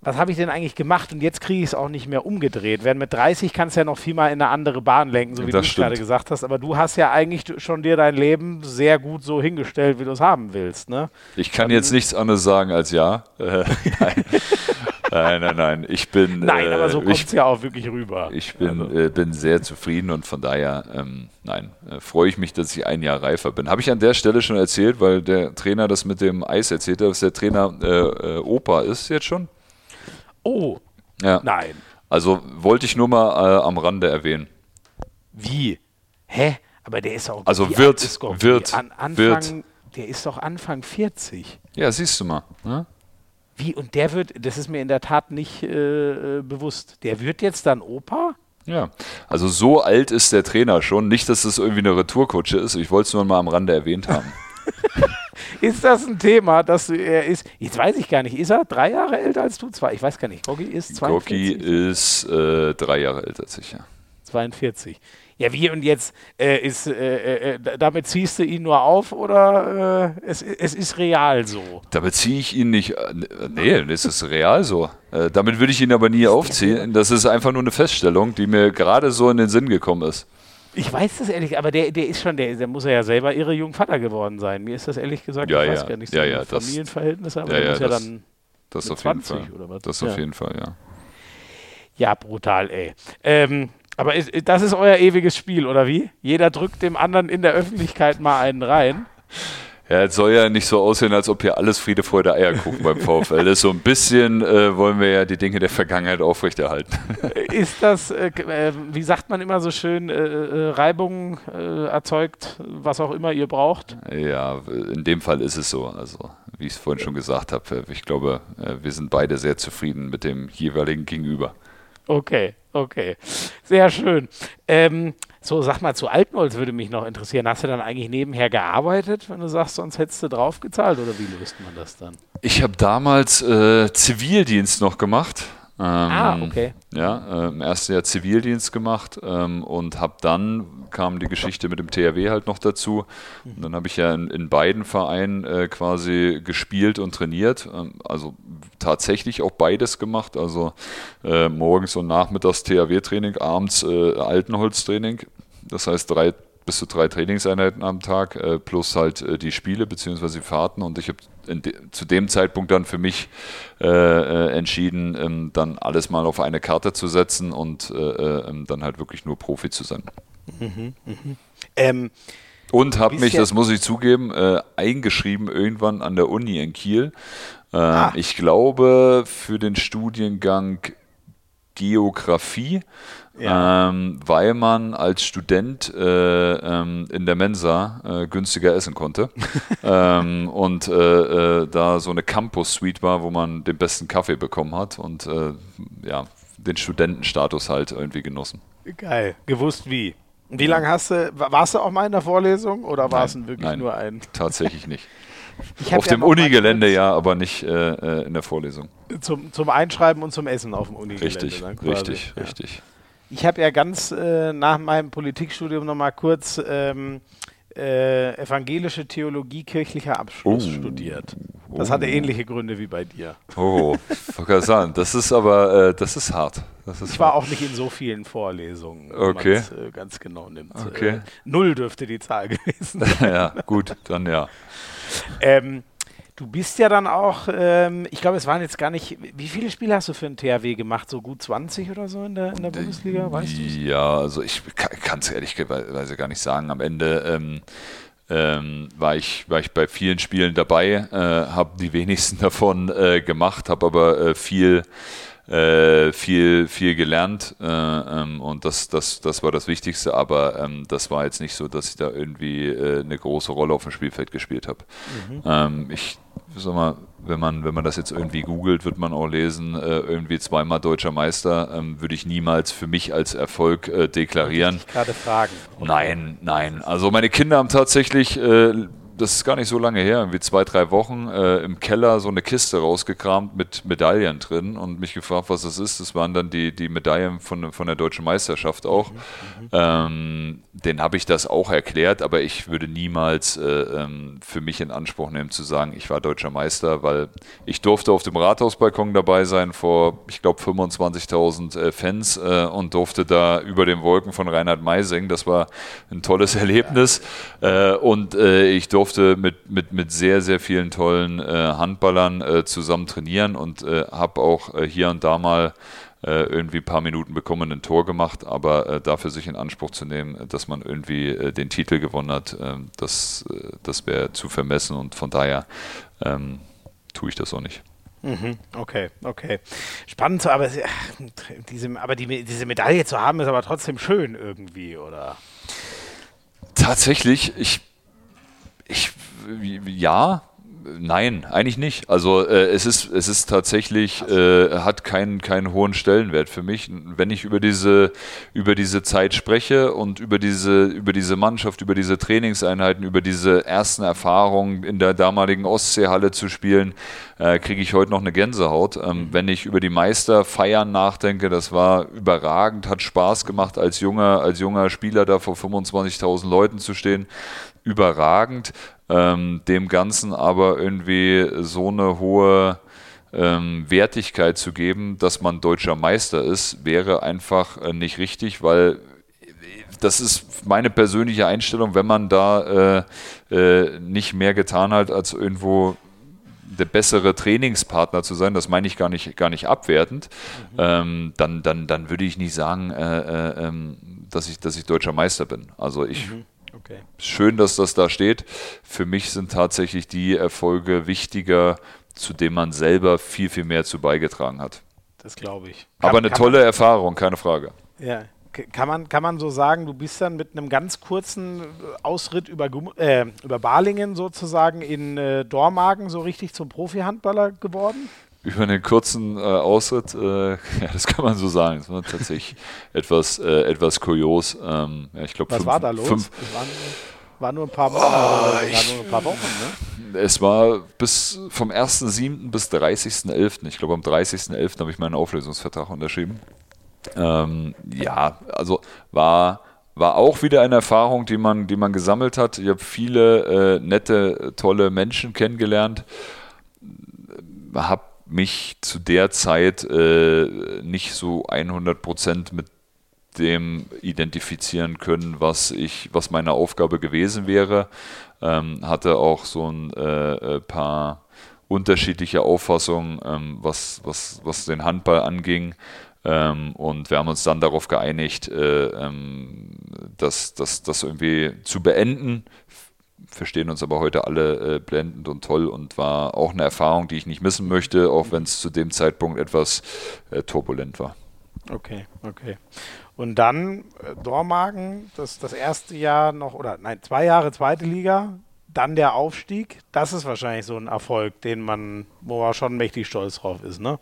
was habe ich denn eigentlich gemacht und jetzt kriege ich es auch nicht mehr umgedreht. Während mit 30 kannst du ja noch viel mal in eine andere Bahn lenken, so wie das du gerade gesagt hast. Aber du hast ja eigentlich schon dir dein Leben sehr gut so hingestellt, wie du es haben willst. Ne? Ich kann jetzt nichts anderes sagen als ja. Äh, nein. nein, nein, nein. Ich bin. Nein, aber so äh, kommt es ja auch wirklich rüber. Ich bin, also. äh, bin sehr zufrieden und von daher, ähm, nein, äh, freue ich mich, dass ich ein Jahr reifer bin. Habe ich an der Stelle schon erzählt, weil der Trainer das mit dem Eis erzählt hat, dass der Trainer äh, Opa ist jetzt schon. Oh. Ja. Nein. Also wollte ich nur mal äh, am Rande erwähnen. Wie? Hä? Aber der ist auch. Also wird, wird, An, Anfang, wird. Der ist doch Anfang 40. Ja, siehst du mal. Ne? Wie? Und der wird, das ist mir in der Tat nicht äh, äh bewusst. Der wird jetzt dann Opa? Ja, also so alt ist der Trainer schon. Nicht, dass das irgendwie eine Retourkutsche ist. Ich wollte es nur mal am Rande erwähnt haben. ist das ein Thema, dass er ist, jetzt weiß ich gar nicht, ist er drei Jahre älter als du? Zwei, ich weiß gar nicht. Goggi ist 42? Goggi ist äh, drei Jahre älter als ich, ja. 42. Ja, wie und jetzt äh, ist, äh, äh, damit ziehst du ihn nur auf oder äh, es, es ist real so? Damit ziehe ich ihn nicht, äh, nee, es ist real so. Äh, damit würde ich ihn aber nie aufziehen. Das ist einfach nur eine Feststellung, die mir gerade so in den Sinn gekommen ist. Ich weiß das ehrlich, aber der, der ist schon, der, der muss ja selber irre jung Vater geworden sein. Mir ist das ehrlich gesagt, ja, ich weiß gar nicht so ja, ja, Familienverhältnisse, aber ja, ja, muss ja dann das auf jeden Fall. oder was? Das auf jeden Fall, ja. Ja, brutal, ey. Ähm, aber ist, das ist euer ewiges Spiel, oder wie? Jeder drückt dem anderen in der Öffentlichkeit mal einen rein. Ja, es soll ja nicht so aussehen, als ob hier alles Friede, Freude, Eierkuchen beim VfL ist. So ein bisschen äh, wollen wir ja die Dinge der Vergangenheit aufrechterhalten. Ist das, äh, äh wie sagt man immer so schön, äh, äh Reibung äh, erzeugt, was auch immer ihr braucht? Ja, in dem Fall ist es so. Also, wie ich es vorhin schon gesagt habe, ich glaube, wir sind beide sehr zufrieden mit dem jeweiligen Gegenüber. Okay, okay. Sehr schön. Ähm, So, sag mal, zu Altenholz würde mich noch interessieren. Hast du dann eigentlich nebenher gearbeitet, wenn du sagst, sonst hättest du draufgezahlt oder wie löst man das dann? Ich habe damals äh, Zivildienst noch gemacht. Ähm, ah, okay. Ja, äh, im ersten Jahr Zivildienst gemacht ähm, und habe dann, kam die Geschichte mit dem THW halt noch dazu. Und dann habe ich ja in, in beiden Vereinen äh, quasi gespielt und trainiert. Ähm, also tatsächlich auch beides gemacht. Also äh, morgens und nachmittags THW-Training, abends äh, Altenholz-Training. Das heißt drei bis zu drei Trainingseinheiten am Tag äh, plus halt äh, die Spiele bzw. Fahrten und ich habe de zu dem Zeitpunkt dann für mich äh, äh, entschieden, ähm, dann alles mal auf eine Karte zu setzen und äh, äh, ähm, dann halt wirklich nur Profi zu sein. Mhm, mh. ähm, und habe mich, das muss ich zugeben, eingeschrieben irgendwann an der Uni in Kiel. Ah. Ich glaube für den Studiengang Geografie ja. ähm, weil man als Student äh, ähm, in der Mensa äh, günstiger essen konnte ähm, und äh, äh, da so eine Campus-Suite war, wo man den besten Kaffee bekommen hat und äh, ja, den Studentenstatus halt irgendwie genossen. Geil, gewusst wie. Wie lange hast du, warst du auch mal in der Vorlesung oder war es wirklich nein, nur ein? Tatsächlich nicht. Auf ja dem Unigelände ja, aber nicht äh, in der Vorlesung. Zum, zum Einschreiben und zum Essen auf dem Unigelände. Richtig, richtig, ja. richtig. Ich habe ja ganz äh, nach meinem Politikstudium nochmal kurz ähm, äh, evangelische Theologie kirchlicher Abschluss oh. studiert. Das oh. hatte ähnliche Gründe wie bei dir. Oh, sagen, das ist aber, äh, das ist hart. Das ist ich war auch nicht in so vielen Vorlesungen, okay. wenn man es äh, ganz genau nimmt. Okay. Äh, null dürfte die Zahl gewesen sein. ja, gut, dann ja. Ähm, Du bist ja dann auch, ähm, ich glaube, es waren jetzt gar nicht, wie viele Spiele hast du für ein THW gemacht? So gut 20 oder so in der, in der Bundesliga, weißt du? Ja, also ich kann es ehrlicherweise gar nicht sagen. Am Ende ähm, ähm, war, ich, war ich bei vielen Spielen dabei, äh, habe die wenigsten davon äh, gemacht, habe aber äh, viel äh, viel, viel gelernt äh, ähm, und das, das, das war das Wichtigste, aber ähm, das war jetzt nicht so, dass ich da irgendwie äh, eine große Rolle auf dem Spielfeld gespielt habe. Mhm. Ähm, ich sag mal, wenn man, wenn man das jetzt irgendwie googelt, wird man auch lesen, äh, irgendwie zweimal deutscher Meister, ähm, würde ich niemals für mich als Erfolg äh, deklarieren. Ich gerade fragen. Nein, nein. Also meine Kinder haben tatsächlich äh, das ist gar nicht so lange her, irgendwie zwei, drei Wochen, äh, im Keller so eine Kiste rausgekramt mit Medaillen drin und mich gefragt, was das ist. Das waren dann die, die Medaillen von, von der deutschen Meisterschaft auch. Mhm, ähm, den habe ich das auch erklärt, aber ich würde niemals äh, ähm, für mich in Anspruch nehmen zu sagen, ich war deutscher Meister, weil ich durfte auf dem Rathausbalkon dabei sein vor, ich glaube, 25.000 äh, Fans äh, und durfte da über den Wolken von Reinhard May singen. Das war ein tolles Erlebnis äh, und äh, ich durfte mit, mit, mit sehr, sehr vielen tollen äh, Handballern zusammen trainieren und habe auch hier und da mal äh, irgendwie ein paar Minuten bekommen, ein Tor gemacht, aber äh, dafür sich in Anspruch zu nehmen, dass man irgendwie den Titel gewonnen hat, ähm, das, das wäre zu vermessen und von daher ähm, tue ich das auch nicht. Mhm, okay, okay. Spannend, aber, diese, aber die, diese Medaille zu haben, ist aber trotzdem schön irgendwie, oder? Tatsächlich, ich ich, ja, Nein, eigentlich nicht. Also äh, es ist es ist tatsächlich äh, hat keinen keinen hohen Stellenwert für mich. Wenn ich über diese über diese Zeit spreche und über diese über diese Mannschaft, über diese Trainingseinheiten, über diese ersten Erfahrungen in der damaligen Ostseehalle zu spielen, äh, kriege ich heute noch eine Gänsehaut. Ähm, mhm. wenn ich über die Meisterfeiern nachdenke, das war überragend, hat Spaß gemacht als junger als junger Spieler da vor 25.000 Leuten zu stehen überragend, ähm, dem Ganzen aber irgendwie so eine hohe ähm, Wertigkeit zu geben, dass man deutscher Meister ist, wäre einfach äh, nicht richtig, weil das ist meine persönliche Einstellung, wenn man da äh, äh, nicht mehr getan hat, als irgendwo der bessere Trainingspartner zu sein, das meine ich gar nicht, gar nicht abwertend, mhm. ähm, dann, dann, dann würde ich nicht sagen, äh, äh, ähm, dass, ich, dass ich deutscher Meister bin. Also ich mhm. Okay. Schön, dass das da steht. Für mich sind tatsächlich die Erfolge wichtiger, zu denen man selber viel, viel mehr zu beigetragen hat. Das glaube ich. Kann, Aber eine tolle man, Erfahrung, keine Frage. Ja. Kann man, kann man so sagen, du bist dann mit einem ganz kurzen Ausritt über, äh, über Balingen sozusagen in äh, Dormagen so richtig zum Profi-Handballer geworden? Über einen kurzen äh, Ausritt, äh, ja, das kann man so sagen. Das war tatsächlich etwas, äh, etwas kurios. Ähm, ja, ich glaub, Was fünf, war da los? Fünf, Es waren, war nur ein paar Wochen, oh, war nur ein paar Wochen, ne? es war bis vom 1.7. bis 30.11. Ich glaube, am 30.11. habe ich meinen Auflösungsvertrag unterschrieben. Ähm, ja, also war, war auch wieder eine Erfahrung, die man, die man gesammelt hat. Ich habe viele äh, nette, tolle Menschen kennengelernt. Habe mich zu der Zeit äh, nicht so 100% mit dem identifizieren können, was ich, was meine Aufgabe gewesen wäre. Ähm, hatte auch so ein äh, äh paar unterschiedliche Auffassungen, ähm, was, was, was den Handball anging. Ähm, und wir haben uns dann darauf geeinigt, äh, ähm, das, das, das irgendwie zu beenden. Verstehen uns aber heute alle äh, blendend und toll und war auch eine Erfahrung, die ich nicht missen möchte, auch wenn es zu dem Zeitpunkt etwas äh, turbulent war. Okay, okay. Und dann äh, Dormagen, das, das erste Jahr noch, oder nein, zwei Jahre zweite Liga, dann der Aufstieg. Das ist wahrscheinlich so ein Erfolg, den man, wo man schon mächtig stolz drauf ist, ne?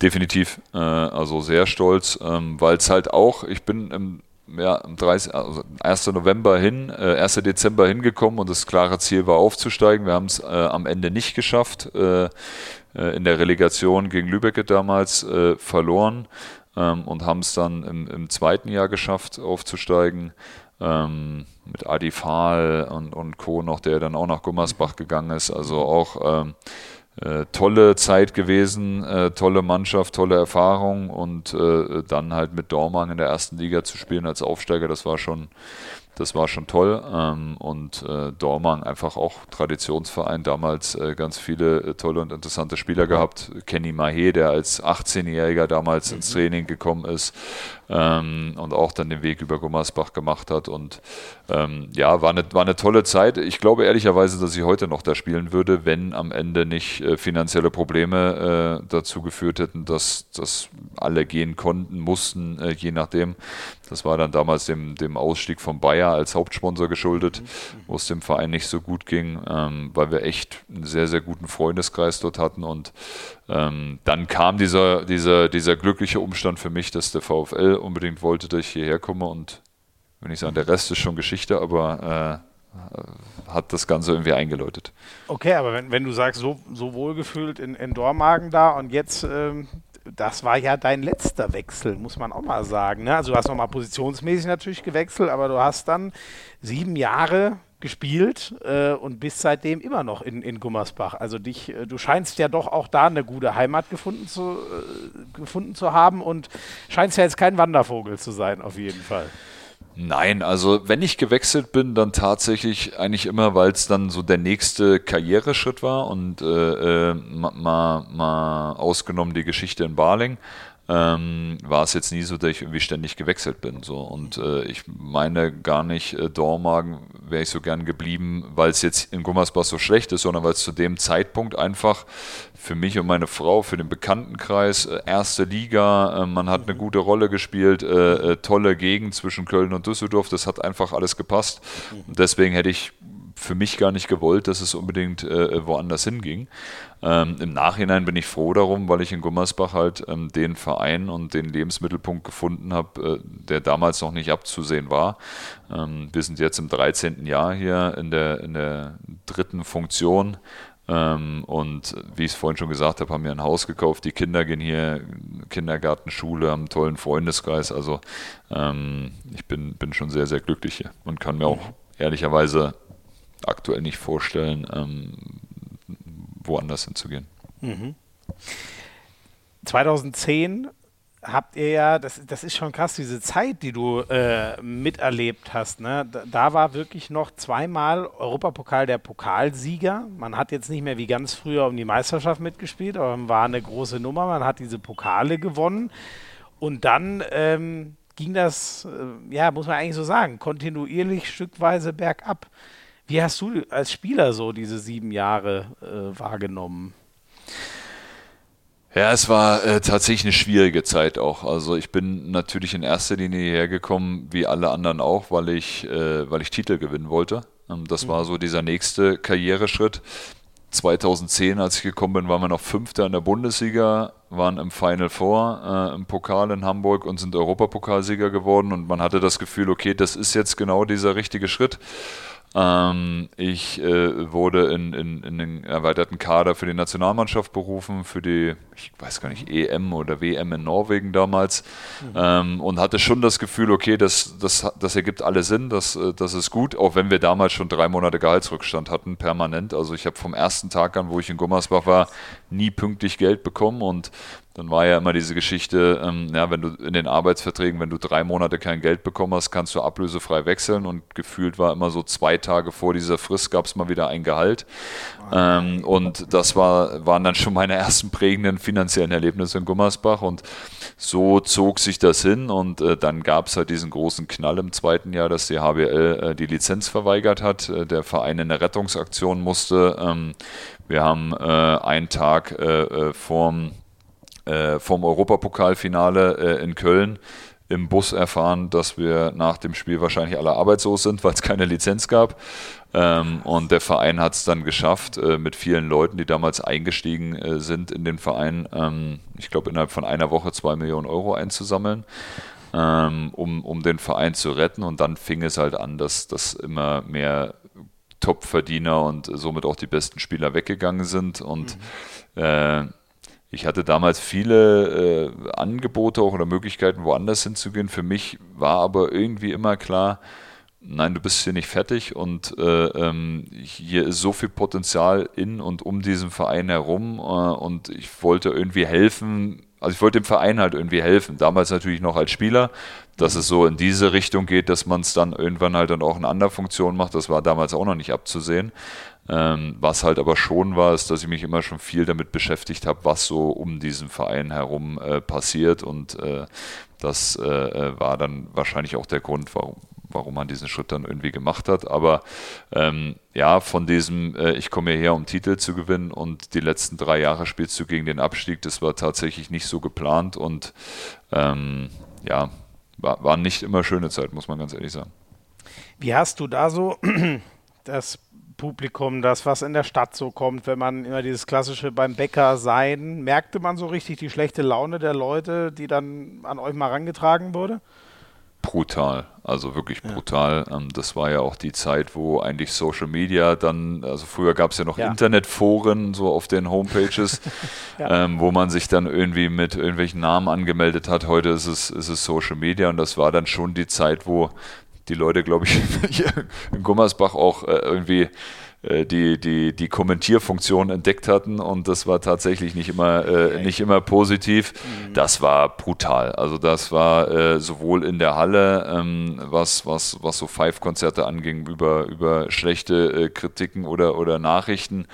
Definitiv, äh, also sehr stolz, ähm, weil es halt auch, ich bin im, ja, am 30, also 1. November hin, äh, 1. Dezember hingekommen und das klare Ziel war aufzusteigen. Wir haben es äh, am Ende nicht geschafft, äh, äh, in der Relegation gegen Lübeck damals äh, verloren ähm, und haben es dann im, im, zweiten Jahr geschafft, aufzusteigen. Ähm, mit Adi Fahl und, und Co. noch, der dann auch nach Gummersbach gegangen ist. Also auch ähm, äh, tolle Zeit gewesen, äh, tolle Mannschaft, tolle Erfahrung und äh, dann halt mit Dortmund in der ersten Liga zu spielen als Aufsteiger, das war schon das war schon toll. Ähm, und äh, Dormagen einfach auch Traditionsverein, damals äh, ganz viele äh, tolle und interessante Spieler gehabt. Kenny Mahé, der als 18-Jähriger damals ins mhm. Training gekommen ist ähm, und auch dann den Weg über Gummersbach gemacht hat. Und ähm, ja, war eine, war eine tolle Zeit. Ich glaube ehrlicherweise, dass ich heute noch da spielen würde, wenn am Ende nicht äh, finanzielle Probleme äh, dazu geführt hätten, dass, dass alle gehen konnten, mussten, äh, je nachdem. Das war dann damals dem, dem Ausstieg von Bayer als Hauptsponsor geschuldet, mhm. wo es dem Verein nicht so gut ging, ähm, weil wir echt einen sehr, sehr guten Freundeskreis dort hatten. Und ähm, dann kam dieser, dieser, dieser glückliche Umstand für mich, dass der VfL unbedingt wollte, dass ich hierher komme. Und wenn ich sagen, der Rest ist schon Geschichte, aber äh, hat das Ganze irgendwie eingeläutet. Okay, aber wenn, wenn du sagst, so, so wohlgefühlt in, in Dormagen da und jetzt ähm, das war ja dein letzter Wechsel, muss man auch mal sagen. Ne? Also du hast nochmal positionsmäßig natürlich gewechselt, aber du hast dann sieben Jahre gespielt äh, und bist seitdem immer noch in, in Gummersbach. Also dich, äh, du scheinst ja doch auch da eine gute Heimat gefunden zu, äh, gefunden zu haben und scheinst ja jetzt kein Wandervogel zu sein, auf jeden Fall. Nein, also wenn ich gewechselt bin, dann tatsächlich eigentlich immer, weil es dann so der nächste Karriereschritt war und äh, äh, mal, mal ausgenommen die Geschichte in Barling, ähm, war es jetzt nie so, dass ich irgendwie ständig gewechselt bin. So. Und äh, ich meine gar nicht, äh, Dormagen wäre ich so gern geblieben, weil es jetzt in Gummersbach so schlecht ist, sondern weil es zu dem Zeitpunkt einfach für mich und meine Frau, für den Bekanntenkreis, äh, erste Liga, äh, man hat eine gute Rolle gespielt, äh, äh, tolle Gegend zwischen Köln und Düsseldorf, das hat einfach alles gepasst. Und deswegen hätte ich für mich gar nicht gewollt, dass es unbedingt äh, woanders hinging. Ähm, Im Nachhinein bin ich froh darum, weil ich in Gummersbach halt ähm, den Verein und den Lebensmittelpunkt gefunden habe, äh, der damals noch nicht abzusehen war. Ähm, wir sind jetzt im 13. Jahr hier in der, in der dritten Funktion. Ähm, und wie ich es vorhin schon gesagt habe, haben wir ein Haus gekauft. Die Kinder gehen hier, Kindergarten, Schule, haben einen tollen Freundeskreis. Also ähm, ich bin, bin schon sehr, sehr glücklich hier und kann mir auch ehrlicherweise aktuell nicht vorstellen, ähm, woanders hinzugehen. Mhm. 2010 habt ihr ja, das, das ist schon krass, diese Zeit, die du äh, miterlebt hast. Ne? Da, da, war wirklich noch zweimal Europapokal der Pokalsieger. Man hat jetzt nicht mehr wie ganz früher um die Meisterschaft mitgespielt, aber man war eine große Nummer. Man hat diese Pokale gewonnen. Und dann ähm, ging das, äh, ja, muss man eigentlich so sagen, kontinuierlich stückweise bergab. Wie hast du als Spieler so diese sieben Jahre äh, wahrgenommen? Ja, es war äh, tatsächlich eine schwierige Zeit auch. Also ich bin natürlich in erster Linie hierher gekommen, wie alle anderen auch, weil ich, äh, weil ich Titel gewinnen wollte. Ähm, das mhm. war so dieser nächste Karriereschritt. 2010, als ich gekommen bin, waren wir noch Fünfter in der Bundesliga, waren im Final Four äh, im Pokal in Hamburg und sind Europapokalsieger geworden. Und man hatte das Gefühl, okay, das ist jetzt genau dieser richtige Schritt. Ähm, ich äh, wurde in, in, in, den erweiterten Kader für die Nationalmannschaft berufen, für die, ich weiß gar nicht, EM oder WM in Norwegen damals mhm. ähm, und hatte schon das Gefühl, okay, das, das, das ergibt alles Sinn, das, äh, das ist gut, auch wenn wir damals schon drei Monate Gehaltsrückstand hatten, permanent. Also ich habe vom ersten Tag an, wo ich in Gummersbach war, nie pünktlich Geld bekommen und dann war ja immer diese Geschichte, ähm, ja, wenn du in den Arbeitsverträgen, wenn du drei Monate kein Geld bekommen hast, kannst du ablösefrei wechseln und gefühlt war immer so zwei Tage vor dieser Frist gab es mal wieder ein Gehalt. Ähm, und das war, waren dann schon meine ersten prägenden finanziellen Erlebnisse in Gummersbach und so zog sich das hin und äh, dann gab es halt diesen großen Knall im zweiten Jahr, dass die HBL äh, die Lizenz verweigert hat. Äh, der Verein in eine Rettungsaktion musste. Ähm, wir haben äh, einen Tag äh, äh, vorm äh, vom Europapokalfinale äh, in Köln im Bus erfahren, dass wir nach dem Spiel wahrscheinlich alle arbeitslos sind, weil es keine Lizenz gab. Ähm, und der Verein hat es dann geschafft, äh, mit vielen Leuten, die damals eingestiegen äh, sind in den Verein, ähm, ich glaube innerhalb von einer Woche zwei Millionen Euro einzusammeln, ähm, um, um den Verein zu retten. Und dann fing es halt an, dass, dass immer mehr Top-Verdiener und somit auch die besten Spieler weggegangen sind. Und mhm. äh, ich hatte damals viele äh, Angebote auch oder Möglichkeiten, woanders hinzugehen. Für mich war aber irgendwie immer klar, nein, du bist hier nicht fertig und äh, ähm, hier ist so viel Potenzial in und um diesen Verein herum äh, und ich wollte irgendwie helfen, also ich wollte dem Verein halt irgendwie helfen. Damals natürlich noch als Spieler, dass es so in diese Richtung geht, dass man es dann irgendwann halt dann auch in anderer Funktion macht. Das war damals auch noch nicht abzusehen. Ähm, was halt aber schon war, ist, dass ich mich immer schon viel damit beschäftigt habe, was so um diesen Verein herum äh, passiert. Und äh, das äh, äh, war dann wahrscheinlich auch der Grund, warum, warum man diesen Schritt dann irgendwie gemacht hat. Aber ähm, ja, von diesem, äh, ich komme hierher, um Titel zu gewinnen und die letzten drei Jahre spielst du gegen den Abstieg, das war tatsächlich nicht so geplant und ähm, ja, war, war nicht immer schöne Zeit, muss man ganz ehrlich sagen. Wie hast du da so das Publikum, das, was in der Stadt so kommt, wenn man immer dieses klassische beim Bäcker sein, merkte man so richtig die schlechte Laune der Leute, die dann an euch mal rangetragen wurde? Brutal, also wirklich brutal. Ja. Ähm, das war ja auch die Zeit, wo eigentlich Social Media dann, also früher gab es ja noch ja. Internetforen so auf den Homepages, ja. ähm, wo man sich dann irgendwie mit irgendwelchen Namen angemeldet hat. Heute ist es, ist es Social Media und das war dann schon die Zeit, wo die Leute, glaube ich, hier in Gummersbach auch äh, irgendwie äh, die, die, die Kommentierfunktion entdeckt hatten und das war tatsächlich nicht immer, äh, nicht immer positiv. Mhm. Das war brutal. Also das war äh, sowohl in der Halle, ähm, was, was, was so Five-Konzerte anging, über, über schlechte äh, Kritiken oder, oder Nachrichten,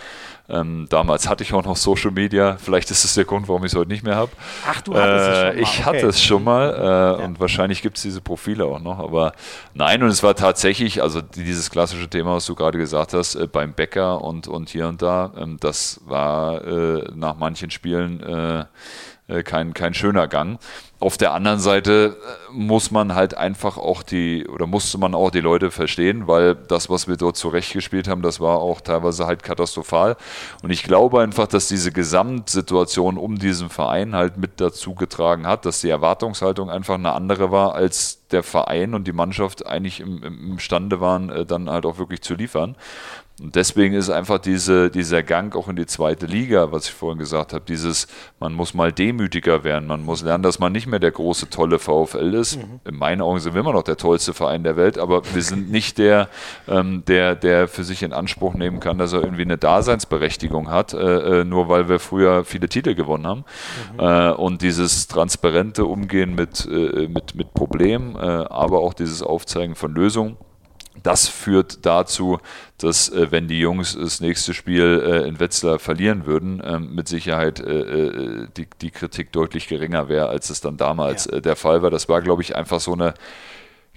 ähm, damals hatte ich auch noch Social Media. Vielleicht ist es der Grund, warum ich es heute nicht mehr habe. Ach, du hattest äh, es schon mal. Ich okay. hatte es schon mal äh, ja. und wahrscheinlich gibt es diese Profile auch noch. Aber nein, und es war tatsächlich, also dieses klassische Thema, was du gerade gesagt hast, äh, beim Bäcker und, und hier und da, ähm, das war äh, nach manchen Spielen äh, kein, kein schöner Gang. Auf der anderen Seite äh, muss man halt einfach auch die, oder musste man auch die Leute verstehen, weil das, was wir dort zurechtgespielt haben, das war auch teilweise halt katastrophal. Und ich glaube einfach, dass diese Gesamtsituation um diesen Verein halt mit dazu getragen hat, dass die Erwartungshaltung einfach eine andere war, als der Verein und die Mannschaft eigentlich im, imstande waren, äh, dann halt auch wirklich zu liefern. Und deswegen ist einfach diese, dieser Gang auch in die zweite Liga, was ich vorhin gesagt habe, dieses, man muss mal demütiger werden, man muss lernen, dass man nicht mehr der große, tolle VfL ist. Mhm. In meinen Augen sind wir immer noch der tollste Verein der Welt, aber wir sind nicht der, ähm, der, der für sich in Anspruch nehmen kann, dass er irgendwie eine Daseinsberechtigung hat, äh, äh nur weil wir früher viele Titel gewonnen haben. Mhm. Äh, und dieses transparente Umgehen mit, äh, mit, mit Problemen, äh, aber auch dieses Aufzeigen von Lösungen das führt dazu, dass äh, wenn die Jungs das nächste Spiel äh, in Wetzlar verlieren würden, ähm, mit Sicherheit äh, äh die, die Kritik deutlich geringer wäre, als es dann damals ja. Äh, der Fall war. Das war, glaube ich, einfach so eine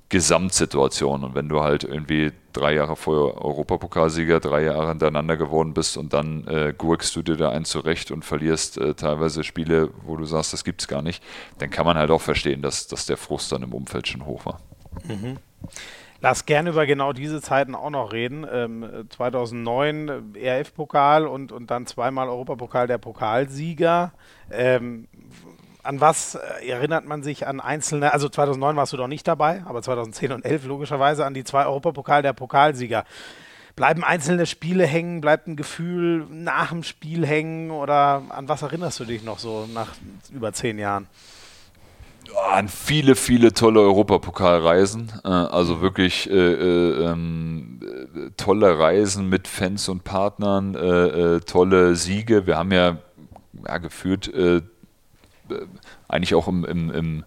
Gesamtsituation. Und wenn du halt irgendwie drei Jahre vorher Europapokalsieger, drei Jahre hintereinander geworden bist und dann äh, gurkst du dir da einen zurecht und verlierst äh, teilweise Spiele, wo du sagst, das gibt es gar nicht, dann kann man halt auch verstehen, dass, dass der Frust dann im Umfeld schon hoch war. Mhm. Lass gerne über genau diese Zeiten auch noch reden. Ähm, 2009 ERF-Pokal und, und dann zweimal Europapokal der Pokalsieger. Ähm, an was äh, erinnert man sich an einzelne, also 2009 warst du doch nicht dabei, aber 2010 und 11 logischerweise an die zwei Europapokal der Pokalsieger. Bleiben einzelne Spiele hängen, bleibt ein Gefühl nach dem Spiel hängen oder an was erinnerst du dich noch so nach über zehn Jahren? An viele, viele tolle Europapokalreisen. Äh, also wirklich äh, äh, ähm, tolle Reisen mit Fans und Partnern, äh, äh tolle Siege. Wir haben ja, ja geführt äh, eigentlich auch im, im, im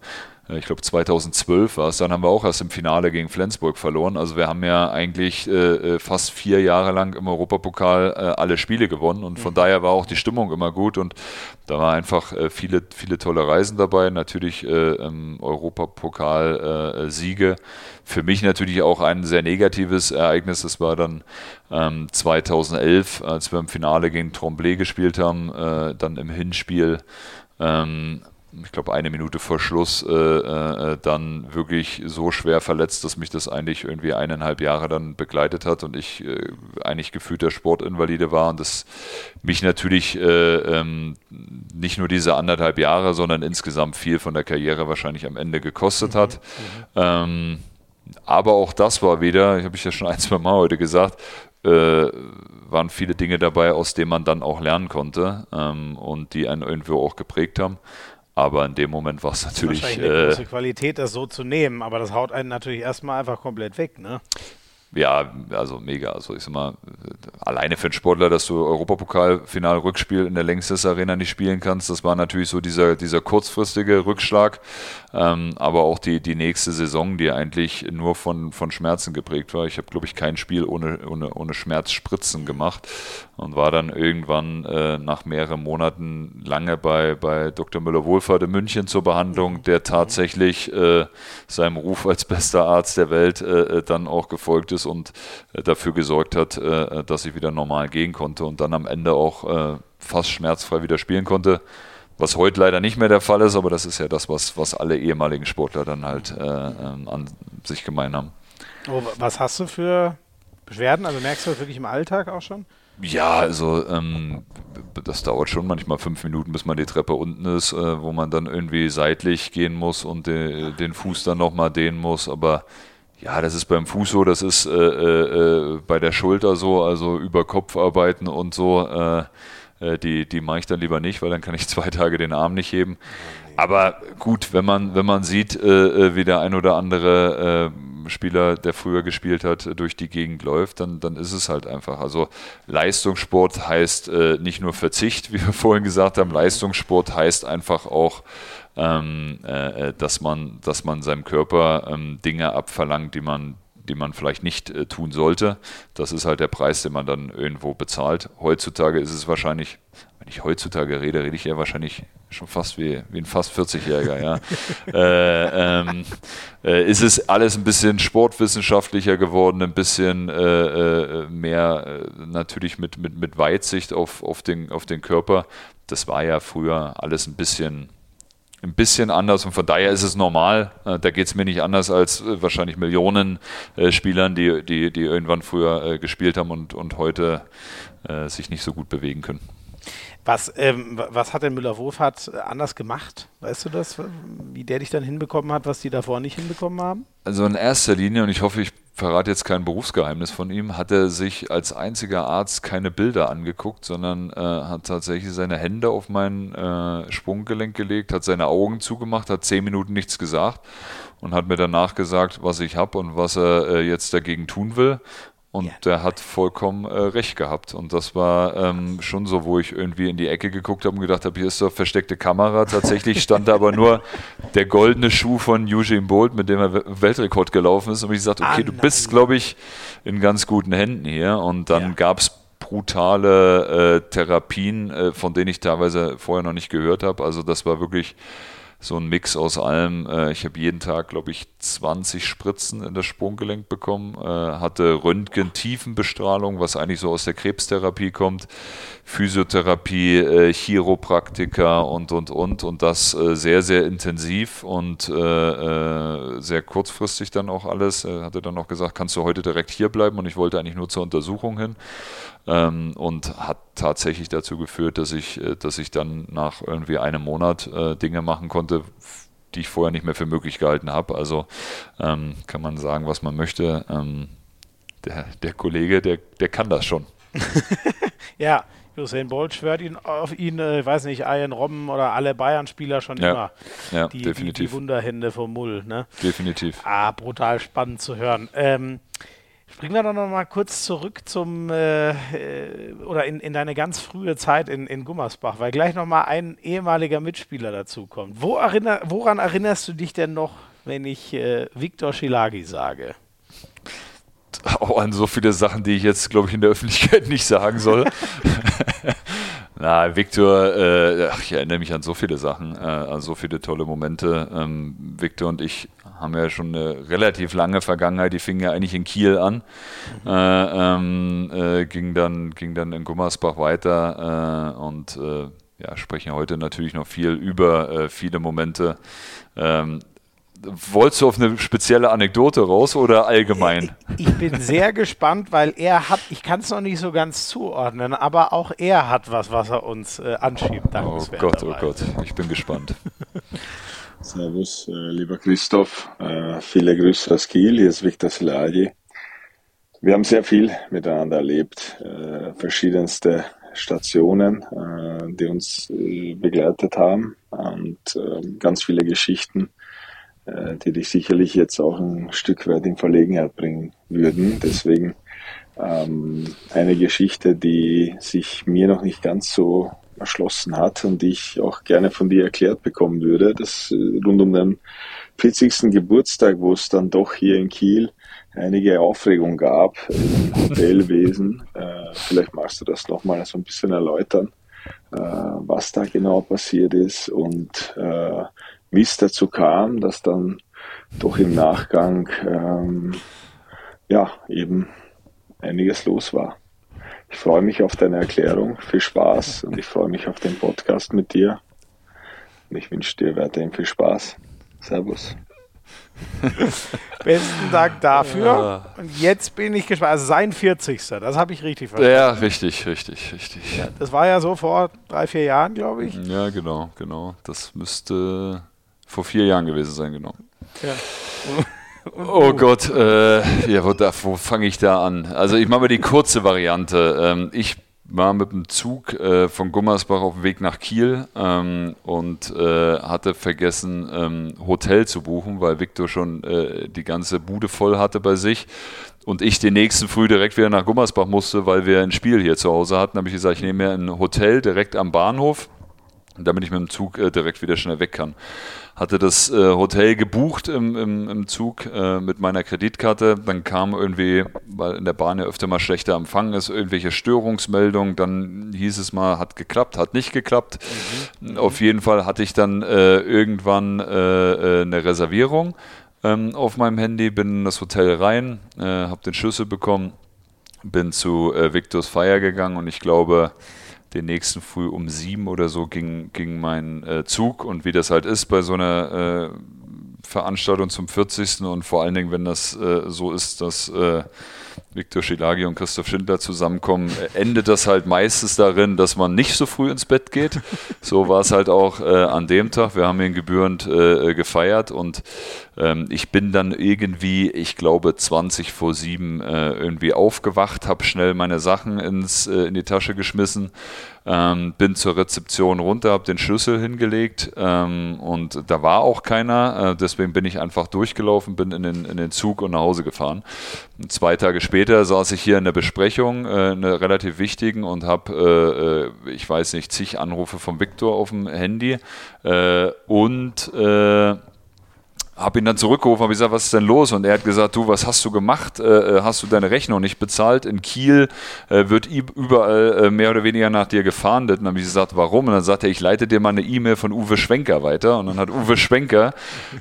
ich glaube 2012 war es, dann haben wir auch erst im Finale gegen Flensburg verloren. Also wir haben ja eigentlich äh, äh, fast vier Jahre lang im Europapokal äh, alle Spiele gewonnen und von mhm. daher war auch die Stimmung immer gut und da war einfach äh, viele, viele tolle Reisen dabei. Natürlich äh, im Europapokal äh, Siege. Für mich natürlich auch ein sehr negatives Ereignis. Das war dann ähm, 2011, als wir im Finale gegen Tremblay gespielt haben, dann im Hinspiel. Ähm, ich glaube, eine Minute vor Schluss äh, äh, dann wirklich so schwer verletzt, dass mich das eigentlich irgendwie eineinhalb Jahre dann begleitet hat und ich äh, eigentlich gefühlt der Sportinvalide war und das mich natürlich äh, ähm, nicht nur diese anderthalb Jahre, sondern insgesamt viel von der Karriere wahrscheinlich am Ende gekostet hat. Mhm. Ähm, aber auch das war wieder, ich habe ich ja schon ein, zwei Mal heute gesagt, äh, waren viele Dinge dabei, aus denen man dann auch lernen konnte ähm, und die einen irgendwo auch geprägt haben. Aber in dem Moment war es natürlich. Das ist wahrscheinlich eine äh, große Qualität, das so zu nehmen, aber das haut einen natürlich erstmal einfach komplett weg, ne? Ja, also mega. Also ich sag mal, alleine für einen Sportler, dass du Europapokalfinal-Rückspiel in der Längstes Arena nicht spielen kannst, das war natürlich so dieser, dieser kurzfristige Rückschlag. Ähm, aber auch die, die nächste Saison, die eigentlich nur von, von Schmerzen geprägt war. Ich habe, glaube ich, kein Spiel ohne, ohne, ohne Schmerzspritzen gemacht und war dann irgendwann äh, nach mehreren Monaten lange bei, bei Dr. Müller-Wohlfahrt in München zur Behandlung, der tatsächlich äh, seinem Ruf als bester Arzt der Welt äh, äh dann auch gefolgt ist und äh, dafür gesorgt hat, äh, dass ich wieder normal gehen konnte und dann am Ende auch fast schmerzfrei wieder spielen konnte. Was heute leider nicht mehr der Fall ist, aber das ist ja das, was, was alle ehemaligen Sportler dann halt ähm, an sich gemein haben. Oh, was hast du für Beschwerden? Also merkst du das wirklich im Alltag auch schon? Ja, also ähm, das dauert schon manchmal fünf Minuten, bis man die Treppe unten ist, äh, wo man dann irgendwie seitlich gehen muss und de, den Fuß dann nochmal dehnen muss. Aber ja, das ist beim Fuß so, das ist äh, äh, äh bei der Schulter so, also über Kopf arbeiten und so. Äh, äh, die, die mache ich dann lieber nicht, weil dann kann ich zwei Tage den Arm nicht heben. Aber gut, wenn man, wenn man sieht, wie der ein oder andere Spieler, der früher gespielt hat, durch die Gegend läuft, dann, dann ist es halt einfach. Also Leistungssport heißt äh, nicht nur Verzicht, wie wir vorhin gesagt haben, Leistungssport heißt einfach auch, ähm, äh, dass, man, dass man seinem Körper ähm, Dinge abverlangt, die man die man vielleicht nicht äh, tun sollte. Das ist halt der Preis, den man dann irgendwo bezahlt. Heutzutage ist es wahrscheinlich, wenn ich heutzutage rede, rede ich ja wahrscheinlich schon fast wie, wie ein fast 40-Jähriger, ja. äh, ähm, äh, ist es alles ein bisschen sportwissenschaftlicher geworden, ein bisschen äh, äh mehr äh, natürlich mit, mit, mit Weitsicht auf, auf, den, auf den Körper. Das war ja früher alles ein bisschen ein bisschen anders und von daher ist es normal. Äh, da geht es mir nicht anders als wahrscheinlich Millionen Spielern, die, die, die irgendwann früher gespielt haben und, und heute sich nicht so gut bewegen können. Was, ähm, was hat denn Müller-Wohlfahrt anders gemacht? Weißt du das? Wie der dich dann hinbekommen hat, was die davor nicht hinbekommen haben? Also in erster Linie, und ich hoffe, ich verrate jetzt kein Berufsgeheimnis von ihm, hat er sich als einziger Arzt keine Bilder angeguckt, sondern äh, hat tatsächlich seine Hände auf mein äh, Sprunggelenk gelegt, hat seine Augen zugemacht, hat zehn Minuten nichts gesagt und hat mir danach gesagt, was ich habe und was er äh, jetzt dagegen tun will. Und ja. der hat vollkommen äh, recht gehabt. Und das war ähm, schon so, wo ich irgendwie in die Ecke geguckt habe und gedacht habe, hier ist doch versteckte Kamera. Tatsächlich stand da aber nur der goldene Schuh von Eugene Bolt, mit dem er Weltrekord gelaufen ist. Und ich sagte, okay, du bist, glaube ich, in ganz guten Händen hier. Und dann ja. gab es brutale äh, Therapien, äh, von denen ich teilweise vorher noch nicht gehört habe. Also das war wirklich so ein Mix aus allem. Äh, ich habe jeden Tag, glaube ich, 20 Spritzen in das Sprunggelenk bekommen, äh, hatte Röntgen-Tiefenbestrahlung, was eigentlich so aus der Krebstherapie kommt, Physiotherapie, äh, Chiropraktika und, und, und. Und das äh, sehr, sehr intensiv und äh, äh, sehr kurzfristig dann auch alles. Er hatte dann auch gesagt, kannst du heute direkt hier bleiben? Und ich wollte eigentlich nur zur Untersuchung hin. Ähm, und hat tatsächlich dazu geführt, dass ich, äh, dass ich dann nach irgendwie einem Monat äh, Dinge machen konnte, die ich vorher nicht mehr für möglich gehalten habe. Also ähm, kann man sagen, was man möchte. Ähm, der, der Kollege, der, der kann das schon. ja, Usain Bolt schwört ihn auf ihn, äh, ich weiß nicht, Ian Robben oder alle Bayern-Spieler schon ja, immer. Ja, die, definitiv. Die, die, Wunderhände vom Mull. Ne? Definitiv. Ah, brutal spannend zu hören. Ähm, Springen wir doch noch mal kurz zurück zum äh, äh, oder in, in deine ganz frühe Zeit in, in Gummersbach, weil gleich noch mal ein ehemaliger Mitspieler dazu kommt. Wo erinner, woran erinnerst du dich denn noch, wenn ich äh, Viktor Schilagi sage? Auch an so viele Sachen, die ich jetzt, glaube ich, in der Öffentlichkeit nicht sagen soll. Na, Viktor, äh, ich erinnere mich an so viele Sachen, äh, an so viele tolle Momente. Ähm, Viktor und ich haben ja schon eine relativ lange Vergangenheit, die fingen ja eigentlich in Kiel an, mhm. äh, ähm, äh, ging, dann, ging dann in Gummersbach weiter äh, und äh, ja, sprechen heute natürlich noch viel über viele Momente. Ähm, Wolltest du auf eine spezielle Anekdote raus oder allgemein? Ich bin sehr gespannt, weil er hat, ich kann es noch nicht so ganz zuordnen, aber auch er hat was, was er uns äh, anschiebt. Oh Gott, oh Gott, ich bin gespannt. Servus, äh, lieber Christoph. Äh, viele Grüße aus Kiel. Hier ist Viktor Silagi. Wir haben sehr viel miteinander erlebt. Äh, verschiedenste Stationen, die uns begleitet haben und ähm, ganz viele Geschichten die dich sicherlich jetzt auch ein Stück weit in Verlegenheit bringen würden. Deswegen ähm, eine Geschichte, die sich mir noch nicht ganz so erschlossen hat und die ich auch gerne von dir erklärt bekommen würde. Das äh, rund um den 40. Geburtstag, wo es dann doch hier in Kiel einige Aufregung gab im Hotelwesen. Äh, vielleicht magst du das nochmal so ein bisschen erläutern, äh, was da genau passiert ist und äh, wie es dazu kam, dass dann doch im Nachgang ähm, ja eben einiges los war. Ich freue mich auf deine Erklärung. Viel Spaß und ich freue mich auf den Podcast mit dir. Und ich wünsche dir weiterhin viel Spaß. Servus. Besten Dank dafür. Ja. Und jetzt bin ich gespannt. Also sein 40. Das habe ich richtig verstanden. Ja, richtig, richtig, richtig. Ja, das war ja so vor drei, vier Jahren, glaube ich. Ja, genau, genau. Das müsste vor vier Jahren gewesen sein, genau. Ja. oh Gott, äh, ja, wo, wo fange ich da an? Also ich mache mal die kurze Variante. Ähm, ich war mit dem Zug äh, von Gummersbach auf dem Weg nach Kiel ähm, und äh, hatte vergessen, ähm, Hotel zu buchen, weil Victor schon äh, die ganze Bude voll hatte bei sich und ich den nächsten Früh direkt wieder nach Gummersbach musste, weil wir ein Spiel hier zu Hause hatten. Da habe ich gesagt, ich nehme mir ein Hotel direkt am Bahnhof, damit ich mit dem Zug äh, direkt wieder schnell weg kann hatte das äh, Hotel gebucht im, im, im Zug äh, mit meiner Kreditkarte. Dann kam irgendwie, weil in der Bahn ja öfter mal schlechter Empfang ist, irgendwelche Störungsmeldungen. Dann hieß es mal, hat geklappt, hat nicht geklappt. Mhm. Auf jeden Fall hatte ich dann äh, irgendwann äh, äh, eine Reservierung ähm, auf meinem Handy, bin in das Hotel rein, äh, habe den Schlüssel bekommen, bin zu Victors Feier gegangen und ich glaube, den nächsten Früh um sieben oder so ging, ging mein äh, Zug und wie das halt ist bei so einer äh, Veranstaltung zum 40. und vor allen Dingen, wenn das äh, so ist, dass äh, Viktor Schilagi und Christoph Schindler zusammenkommen, äh, endet das halt meistens darin, dass man nicht so früh ins Bett geht. So war es halt auch äh, an dem Tag. Wir haben ihn gebührend äh, gefeiert und ähm, ich bin dann irgendwie, ich glaube, 20 vor 7 äh, irgendwie aufgewacht, habe schnell meine Sachen ins, äh, in die Tasche geschmissen ähm, bin zur Rezeption runter, habe den Schlüssel hingelegt ähm, und da war auch keiner. Äh, deswegen bin ich einfach durchgelaufen, bin in den, in den Zug und nach Hause gefahren. Und zwei Tage später saß ich hier in der Besprechung, äh, eine relativ wichtigen, und habe, äh, äh, ich weiß nicht, zig Anrufe vom Viktor auf dem Handy äh, und äh, habe ihn dann zurückgerufen, habe gesagt, was ist denn los? Und er hat gesagt, du, was hast du gemacht? Äh, äh hast du deine Rechnung nicht bezahlt? In Kiel äh, wird überall äh, mehr oder weniger nach dir gefahndet. Und dann habe ich gesagt, warum? Und dann sagte er, ich leite dir mal eine E-Mail von Uwe Schwenker weiter. Und dann hat Uwe Schwenker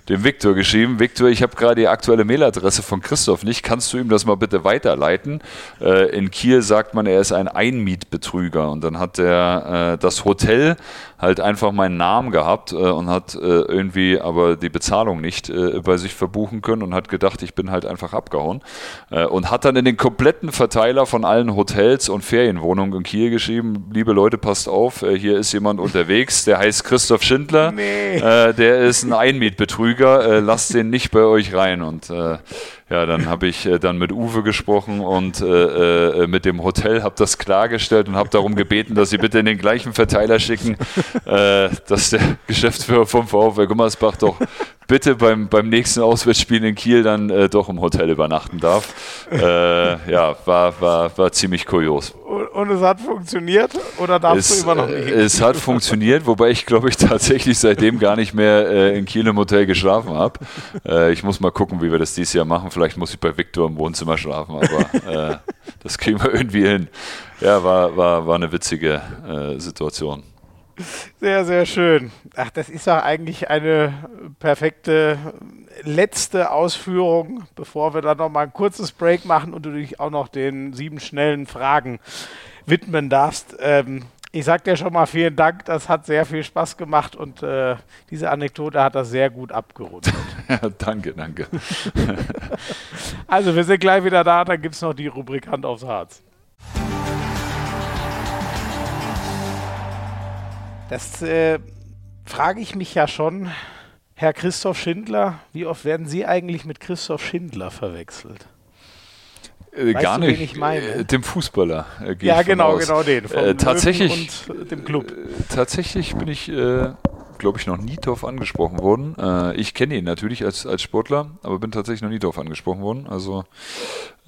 dem Viktor geschrieben, Viktor, ich habe gerade die aktuelle Mailadresse von Christoph nicht. Kannst du ihm das mal bitte weiterleiten? Äh, in Kiel sagt man, er ist ein Einmietbetrüger. Und dann hat er äh, das Hotel halt einfach meinen Namen gehabt und hat irgendwie aber die Bezahlung nicht äh, bei sich verbuchen können und hat gedacht, ich bin halt einfach abgehauen. Äh, und hat dann in den kompletten Verteiler von allen Hotels und Ferienwohnungen in Kiel geschrieben, liebe Leute, passt auf, äh, hier ist jemand unterwegs, der heißt Christoph Schindler, nee. Äh, der ist ein Einmietbetrüger, äh, lasst den nicht bei euch rein. Und ja, dann habe ich äh, dann mit Uwe gesprochen und äh, äh, mit dem Hotel, habe das klargestellt und habe darum gebeten, dass sie bitte in den gleichen Verteiler schicken, dass der Geschäftsführer vom VfL Gummersbach doch bitte beim, beim nächsten Auswärtsspiel in Kiel dann äh, doch im Hotel übernachten darf. Äh, ja, war, war, war ziemlich kurios. Und, und, es hat funktioniert oder darfst es, du immer noch nicht? Es hat funktioniert, wobei ich glaube ich tatsächlich seitdem gar nicht mehr in Kiel im Hotel geschlafen habe. ich muss mal gucken, wie wir das dieses Jahr machen Vielleicht muss ich bei Viktor im Wohnzimmer schlafen, aber äh, das kriegen wir irgendwie hin. Ja, war, war, war eine witzige äh, Situation. Sehr, sehr schön. Ach, das ist doch eigentlich eine perfekte letzte Ausführung, bevor wir dann noch mal ein kurzes Break machen und du dich auch noch den sieben schnellen Fragen widmen darfst. Ähm, ich sag dir schon mal vielen Dank, das hat sehr viel Spaß gemacht und äh, diese Anekdote hat das sehr gut abgerundet. danke, danke. also wir sind gleich wieder da, dann gibt es noch die Rubrik Hand aufs Harz. Das äh, frage ich mich ja schon, Herr Christoph Schindler, wie oft werden Sie eigentlich mit Christoph Schindler verwechselt? Äh, gar du, nicht. Äh, dem Fußballer. Äh, ja, genau, aus. genau den. Äh, tatsächlich. Und dem Club. Äh, tatsächlich bin ich, äh, glaube ich, noch nie darauf angesprochen worden. ich kenne ihn natürlich als, als Sportler, aber bin tatsächlich noch nie darauf angesprochen worden. Also.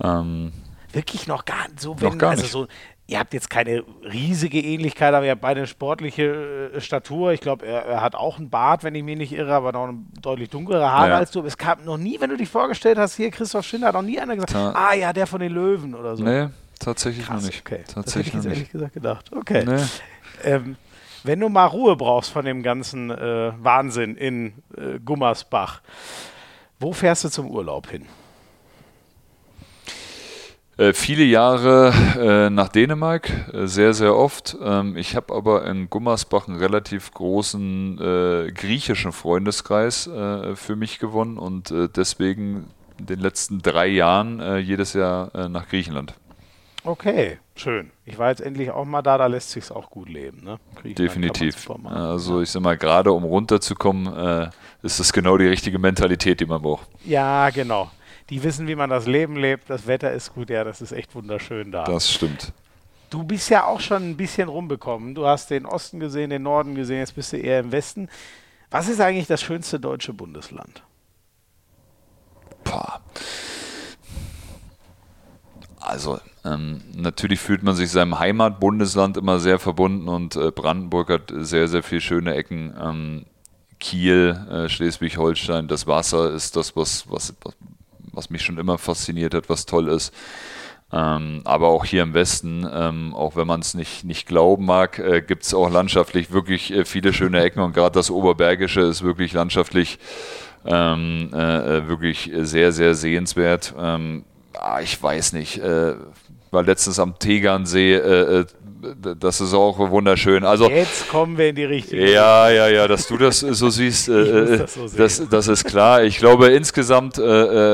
Ähm, Wirklich noch gar so, wenn, noch gar also nicht. so ihr habt jetzt keine riesige Ähnlichkeit, aber ihr habt beide eine sportliche äh, Statur. Ich glaube, er, er, hat auch einen Bart, wenn ich mich nicht irre, aber noch eine deutlich dunklere Haare ja. als du. Es kam noch nie, wenn du dich vorgestellt hast, hier Christoph Schindler, hat noch nie einer gesagt, Ta ah ja, der von den Löwen oder so. Nee, tatsächlich Krass, noch nicht. Okay. Tatsächlich das hätte ich jetzt ehrlich gesagt gedacht. Okay. Nee. Ähm, wenn du mal Ruhe brauchst von dem ganzen äh, Wahnsinn in äh, Gummersbach, wo fährst du zum Urlaub hin? Äh, viele Jahre äh, nach Dänemark, äh, sehr, sehr oft. Ähm, ich habe aber in Gummersbach einen relativ großen äh, griechischen Freundeskreis äh, für mich gewonnen und deswegen in den letzten drei Jahren jedes Jahr nach Griechenland. Okay, schön. Ich war jetzt endlich auch mal da, da lässt sich auch gut leben. Ne? Definitiv. Also ich sag mal, gerade um runterzukommen, ist das genau die richtige Mentalität, die man braucht. Ja, genau die wissen, wie man das Leben lebt. Das Wetter ist gut, ja, das ist echt wunderschön da. Das stimmt. Du bist ja auch schon ein bisschen rumbekommen. Du hast den Osten gesehen, den Norden gesehen, jetzt bist du eher im Westen. Was ist eigentlich das schönste deutsche Bundesland? Boah. Also, ähm, natürlich fühlt man sich seinem Heimatbundesland immer sehr verbunden und äh, Brandenburg hat sehr, sehr viele schöne Ecken. Ähm, Kiel, äh, Schleswig-Holstein, das Wasser ist das, was, was, was mich schon immer fasziniert hat, was toll ist. Ähm, aber auch hier im Westen, ähm, auch wenn man es nicht, nicht glauben mag, äh, gibt es auch landschaftlich wirklich äh, viele schöne Ecken und gerade das Oberbergische ist wirklich landschaftlich ähm, äh, äh wirklich sehr, sehr sehenswert. Ähm, ah, ich weiß nicht, äh, war letztens am Tegernsee, äh, das ist auch wunderschön. Also, Jetzt kommen wir in die richtige. Ja, ja, ja, dass du das so siehst, äh, das, so das, das, ist klar. Ich glaube, insgesamt äh,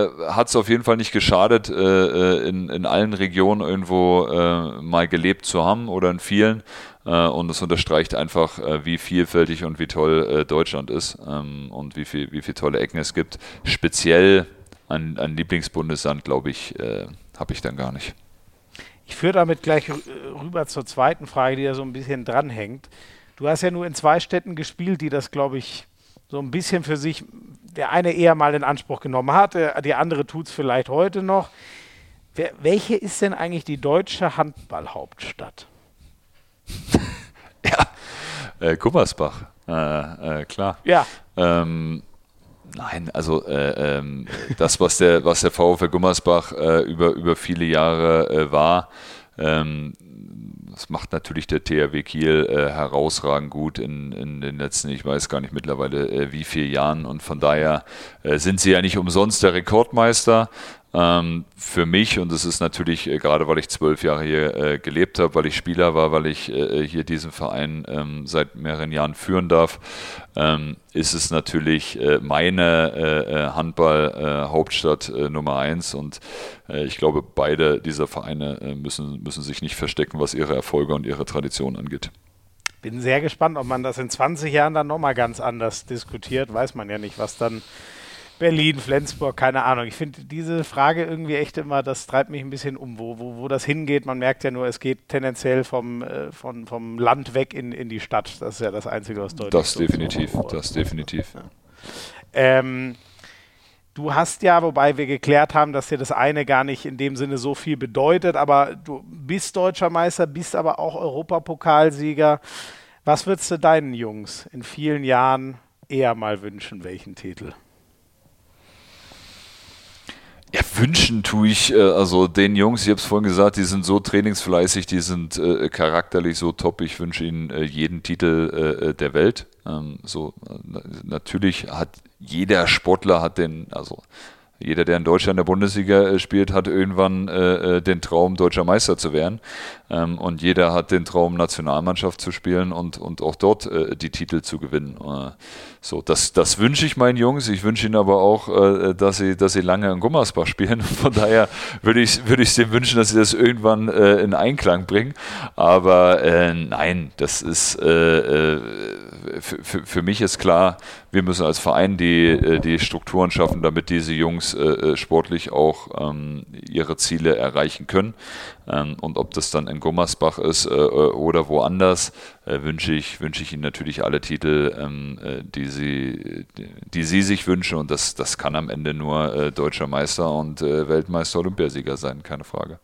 äh hat es auf jeden Fall nicht geschadet, äh, äh, in, in allen Regionen irgendwo äh, mal gelebt zu haben oder in vielen. und es unterstreicht einfach, wie vielfältig und wie toll Deutschland ist ähm, und wie, viel, wie viele tolle Ecken es gibt. Speziell ein, ein Lieblingsbundesland, glaube ich, habe ich dann gar nicht. Ich führe damit gleich rüber zur zweiten Frage, die da so ein bisschen dranhängt. Du hast ja nur in zwei Städten gespielt, die das, glaube ich, so ein bisschen für sich, der eine eher mal in Anspruch genommen hat, der andere tut es vielleicht heute noch. Wer, welche ist denn eigentlich die deutsche Handballhauptstadt? ja, äh, Gummersbach, äh, äh, klar. Ja. Ähm, Nein, also äh, ähm, das, was der, was der VfL Gummersbach äh, über, über viele Jahre äh, war, ähm, das macht natürlich der THW Kiel äh, herausragend gut in, in den letzten, ich weiß gar nicht mittlerweile äh, wie viele Jahren und von daher äh, sind sie ja nicht umsonst der Rekordmeister. Ähm, für mich, und das ist natürlich gerade, weil ich zwölf Jahre hier gelebt habe, weil ich Spieler war, weil ich hier diesen Verein ähm, seit mehreren Jahren führen darf, ähm, ist es natürlich äh, meine äh, äh, Handball-Hauptstadt Nummer eins. Und ich glaube, beide dieser Vereine müssen, müssen sich nicht verstecken, was ihre Erfolge und ihre Tradition angeht. Bin sehr gespannt, ob man das in 20 Jahren dann nochmal ganz anders diskutiert. Weiß man ja nicht, was dann Berlin, Flensburg, keine Ahnung. Ich finde diese Frage irgendwie echt immer, das treibt mich ein bisschen um, wo, wo, wo das hingeht. Man merkt ja nur, es geht tendenziell vom, äh, von, vom Land weg in, in die Stadt. Das ist ja das Einzige, was deutlich Das so definitiv, das definitiv. Ja. Ähm, du hast ja, wobei wir geklärt haben, dass dir das eine gar nicht in dem Sinne so viel bedeutet, aber du bist deutscher Meister, bist aber auch Europapokalsieger. Was würdest du deinen Jungs in vielen Jahren eher mal wünschen, welchen Titel? Ja, wünschen tue ich, äh, also den Jungs, ich habe es vorhin gesagt, die sind so trainingsfleißig, die sind äh, charakterlich so top. Ich wünsche ihnen äh, jeden Titel äh, äh der Welt. Ähm, so, natürlich hat jeder Sportler hat den, also jeder, der in Deutschland in der Bundesliga äh, spielt, hat irgendwann äh, äh, den Traum, deutscher Meister zu werden. Ähm, und jeder hat den Traum, Nationalmannschaft zu spielen und, und auch dort äh, die Titel zu gewinnen. Äh, so, das, das wünsche ich meinen Jungs. Ich wünsche ihnen aber auch, äh, dass, sie, dass sie lange in Gummersbach spielen. Von daher würde ich, würde ich denen wünschen, dass sie das irgendwann in Einklang bringen. Aber nein, das ist für, für, mich ist klar, wir müssen als Verein die, äh, die Strukturen schaffen, damit diese Jungs äh, äh, sportlich auch ähm, ihre Ziele erreichen können. Ähm, und ob das dann in Gummersbach ist äh, oder woanders, äh, wünsche ich, wünsche ich ihnen natürlich alle Titel, ähm, äh, die, sie, die, sie sich wünschen. Und das, das kann am Ende nur deutscher Meister und Weltmeister Olympiasieger sein, keine Frage.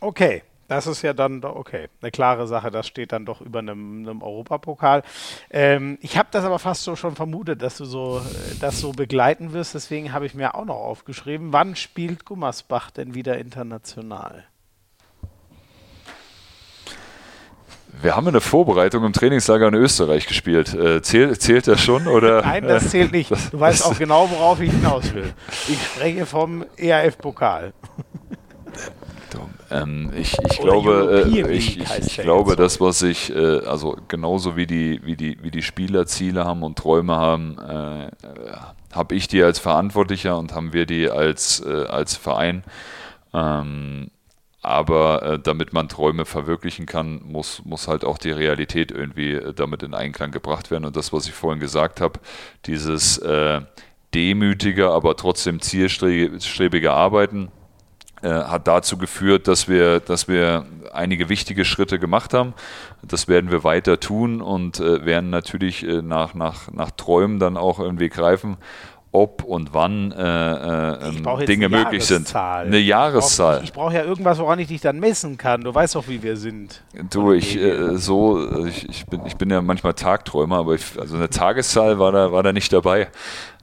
Okay, das ist ja dann, okay, eine klare Sache. Das steht dann doch über einem, einem Europapokal. Ähm, ich habe das aber fast so schon vermutet, dass du so äh, das so begleiten wirst. Deswegen habe ich mir auch noch aufgeschrieben, wann spielt Gummersbach denn wieder international? Wir haben eine Vorbereitung im Trainingslager in Österreich gespielt. Äh, zählt, zählt das schon? Oder? Nein, das zählt nicht. Du weißt auch genau, worauf ich hinaus will. Ich spreche vom ERF-Pokal. Ähm, ich, ich glaube, äh, ich, ich, ich glaube, das, was ich, äh, also genauso wie die, wie die, wie die Spieler Ziele haben und Träume haben, äh, habe ich die als Verantwortlicher und haben wir die als, äh, als Verein. Ähm, aber äh, damit man Träume verwirklichen kann, muss, muss halt auch die Realität irgendwie äh, damit in Einklang gebracht werden. Und das, was ich vorhin gesagt habe, dieses demütige, aber trotzdem zielstrebige Arbeiten, äh, hat dazu geführt, dass wir, dass wir einige wichtige Schritte gemacht haben. Das werden wir weiter tun und äh, werden natürlich äh, nach, nach, nach Träumen dann auch irgendwie greifen, ob und wann äh, äh, Dinge möglich sind. Eine Jahreszahl. Ich brauche brauch ja irgendwas, woran ich dich dann messen kann. Du weißt doch, wie wir sind. Du, ich äh, so, ich, ich, bin, ich bin ja manchmal Tagträumer, aber ich, also eine Tageszahl war da, war da nicht dabei.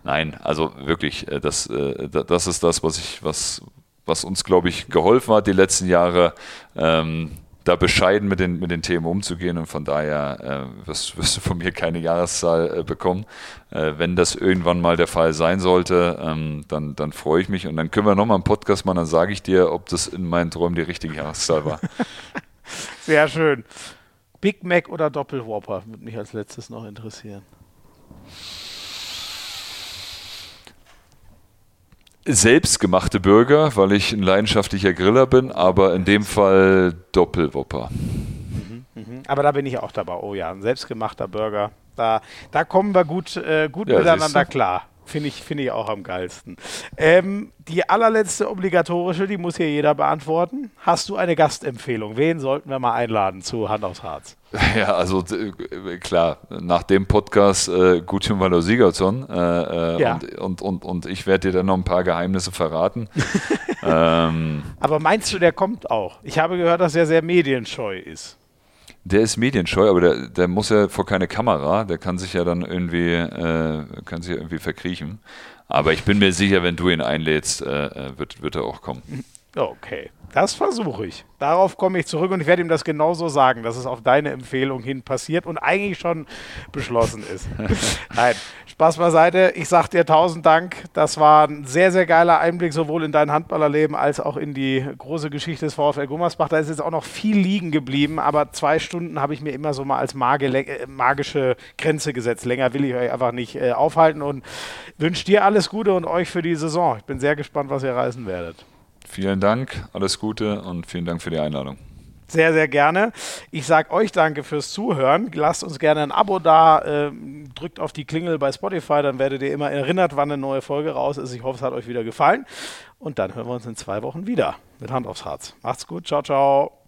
Nein, also wirklich, das, das ist das, was ich, was, was uns, glaube ich, geholfen hat, die letzten Jahre, ähm, da bescheiden mit den, mit den Themen umzugehen und von daher äh, wirst, wirst, du von mir keine Jahreszahl äh, bekommen. Äh, wenn das irgendwann mal der Fall sein sollte, ähm, dann, dann freue ich mich und dann können wir nochmal einen Podcast machen, dann sage ich dir, ob das in meinen Träumen die richtige Jahreszahl war. Sehr schön. Big Mac oder Doppelwhopper würde mich als letztes noch interessieren. Selbstgemachte Burger, weil ich ein leidenschaftlicher Griller bin, aber in dem Fall Doppelwopper. Mhm, mh. Aber da bin ich auch dabei. Oh ja, ein selbstgemachter Burger. Da, da kommen wir gut, äh, gut ja, miteinander klar. Finde ich, find ich auch am geilsten. Ähm, die allerletzte obligatorische, die muss hier jeder beantworten. Hast du eine Gastempfehlung? Wen sollten wir mal einladen zu Hand aufs Harz? Ja, also äh, klar, nach dem Podcast äh, Gutchen Valor Sigurdsson äh, äh, ja. und, und, und, und ich werde dir dann noch ein paar Geheimnisse verraten. ähm, Aber meinst du, der kommt auch? Ich habe gehört, dass er sehr medienscheu ist. Der ist medienscheu, aber der, der muss ja vor keine Kamera, der kann sich ja dann irgendwie, äh, kann sich irgendwie verkriechen. Aber ich bin mir sicher, wenn du ihn einlädst, äh, äh wird, wird er auch kommen. Okay. Das versuche ich. Darauf komme ich zurück und ich werde ihm das genauso sagen, dass es auf deine Empfehlung hin passiert und eigentlich schon beschlossen ist. Nein, Spaß beiseite. Ich sage dir tausend Dank. Das war ein sehr, sehr geiler Einblick sowohl in dein Handballerleben als auch in die große Geschichte des VfL Gummersbach. Da ist jetzt auch noch viel liegen geblieben, aber zwei Stunden habe ich mir immer so mal als äh, magische Grenze gesetzt. Länger will ich euch einfach nicht äh, aufhalten und wünsche dir alles Gute und euch für die Saison. Ich bin sehr gespannt, was ihr reisen werdet. Vielen Dank, alles Gute und vielen Dank für die Einladung. Sehr, sehr gerne. Ich sage euch danke fürs Zuhören. Lasst uns gerne ein Abo da. Äh, drückt auf die Klingel bei Spotify, dann werdet ihr immer erinnert, wann eine neue Folge raus ist. Ich hoffe, es hat euch wieder gefallen. Und dann hören wir uns in zwei Wochen wieder mit Hand aufs Herz. Macht's gut. Ciao, ciao.